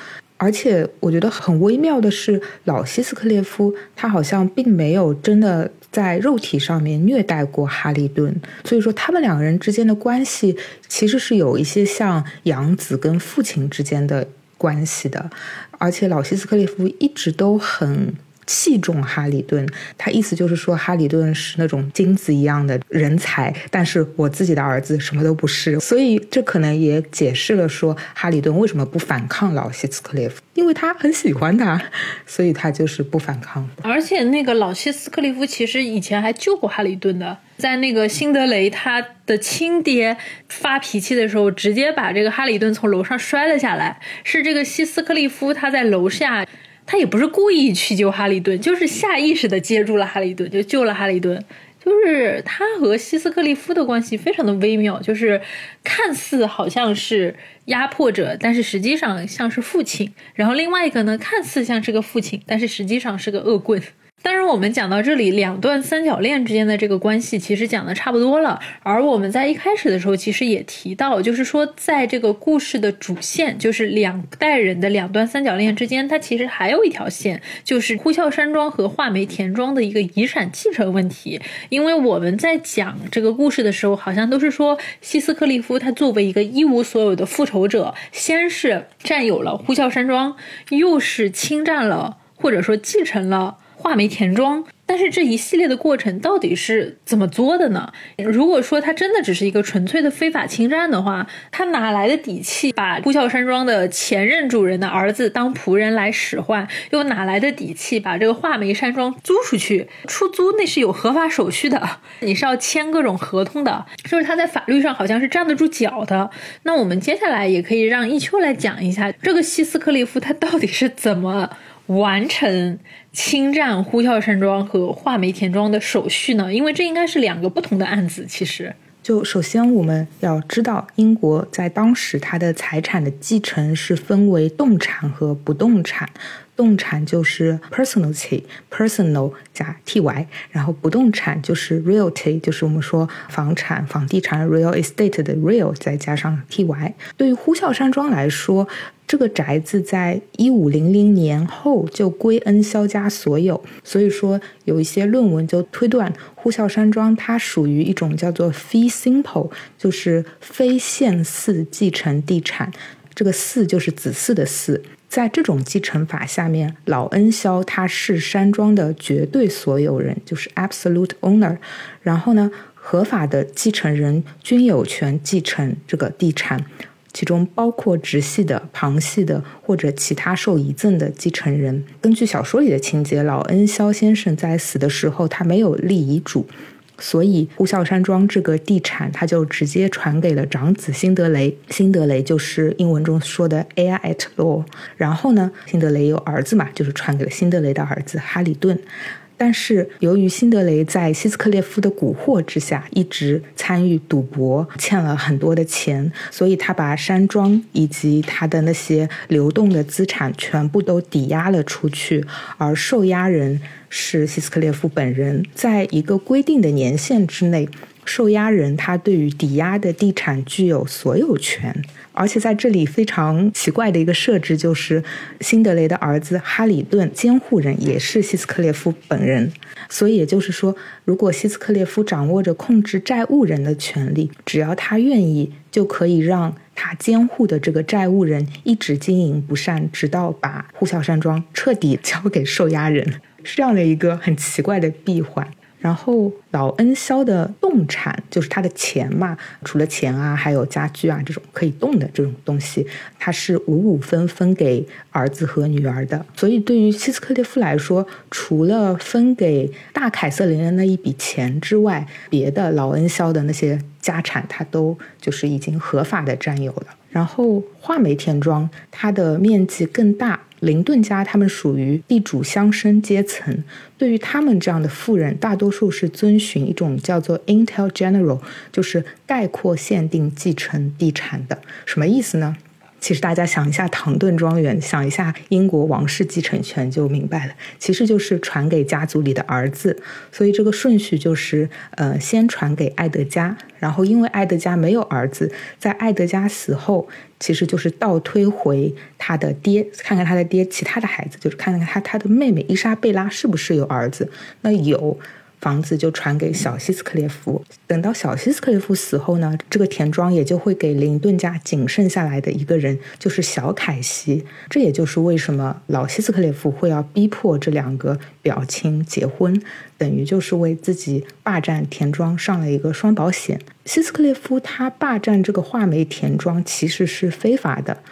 而且我觉得很微妙的是，老希斯克列夫他好像并没有真的在肉体上面虐待过哈利顿，所以说他们两个人之间的关系其实是有一些像养子跟父亲之间的关系的，而且老希斯克列夫一直都很。器重哈里顿，他意思就是说哈里顿是那种金子一样的人才，但是我自己的儿子什么都不是，所以这可能也解释了说哈里顿为什么不反抗老希斯克利夫，因为他很喜欢他，所以他就是不反抗。而且那个老希斯克利夫其实以前还救过哈里顿的，在那个辛德雷他的亲爹发脾气的时候，直接把这个哈里顿从楼上摔了下来，是这个希斯克利夫他在楼下。他也不是故意去救哈利顿，就是下意识的接住了哈利顿，就救了哈利顿。就是他和希斯克利夫的关系非常的微妙，就是看似好像是压迫者，但是实际上像是父亲。然后另外一个呢，看似像是个父亲，但是实际上是个恶棍。当然，我们讲到这里，两段三角恋之间的这个关系其实讲的差不多了。而我们在一开始的时候，其实也提到，就是说，在这个故事的主线，就是两代人的两段三角恋之间，它其实还有一条线，就是呼啸山庄和画眉田庄的一个遗产继承问题。因为我们在讲这个故事的时候，好像都是说，希斯克利夫他作为一个一无所有的复仇者，先是占有了呼啸山庄，又是侵占了，或者说继承了。画眉田庄，但是这一系列的过程到底是怎么做的呢？如果说他真的只是一个纯粹的非法侵占的话，他哪来的底气把呼啸山庄的前任主人的儿子当仆人来使唤？又哪来的底气把这个画眉山庄租出去？出租那是有合法手续的，你是要签各种合同的，就是他在法律上好像是站得住脚的。那我们接下来也可以让一秋来讲一下这个希斯克利夫他到底是怎么。完成侵占呼啸山庄和画眉田庄的手续呢？因为这应该是两个不同的案子。其实，就首先我们要知道，英国在当时它的财产的继承是分为动产和不动产。动产就是 personality，personal 加 ty，然后不动产就是 realty，就是我们说房产、房地产 real estate 的 real 再加上 ty。对于呼啸山庄来说，这个宅子在一五零零年后就归恩肖家所有，所以说有一些论文就推断呼啸山庄它属于一种叫做 fee simple，就是非现嗣继承地产。这个嗣就是子嗣的嗣，在这种继承法下面，老恩肖他是山庄的绝对所有人，就是 absolute owner。然后呢？合法的继承人均有权继承这个地产，其中包括直系的、旁系的或者其他受遗赠的继承人。根据小说里的情节，老恩肖先生在死的时候，他没有立遗嘱。所以，呼啸山庄这个地产，他就直接传给了长子辛德雷。辛德雷就是英文中说的 a i r at law。然后呢，辛德雷有儿子嘛，就是传给了辛德雷的儿子哈里顿。但是，由于辛德雷在希斯克列夫的蛊惑之下，一直参与赌博，欠了很多的钱，所以他把山庄以及他的那些流动的资产全部都抵押了出去，而受押人。是希斯克列夫本人，在一个规定的年限之内，受押人他对于抵押的地产具有所有权。而且在这里非常奇怪的一个设置，就是辛德雷的儿子哈里顿监护人也是希斯克列夫本人。所以也就是说，如果希斯克列夫掌握着控制债务人的权利，只要他愿意，就可以让他监护的这个债务人一直经营不善，直到把呼啸山庄彻底交给受押人。是这样的一个很奇怪的闭环，然后老恩肖的动产就是他的钱嘛，除了钱啊，还有家具啊这种可以动的这种东西，他是五五分分给儿子和女儿的。所以对于希斯克列夫来说，除了分给大凯瑟琳的那一笔钱之外，别的老恩肖的那些家产，他都就是已经合法的占有了。然后画眉田庄，它的面积更大。林顿家他们属于地主乡绅阶层，对于他们这样的富人，大多数是遵循一种叫做 “intel general”，就是概括限定继承地产的。什么意思呢？其实大家想一下唐顿庄园，想一下英国王室继承权就明白了。其实就是传给家族里的儿子，所以这个顺序就是，呃，先传给爱德加，然后因为爱德加没有儿子，在爱德加死后，其实就是倒推回他的爹，看看他的爹其他的孩子，就是看看他他的妹妹伊莎贝拉是不是有儿子，那有。房子就传给小希斯克列夫。等到小希斯克列夫死后呢，这个田庄也就会给林顿家仅剩下来的一个人，就是小凯西。这也就是为什么老希斯克列夫会要逼迫这两个表亲结婚，等于就是为自己霸占田庄上了一个双保险。希斯克列夫他霸占这个画眉田庄其实是非法的。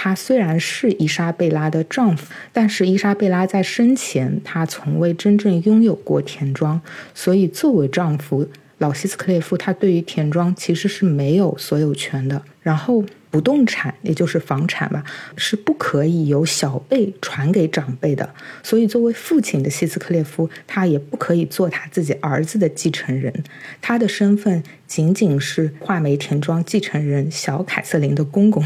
他虽然是伊莎贝拉的丈夫，但是伊莎贝拉在生前他从未真正拥有过田庄，所以作为丈夫，老希斯克列夫他对于田庄其实是没有所有权的。然后不动产，也就是房产吧，是不可以由小辈传给长辈的。所以作为父亲的希斯克列夫，他也不可以做他自己儿子的继承人，他的身份仅仅是画眉田庄继承人小凯瑟琳的公公。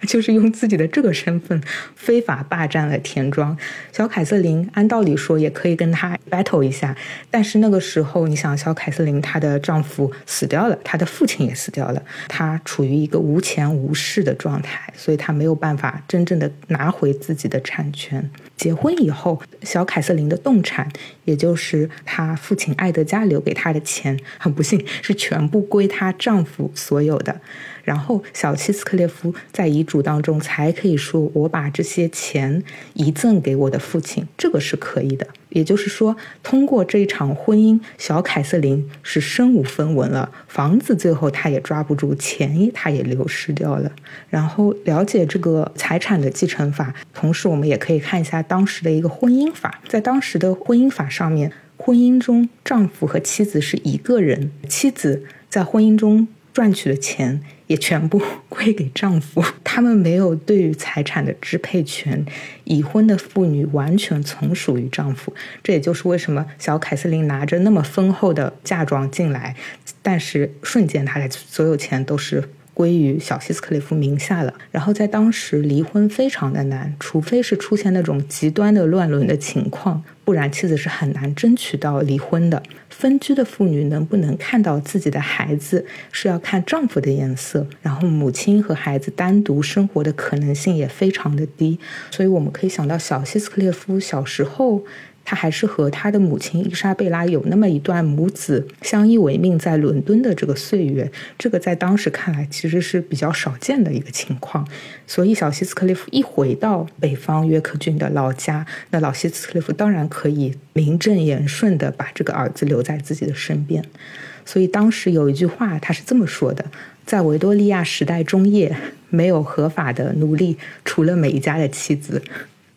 <laughs> 就是用自己的这个身份非法霸占了田庄。小凯瑟琳按道理说也可以跟他 battle 一下，但是那个时候，你想，小凯瑟琳她的丈夫死掉了，她的父亲也死掉了，她处于一个无钱无势的状态，所以她没有办法真正的拿回自己的产权。结婚以后，小凯瑟琳的动产，也就是她父亲爱德加留给她的钱，很不幸是全部归她丈夫所有的。然后，小希斯克列夫在遗嘱当中才可以说：“我把这些钱遗赠给我的父亲。”这个是可以的。也就是说，通过这一场婚姻，小凯瑟琳是身无分文了，房子最后她也抓不住，钱她也流失掉了。然后了解这个财产的继承法，同时我们也可以看一下当时的一个婚姻法。在当时的婚姻法上面，婚姻中丈夫和妻子是一个人，妻子在婚姻中赚取的钱。也全部 <laughs> 归给丈夫，他们没有对于财产的支配权。已婚的妇女完全从属于丈夫，这也就是为什么小凯瑟琳拿着那么丰厚的嫁妆进来，但是瞬间她的所有钱都是归于小希斯克里夫名下了。然后在当时离婚非常的难，除非是出现那种极端的乱伦的情况，不然妻子是很难争取到离婚的。分居的妇女能不能看到自己的孩子，是要看丈夫的颜色。然后母亲和孩子单独生活的可能性也非常的低。所以我们可以想到，小希斯克列夫小时候。他还是和他的母亲伊莎贝拉有那么一段母子相依为命在伦敦的这个岁月，这个在当时看来其实是比较少见的一个情况。所以小希斯克利夫一回到北方约克郡的老家，那老希斯克利夫当然可以名正言顺的把这个儿子留在自己的身边。所以当时有一句话，他是这么说的：在维多利亚时代中叶，没有合法的奴隶，除了每一家的妻子。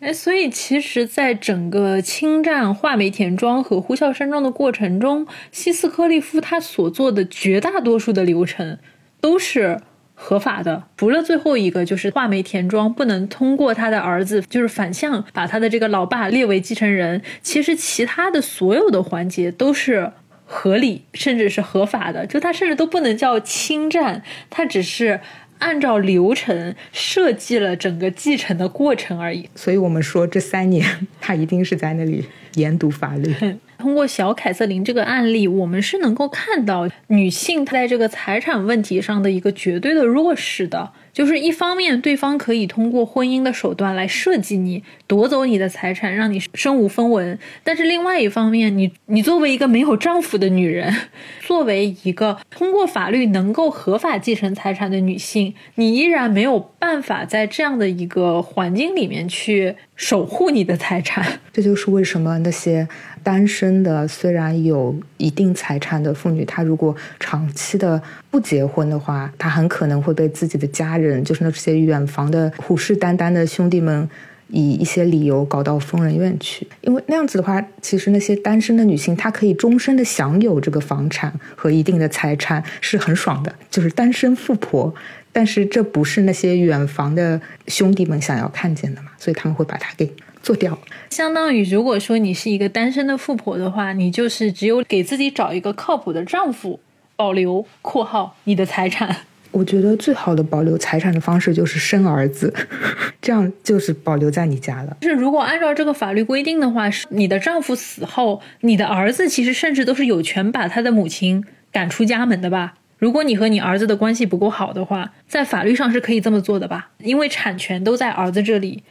哎，所以其实，在整个侵占画眉田庄和呼啸山庄的过程中，西斯科利夫他所做的绝大多数的流程都是合法的，除了最后一个，就是画眉田庄不能通过他的儿子，就是反向把他的这个老爸列为继承人。其实，其他的所有的环节都是合理，甚至是合法的，就他甚至都不能叫侵占，他只是。按照流程设计了整个继承的过程而已，所以我们说这三年他一定是在那里研读法律。<laughs> 通过小凯瑟琳这个案例，我们是能够看到女性在这个财产问题上的一个绝对的弱势的。就是一方面，对方可以通过婚姻的手段来设计你，夺走你的财产，让你身无分文；但是另外一方面，你你作为一个没有丈夫的女人，作为一个通过法律能够合法继承财产的女性，你依然没有办法在这样的一个环境里面去守护你的财产。这就是为什么那些。单身的虽然有一定财产的妇女，她如果长期的不结婚的话，她很可能会被自己的家人，就是那些远房的虎视眈眈的兄弟们，以一些理由搞到疯人院去。因为那样子的话，其实那些单身的女性，她可以终身的享有这个房产和一定的财产，是很爽的，就是单身富婆。但是这不是那些远房的兄弟们想要看见的嘛，所以他们会把它给。做掉，相当于如果说你是一个单身的富婆的话，你就是只有给自己找一个靠谱的丈夫，保留（括号）你的财产。我觉得最好的保留财产的方式就是生儿子，<laughs> 这样就是保留在你家了。就是如果按照这个法律规定的话，是你的丈夫死后，你的儿子其实甚至都是有权把他的母亲赶出家门的吧？如果你和你儿子的关系不够好的话，在法律上是可以这么做的吧？因为产权都在儿子这里。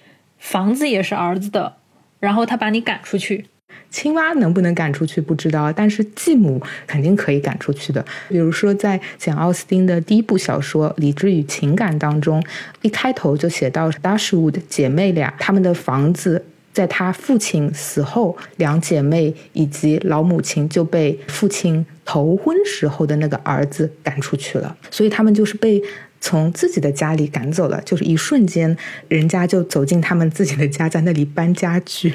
房子也是儿子的，然后他把你赶出去。青蛙能不能赶出去不知道，但是继母肯定可以赶出去的。比如说，在简·奥斯汀的第一部小说《理智与情感》当中，一开头就写到 Dashwood 姐妹俩，她们的房子在她父亲死后，两姐妹以及老母亲就被父亲头婚时候的那个儿子赶出去了，所以他们就是被。从自己的家里赶走了，就是一瞬间，人家就走进他们自己的家，在那里搬家具。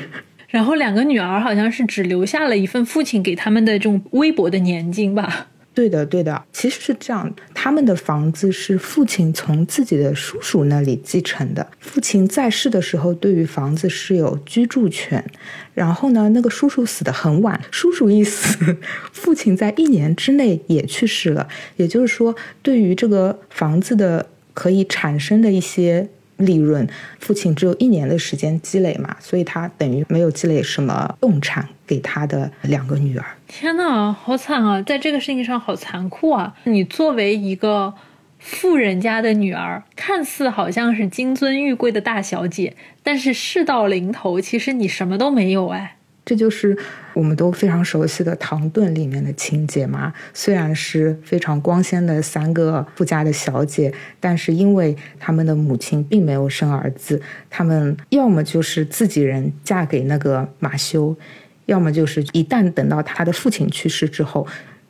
然后两个女儿好像是只留下了一份父亲给他们的这种微薄的年金吧。对的，对的，其实是这样。他们的房子是父亲从自己的叔叔那里继承的。父亲在世的时候，对于房子是有居住权。然后呢，那个叔叔死的很晚，叔叔一死，父亲在一年之内也去世了。也就是说，对于这个房子的可以产生的一些。利润，父亲只有一年的时间积累嘛，所以他等于没有积累什么动产给他的两个女儿。天呐，好惨啊！在这个事情上好残酷啊！你作为一个富人家的女儿，看似好像是金尊玉贵的大小姐，但是事到临头，其实你什么都没有哎。这就是我们都非常熟悉的《唐顿》里面的情节嘛。虽然是非常光鲜的三个富家的小姐，但是因为他们的母亲并没有生儿子，他们要么就是自己人嫁给那个马修，要么就是一旦等到他的父亲去世之后，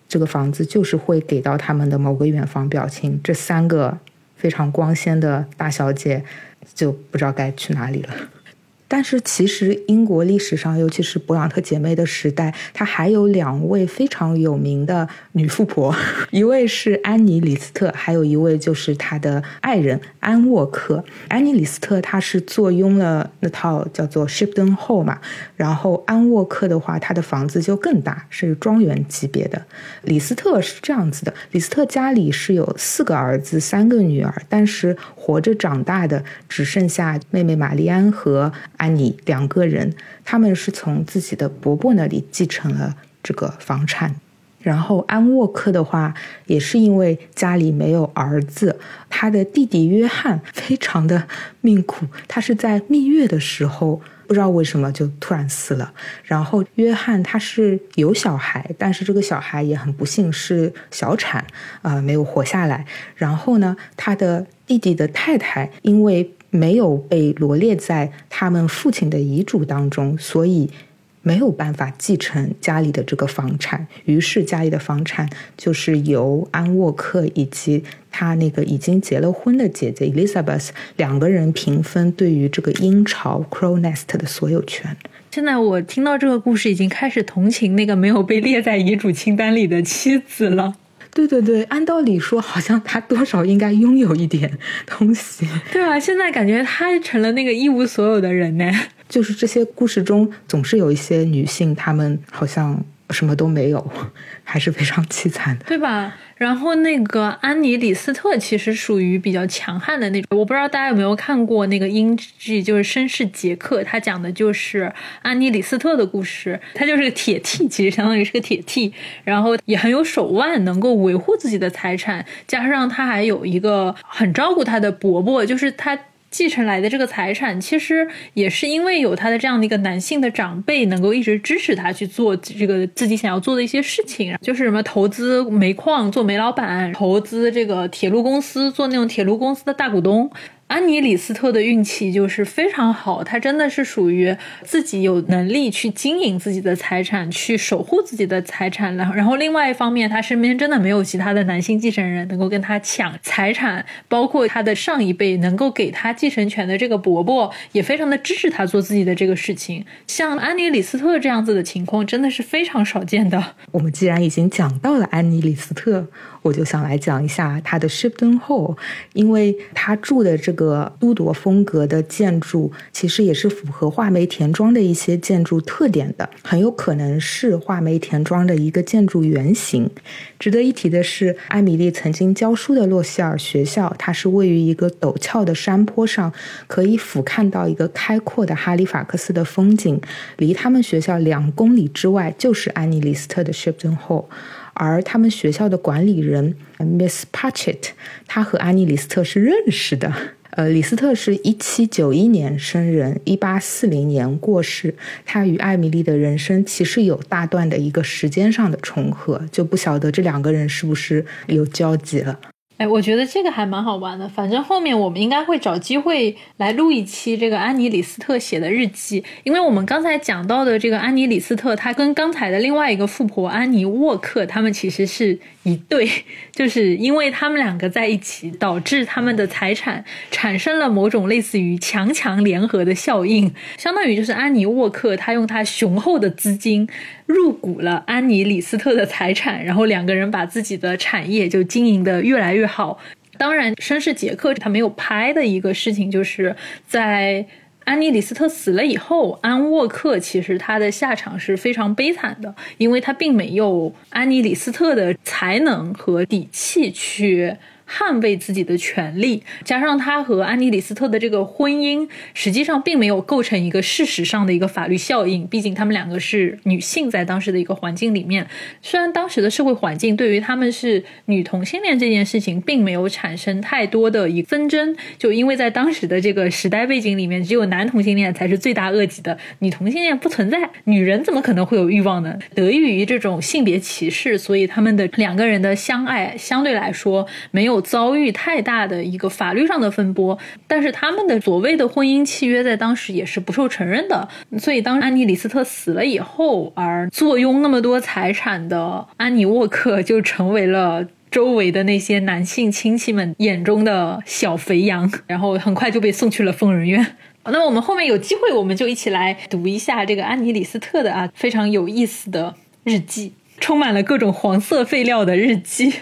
这个房子就是会给到他们的某个远房表亲。这三个非常光鲜的大小姐就不知道该去哪里了。但是其实英国历史上，尤其是勃朗特姐妹的时代，她还有两位非常有名的女富婆，<laughs> 一位是安妮·李斯特，还有一位就是她的爱人安沃克。安妮·李斯特她是坐拥了那套叫做 Shipton Hall 嘛，然后安沃克的话，她的房子就更大，是庄园级别的。李斯特是这样子的，李斯特家里是有四个儿子，三个女儿，但是活着长大的只剩下妹妹玛丽安和。安妮两个人，他们是从自己的伯伯那里继承了这个房产。然后安沃克的话，也是因为家里没有儿子，他的弟弟约翰非常的命苦，他是在蜜月的时候，不知道为什么就突然死了。然后约翰他是有小孩，但是这个小孩也很不幸是小产，啊，没有活下来。然后呢，他的弟弟的太太因为。没有被罗列在他们父亲的遗嘱当中，所以没有办法继承家里的这个房产，于是家里的房产就是由安沃克以及他那个已经结了婚的姐姐 Elizabeth 两个人平分对于这个鹰巢 Crow Nest 的所有权。现在我听到这个故事，已经开始同情那个没有被列在遗嘱清单里的妻子了。对对对，按道理说，好像他多少应该拥有一点东西。对啊，现在感觉他成了那个一无所有的人呢。就是这些故事中，总是有一些女性，她们好像。什么都没有，<laughs> 还是非常凄惨的，对吧？然后那个安妮·李斯特其实属于比较强悍的那种。我不知道大家有没有看过那个英剧，就是《绅士杰克》，他讲的就是安妮·李斯特的故事。他就是个铁 T，其实相当于是个铁 T，然后也很有手腕，能够维护自己的财产，加上他还有一个很照顾他的伯伯，就是他。继承来的这个财产，其实也是因为有他的这样的一个男性的长辈，能够一直支持他去做这个自己想要做的一些事情，就是什么投资煤矿做煤老板，投资这个铁路公司做那种铁路公司的大股东。安妮·李斯特的运气就是非常好，她真的是属于自己有能力去经营自己的财产，去守护自己的财产。然后，然后另外一方面，她身边真的没有其他的男性继承人能够跟她抢财产，包括她的上一辈能够给她继承权的这个伯伯也非常的支持她做自己的这个事情。像安妮·李斯特这样子的情况，真的是非常少见的。我们既然已经讲到了安妮·李斯特。我就想来讲一下他的 Shipton Hall，因为他住的这个都铎风格的建筑，其实也是符合画眉田庄的一些建筑特点的，很有可能是画眉田庄的一个建筑原型。值得一提的是，艾米丽曾经教书的洛希尔学校，它是位于一个陡峭的山坡上，可以俯瞰到一个开阔的哈利法克斯的风景。离他们学校两公里之外，就是安妮·李斯特的 Shipton Hall。而他们学校的管理人 Miss Patchett，他和安妮·李斯特是认识的。呃，李斯特是一七九一年生人，一八四零年过世。他与艾米丽的人生其实有大段的一个时间上的重合，就不晓得这两个人是不是有交集了。哎，我觉得这个还蛮好玩的。反正后面我们应该会找机会来录一期这个安妮·李斯特写的日记，因为我们刚才讲到的这个安妮·李斯特，她跟刚才的另外一个富婆安妮·沃克，他们其实是一对，就是因为他们两个在一起，导致他们的财产产生了某种类似于强强联合的效应，相当于就是安妮·沃克他用他雄厚的资金入股了安妮·李斯特的财产，然后两个人把自己的产业就经营的越来越。好，当然，绅士杰克他没有拍的一个事情，就是在安妮·李斯特死了以后，安沃克其实他的下场是非常悲惨的，因为他并没有安妮·李斯特的才能和底气去。捍卫自己的权利，加上他和安妮·李斯特的这个婚姻，实际上并没有构成一个事实上的一个法律效应。毕竟他们两个是女性，在当时的一个环境里面，虽然当时的社会环境对于他们是女同性恋这件事情，并没有产生太多的一纷争，就因为在当时的这个时代背景里面，只有男同性恋才是罪大恶极的，女同性恋不存在，女人怎么可能会有欲望呢？得益于这种性别歧视，所以他们的两个人的相爱相对来说没有。遭遇太大的一个法律上的风波，但是他们的所谓的婚姻契约在当时也是不受承认的。所以当安妮·李斯特死了以后，而坐拥那么多财产的安妮·沃克就成为了周围的那些男性亲戚们眼中的小肥羊，然后很快就被送去了疯人院。<laughs> 那么我们后面有机会，我们就一起来读一下这个安妮·李斯特的啊非常有意思的日记，充满了各种黄色废料的日记。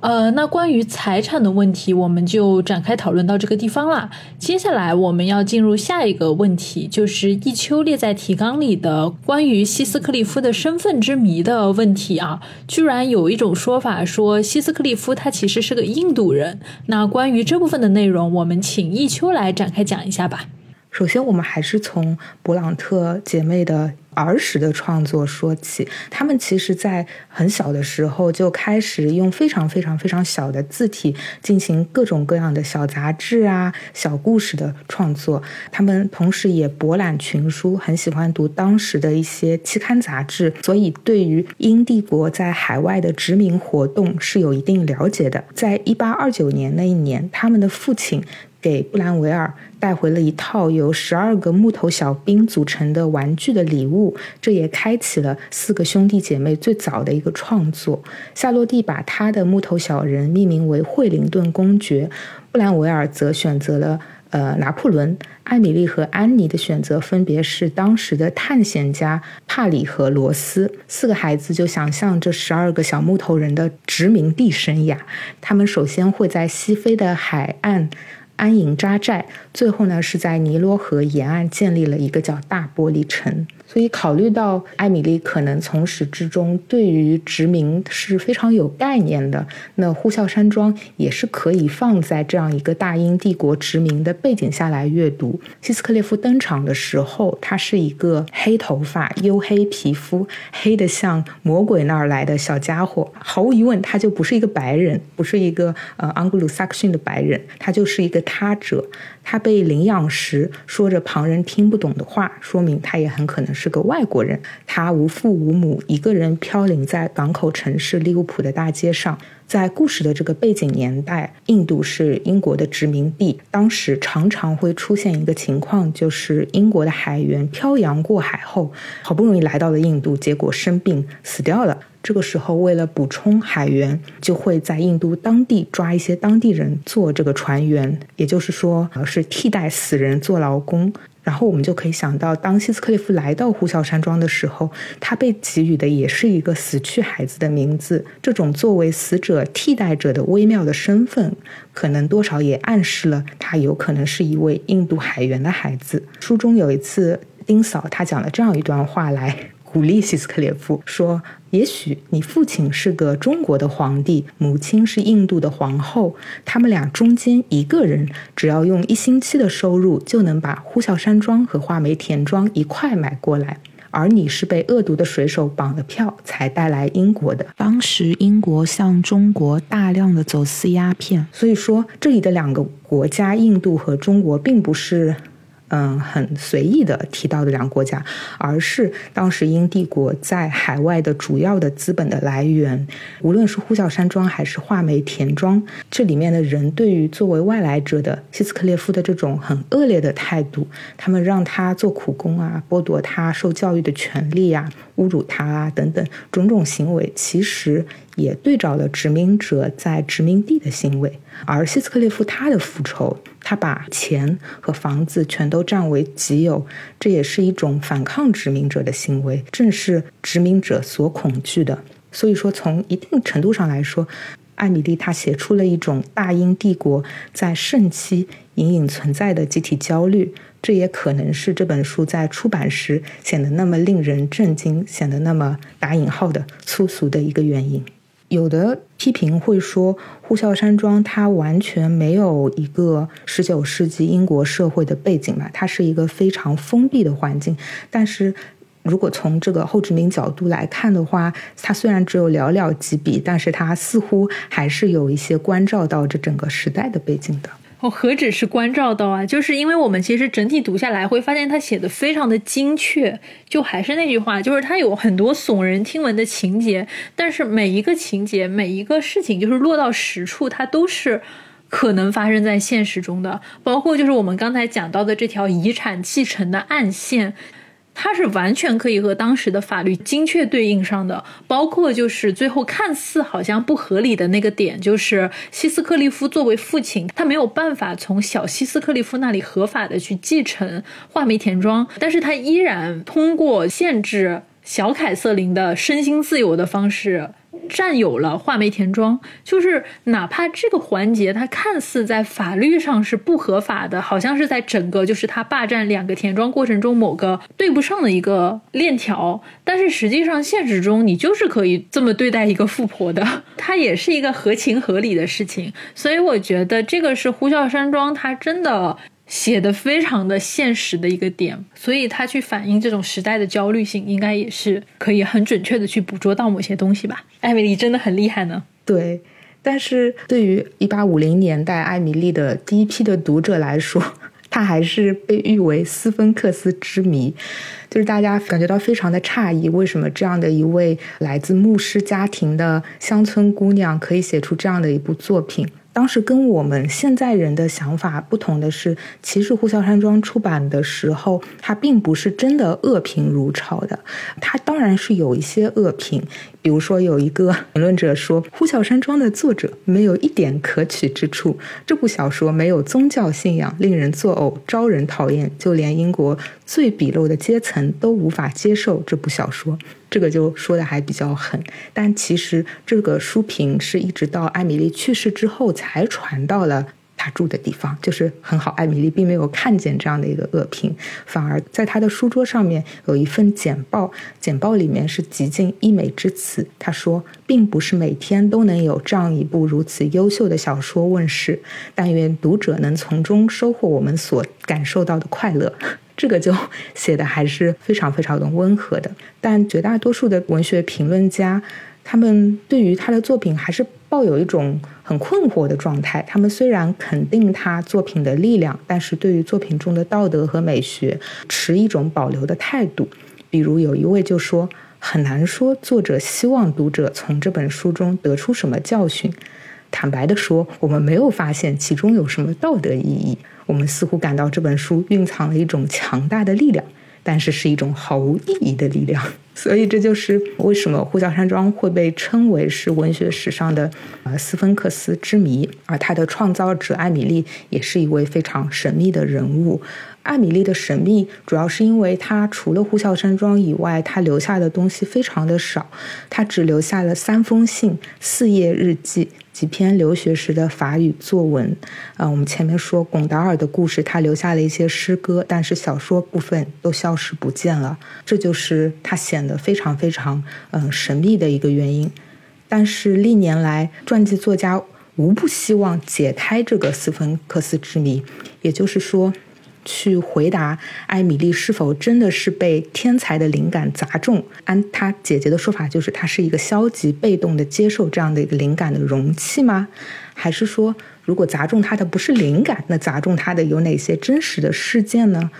呃，那关于财产的问题，我们就展开讨论到这个地方啦。接下来我们要进入下一个问题，就是一秋列在提纲里的关于希斯克利夫的身份之谜的问题啊。居然有一种说法说希斯克利夫他其实是个印度人。那关于这部分的内容，我们请一秋来展开讲一下吧。首先，我们还是从勃朗特姐妹的。儿时的创作说起，他们其实在很小的时候就开始用非常非常非常小的字体进行各种各样的小杂志啊、小故事的创作。他们同时也博览群书，很喜欢读当时的一些期刊杂志，所以对于英帝国在海外的殖民活动是有一定了解的。在一八二九年那一年，他们的父亲。给布兰维尔带回了一套由十二个木头小兵组成的玩具的礼物，这也开启了四个兄弟姐妹最早的一个创作。夏洛蒂把他的木头小人命名为惠灵顿公爵，布兰维尔则选择了呃拿破仑。艾米丽和安妮的选择分别是当时的探险家帕里和罗斯。四个孩子就想象这十二个小木头人的殖民地生涯。他们首先会在西非的海岸。安营扎寨，最后呢是在尼罗河沿岸建立了一个叫大玻璃城。所以，考虑到艾米丽可能从始至终对于殖民是非常有概念的，那呼啸山庄也是可以放在这样一个大英帝国殖民的背景下来阅读。希斯克列夫登场的时候，他是一个黑头发、黝黑皮肤、黑的像魔鬼那儿来的小家伙。毫无疑问，他就不是一个白人，不是一个呃盎格鲁撒克逊的白人，他就是一个他者。他被领养时说着旁人听不懂的话，说明他也很可能是个外国人。他无父无母，一个人飘零在港口城市利物浦的大街上。在故事的这个背景年代，印度是英国的殖民地，当时常常会出现一个情况，就是英国的海员漂洋过海后，好不容易来到了印度，结果生病死掉了。这个时候，为了补充海员，就会在印度当地抓一些当地人做这个船员，也就是说，是替代死人做劳工。然后我们就可以想到，当希斯克利夫来到呼啸山庄的时候，他被给予的也是一个死去孩子的名字。这种作为死者替代者的微妙的身份，可能多少也暗示了他有可能是一位印度海员的孩子。书中有一次，丁嫂她讲了这样一段话来。鼓励希斯克列夫说：“也许你父亲是个中国的皇帝，母亲是印度的皇后，他们俩中间一个人只要用一星期的收入，就能把呼啸山庄和画眉田庄一块买过来。而你是被恶毒的水手绑了票才带来英国的。当时英国向中国大量的走私鸦片，所以说这里的两个国家，印度和中国，并不是。”嗯，很随意的提到的两个国家，而是当时英帝国在海外的主要的资本的来源。无论是呼啸山庄还是画眉田庄，这里面的人对于作为外来者的希斯克列夫的这种很恶劣的态度，他们让他做苦工啊，剥夺他受教育的权利啊，侮辱他啊等等种种行为，其实。也对照了殖民者在殖民地的行为，而希斯克列夫他的复仇，他把钱和房子全都占为己有，这也是一种反抗殖民者的行为，正是殖民者所恐惧的。所以说，从一定程度上来说，艾米丽她写出了一种大英帝国在盛期隐隐存在的集体焦虑，这也可能是这本书在出版时显得那么令人震惊，显得那么打引号的粗俗的一个原因。有的批评会说，呼啸山庄它完全没有一个十九世纪英国社会的背景嘛，它是一个非常封闭的环境。但是如果从这个后殖民角度来看的话，它虽然只有寥寥几笔，但是它似乎还是有一些关照到这整个时代的背景的。我，何止是关照到啊！就是因为我们其实整体读下来，会发现他写的非常的精确。就还是那句话，就是他有很多耸人听闻的情节，但是每一个情节、每一个事情，就是落到实处，它都是可能发生在现实中的。包括就是我们刚才讲到的这条遗产继承的暗线。它是完全可以和当时的法律精确对应上的，包括就是最后看似好像不合理的那个点，就是希斯克利夫作为父亲，他没有办法从小希斯克利夫那里合法的去继承画眉田庄，但是他依然通过限制小凯瑟琳的身心自由的方式。占有了画眉田庄，就是哪怕这个环节它看似在法律上是不合法的，好像是在整个就是他霸占两个田庄过程中某个对不上的一个链条，但是实际上现实中你就是可以这么对待一个富婆的，<laughs> 它也是一个合情合理的事情，所以我觉得这个是呼啸山庄，它真的。写的非常的现实的一个点，所以他去反映这种时代的焦虑性，应该也是可以很准确的去捕捉到某些东西吧。艾米丽真的很厉害呢。对，但是对于一八五零年代艾米丽的第一批的读者来说，<laughs> 她还是被誉为斯芬克斯之谜，就是大家感觉到非常的诧异，为什么这样的一位来自牧师家庭的乡村姑娘可以写出这样的一部作品。当时跟我们现在人的想法不同的是，其实《呼啸山庄》出版的时候，它并不是真的恶评如潮的。它当然是有一些恶评，比如说有一个评论者说，《呼啸山庄》的作者没有一点可取之处，这部小说没有宗教信仰，令人作呕，招人讨厌，就连英国最鄙陋的阶层都无法接受这部小说。这个就说的还比较狠，但其实这个书评是一直到艾米丽去世之后才传到了他住的地方，就是很好。艾米丽并没有看见这样的一个恶评，反而在他的书桌上面有一份简报，简报里面是极尽溢美之词。他说，并不是每天都能有这样一部如此优秀的小说问世，但愿读者能从中收获我们所感受到的快乐。这个就写的还是非常非常的温和的，但绝大多数的文学评论家，他们对于他的作品还是抱有一种很困惑的状态。他们虽然肯定他作品的力量，但是对于作品中的道德和美学持一种保留的态度。比如有一位就说，很难说作者希望读者从这本书中得出什么教训。坦白的说，我们没有发现其中有什么道德意义。我们似乎感到这本书蕴藏了一种强大的力量，但是是一种毫无意义的力量。<laughs> 所以这就是为什么《呼啸山庄》会被称为是文学史上的呃斯芬克斯之谜，而它的创造者艾米丽也是一位非常神秘的人物。艾米丽的神秘主要是因为她除了《呼啸山庄》以外，她留下的东西非常的少，她只留下了三封信、四页日记。几篇留学时的法语作文，啊，我们前面说龚达尔的故事，他留下了一些诗歌，但是小说部分都消失不见了，这就是他显得非常非常嗯神秘的一个原因。但是历年来，传记作家无不希望解开这个斯芬克斯之谜，也就是说。去回答艾米丽是否真的是被天才的灵感砸中？按她姐姐的说法，就是她是一个消极被动的接受这样的一个灵感的容器吗？还是说，如果砸中她的不是灵感，那砸中她的有哪些真实的事件呢？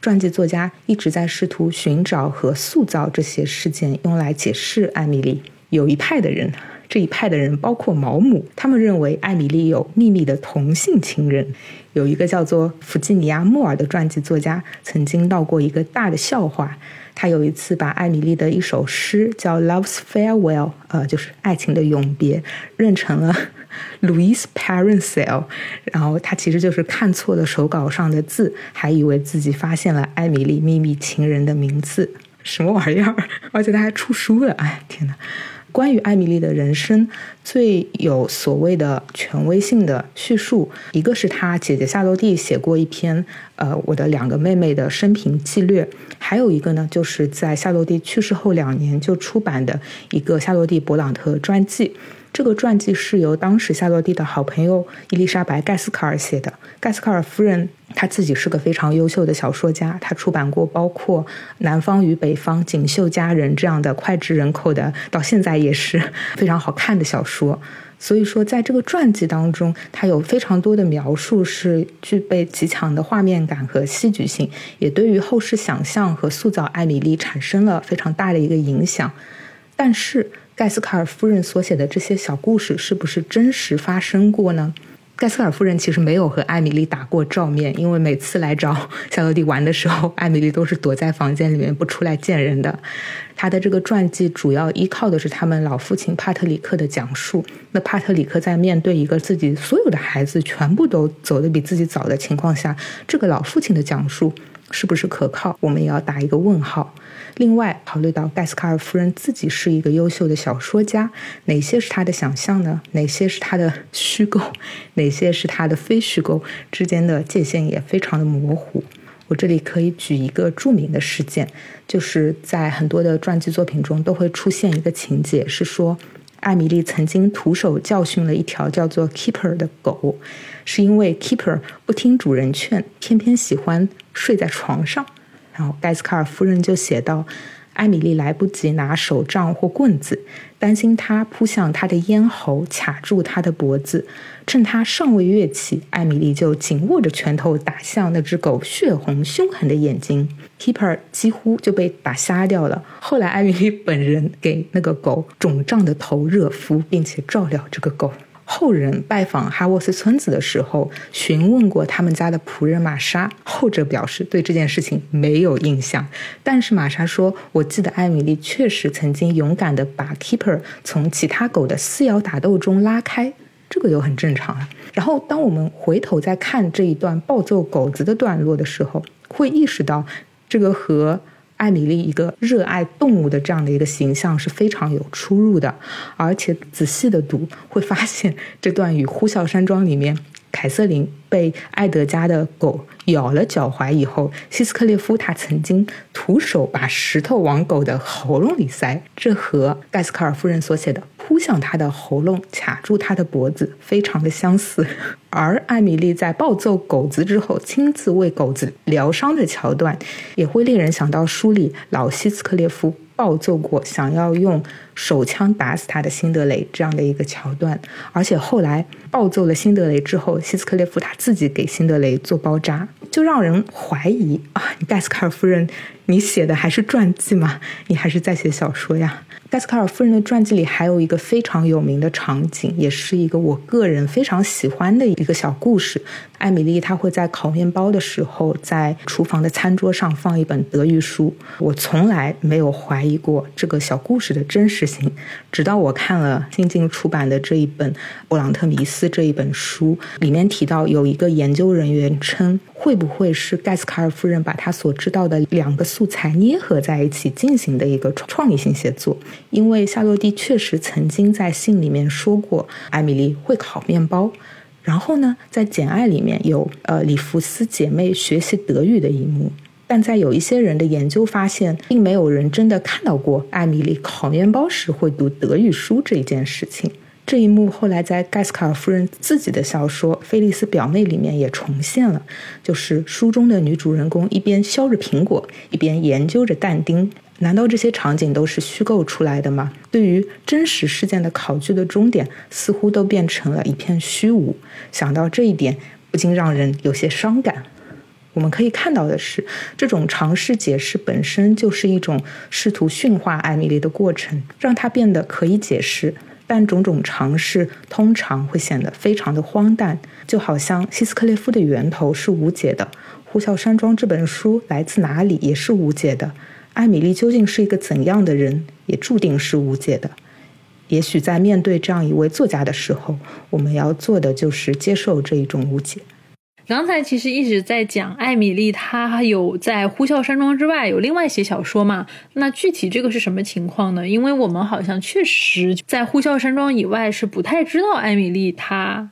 传记作家一直在试图寻找和塑造这些事件，用来解释艾米丽。有一派的人。这一派的人包括毛姆，他们认为艾米丽有秘密的同性情人。有一个叫做弗吉尼亚·莫尔的传记作家曾经闹过一个大的笑话。他有一次把艾米丽的一首诗叫《Love's Farewell》，呃，就是爱情的永别，认成了 <laughs> Louis Parentsel。然后他其实就是看错了手稿上的字，还以为自己发现了艾米丽秘密情人的名字。什么玩意儿？<laughs> 而且他还出书了！哎，天哪！关于艾米丽的人生，最有所谓的权威性的叙述，一个是她姐姐夏洛蒂写过一篇，呃，我的两个妹妹的生平纪略，还有一个呢，就是在夏洛蒂去世后两年就出版的一个夏洛蒂勃朗特传记。这个传记是由当时夏洛蒂的好朋友伊丽莎白·盖斯卡尔写的。盖斯卡尔夫人她自己是个非常优秀的小说家，她出版过包括《南方与北方》《锦绣佳人》这样的脍炙人口的，到现在也是非常好看的小说。所以说，在这个传记当中，它有非常多的描述是具备极强的画面感和戏剧性，也对于后世想象和塑造艾米丽产生了非常大的一个影响。但是，盖斯卡尔夫人所写的这些小故事是不是真实发生过呢？盖斯卡尔夫人其实没有和艾米丽打过照面，因为每次来找 <laughs> 夏洛蒂玩的时候，艾米丽都是躲在房间里面不出来见人的。她的这个传记主要依靠的是他们老父亲帕特里克的讲述。那帕特里克在面对一个自己所有的孩子全部都走得比自己早的情况下，这个老父亲的讲述是不是可靠？我们也要打一个问号。另外，考虑到盖斯卡尔夫人自己是一个优秀的小说家，哪些是她的想象呢？哪些是她的虚构？哪些是她的非虚构？之间的界限也非常的模糊。我这里可以举一个著名的事件，就是在很多的传记作品中都会出现一个情节，是说艾米丽曾经徒手教训了一条叫做 Keeper 的狗，是因为 Keeper 不听主人劝，偏偏喜欢睡在床上。然后盖斯卡尔夫人就写道：“艾米丽来不及拿手杖或棍子，担心他扑向她的咽喉，卡住她的脖子。趁他尚未跃起，艾米丽就紧握着拳头打向那只狗血红凶狠的眼睛。Keeper 几乎就被打瞎掉了。后来，艾米丽本人给那个狗肿胀的头热敷，并且照料这个狗。”后人拜访哈沃斯村子的时候，询问过他们家的仆人玛莎，后者表示对这件事情没有印象。但是玛莎说：“我记得艾米丽确实曾经勇敢地把 Keeper 从其他狗的撕咬打斗中拉开，这个就很正常了。”然后，当我们回头再看这一段暴揍狗子的段落的时候，会意识到这个和。艾米丽一个热爱动物的这样的一个形象是非常有出入的，而且仔细的读会发现，这段与《呼啸山庄》里面凯瑟琳被艾德家的狗咬了脚踝以后，希斯克列夫他曾经徒手把石头往狗的喉咙里塞，这和盖斯卡尔夫人所写的。扑向他的喉咙，卡住他的脖子，非常的相似。<laughs> 而艾米丽在暴揍狗子之后，亲自为狗子疗伤的桥段，也会令人想到书里老希斯克列夫暴揍过想要用手枪打死他的辛德雷这样的一个桥段。而且后来暴揍了辛德雷之后，希斯克列夫他自己给辛德雷做包扎，就让人怀疑啊，你盖斯卡尔夫人，你写的还是传记吗？你还是在写小说呀？盖斯卡尔夫人的传记里还有一个非常有名的场景，也是一个我个人非常喜欢的一个小故事。艾米丽她会在烤面包的时候，在厨房的餐桌上放一本德语书。我从来没有怀疑过这个小故事的真实行，直到我看了新近出版的这一本《勃朗特迷思》这一本书，里面提到有一个研究人员称。会不会是盖斯卡尔夫人把她所知道的两个素材捏合在一起进行的一个创意性写作？因为夏洛蒂确实曾经在信里面说过，艾米丽会烤面包。然后呢，在《简爱》里面有呃里弗斯姐妹学习德语的一幕，但在有一些人的研究发现，并没有人真的看到过艾米丽烤面包时会读德语书这一件事情。这一幕后来在盖斯卡尔夫人自己的小说《菲利斯表妹》里面也重现了，就是书中的女主人公一边削着苹果，一边研究着但丁。难道这些场景都是虚构出来的吗？对于真实事件的考据的终点，似乎都变成了一片虚无。想到这一点，不禁让人有些伤感。我们可以看到的是，这种尝试解释本身就是一种试图驯化艾米丽的过程，让她变得可以解释。但种种尝试通常会显得非常的荒诞，就好像希斯克列夫的源头是无解的，《呼啸山庄》这本书来自哪里也是无解的，艾米丽究竟是一个怎样的人也注定是无解的。也许在面对这样一位作家的时候，我们要做的就是接受这一种无解。刚才其实一直在讲艾米丽，她有在《呼啸山庄》之外有另外写小说嘛？那具体这个是什么情况呢？因为我们好像确实在《呼啸山庄》以外是不太知道艾米丽她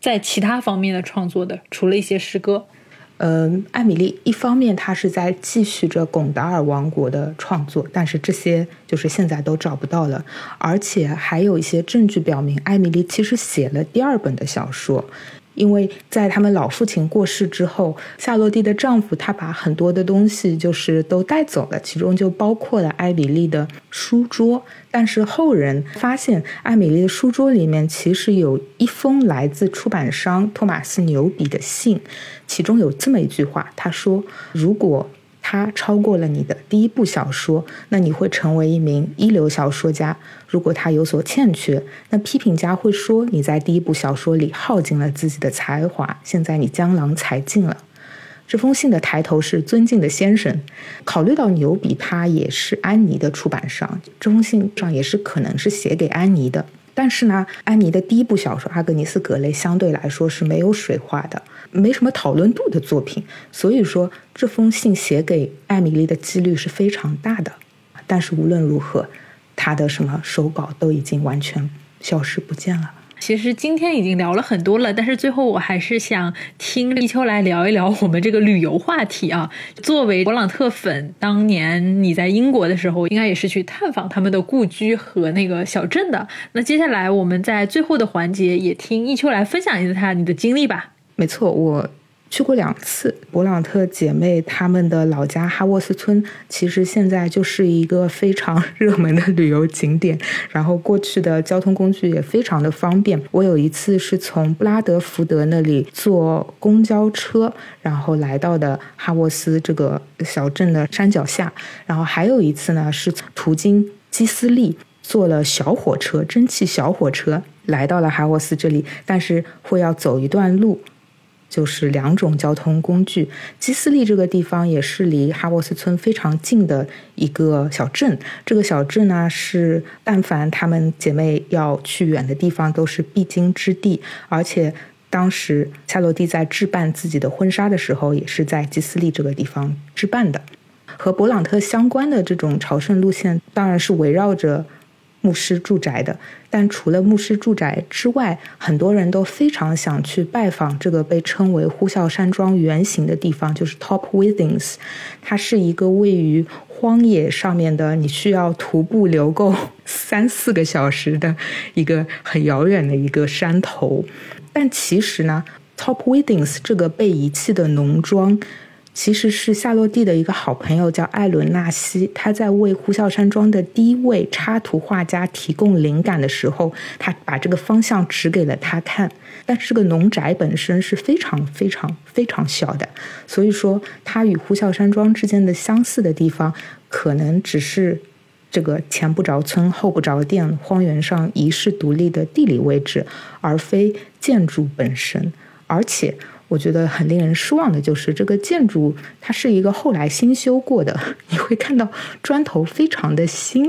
在其他方面的创作的，除了一些诗歌。嗯，艾米丽一方面她是在继续着贡达尔王国的创作，但是这些就是现在都找不到了，而且还有一些证据表明，艾米丽其实写了第二本的小说。因为在他们老父亲过世之后，夏洛蒂的丈夫他把很多的东西就是都带走了，其中就包括了艾米丽的书桌。但是后人发现，艾米丽的书桌里面其实有一封来自出版商托马斯牛比的信，其中有这么一句话，他说：“如果。”他超过了你的第一部小说，那你会成为一名一流小说家。如果他有所欠缺，那批评家会说你在第一部小说里耗尽了自己的才华，现在你江郎才尽了。这封信的抬头是“尊敬的先生”。考虑到牛比他也是安妮的出版商，这封信上也是可能是写给安妮的。但是呢，安妮的第一部小说《阿格尼斯·格雷》相对来说是没有水花的。没什么讨论度的作品，所以说这封信写给艾米丽的几率是非常大的。但是无论如何，她的什么手稿都已经完全消失不见了。其实今天已经聊了很多了，但是最后我还是想听立秋来聊一聊我们这个旅游话题啊。作为勃朗特粉，当年你在英国的时候，应该也是去探访他们的故居和那个小镇的。那接下来我们在最后的环节也听一秋来分享一下你的经历吧。没错，我去过两次勃朗特姐妹她们的老家哈沃斯村，其实现在就是一个非常热门的旅游景点。然后过去的交通工具也非常的方便。我有一次是从布拉德福德那里坐公交车，然后来到的哈沃斯这个小镇的山脚下。然后还有一次呢，是途经基斯利，坐了小火车，蒸汽小火车。来到了哈沃斯这里，但是会要走一段路。就是两种交通工具。基斯利这个地方也是离哈沃斯村非常近的一个小镇。这个小镇呢，是但凡她们姐妹要去远的地方，都是必经之地。而且当时夏洛蒂在置办自己的婚纱的时候，也是在基斯利这个地方置办的。和勃朗特相关的这种朝圣路线，当然是围绕着。牧师住宅的，但除了牧师住宅之外，很多人都非常想去拜访这个被称为呼啸山庄原型的地方，就是 Top Withings。它是一个位于荒野上面的，你需要徒步流够 <laughs> 三四个小时的一个很遥远的一个山头。但其实呢，Top Withings 这个被遗弃的农庄。其实是夏洛蒂的一个好朋友，叫艾伦纳西。他在为呼啸山庄的第一位插图画家提供灵感的时候，他把这个方向指给了他看。但是这个农宅本身是非常非常非常小的，所以说它与呼啸山庄之间的相似的地方，可能只是这个前不着村后不着店，荒原上遗世独立的地理位置，而非建筑本身，而且。我觉得很令人失望的就是这个建筑，它是一个后来新修过的。<laughs> 你会看到砖头非常的新，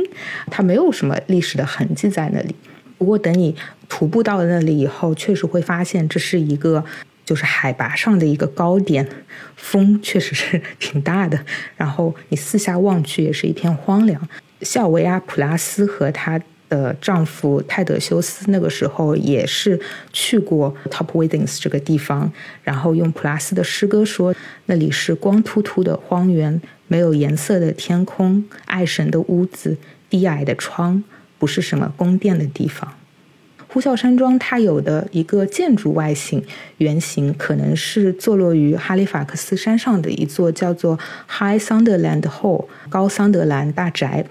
它没有什么历史的痕迹在那里。不过等你徒步到了那里以后，确实会发现这是一个就是海拔上的一个高点，风确实是挺大的。然后你四下望去也是一片荒凉。夏维亚普拉斯和他。的丈夫泰德修斯那个时候也是去过 Top Withings 这个地方，然后用普拉斯的诗歌说，那里是光秃秃的荒原，没有颜色的天空，爱神的屋子，低矮的窗，不是什么宫殿的地方。呼啸山庄它有的一个建筑外形原型，可能是坐落于哈利法克斯山上的一座叫做 High Sunderland Hall 高桑德兰大宅。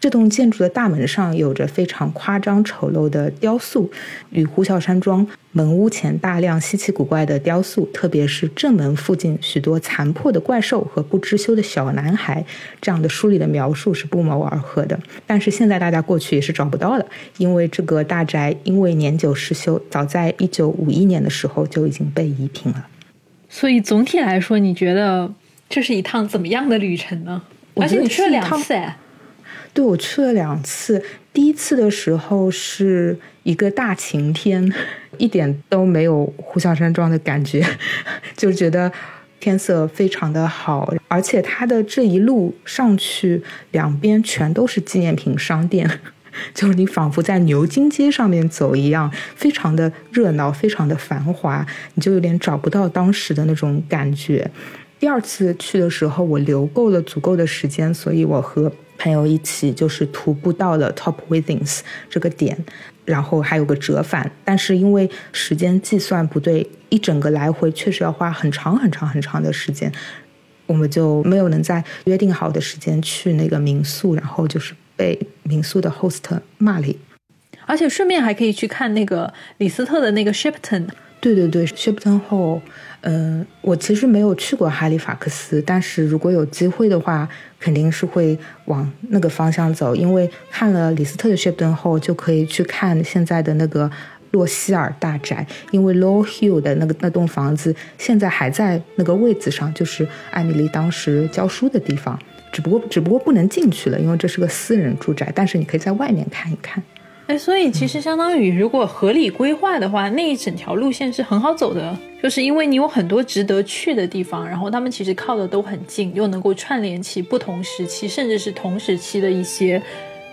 这栋建筑的大门上有着非常夸张丑陋的雕塑，与呼啸山庄门屋前大量稀奇古怪的雕塑，特别是正门附近许多残破的怪兽和不知羞的小男孩这样的书里的描述是不谋而合的。但是现在大家过去也是找不到了，因为这个大宅因为年久失修，早在一九五一年的时候就已经被夷平了。所以总体来说，你觉得这是一趟怎么样的旅程呢？而且你去了两次哎。对，我去了两次。第一次的时候是一个大晴天，一点都没有呼啸山庄的感觉，<laughs> 就觉得天色非常的好，而且它的这一路上去，两边全都是纪念品商店，<laughs> 就是你仿佛在牛津街上面走一样，非常的热闹，非常的繁华，你就有点找不到当时的那种感觉。第二次去的时候，我留够了足够的时间，所以我和。朋友一起就是徒步到了 Top Withings 这个点，然后还有个折返，但是因为时间计算不对，一整个来回确实要花很长很长很长的时间，我们就没有能在约定好的时间去那个民宿，然后就是被民宿的 host 骂了。而且顺便还可以去看那个李斯特的那个 Shipton。对对对，Shipton Hall。嗯，我其实没有去过哈利法克斯，但是如果有机会的话，肯定是会往那个方向走，因为看了李斯特的 Shipton 后，就可以去看现在的那个洛希尔大宅，因为 Low Hill 的那个那栋房子现在还在那个位子上，就是艾米丽当时教书的地方，只不过只不过不能进去了，因为这是个私人住宅，但是你可以在外面看一看。哎，所以其实相当于，如果合理规划的话，那一整条路线是很好走的，就是因为你有很多值得去的地方，然后他们其实靠的都很近，又能够串联起不同时期，甚至是同时期的一些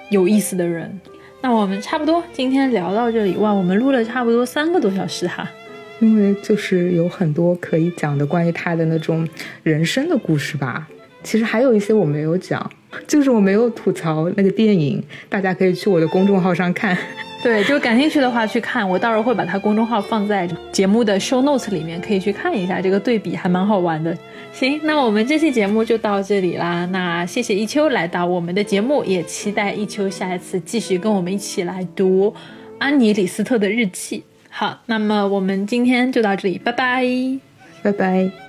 有意思的人。那我们差不多今天聊到这里，哇，我们录了差不多三个多小时哈，因为就是有很多可以讲的关于他的那种人生的故事吧。其实还有一些我没有讲。就是我没有吐槽那个电影，大家可以去我的公众号上看。<laughs> 对，就感兴趣的话去看，我到时候会把它公众号放在节目的 show notes 里面，可以去看一下这个对比，还蛮好玩的。行，那我们这期节目就到这里啦。那谢谢一秋来到我们的节目，也期待一秋下一次继续跟我们一起来读安妮李斯特的日记。好，那么我们今天就到这里，拜拜，拜拜。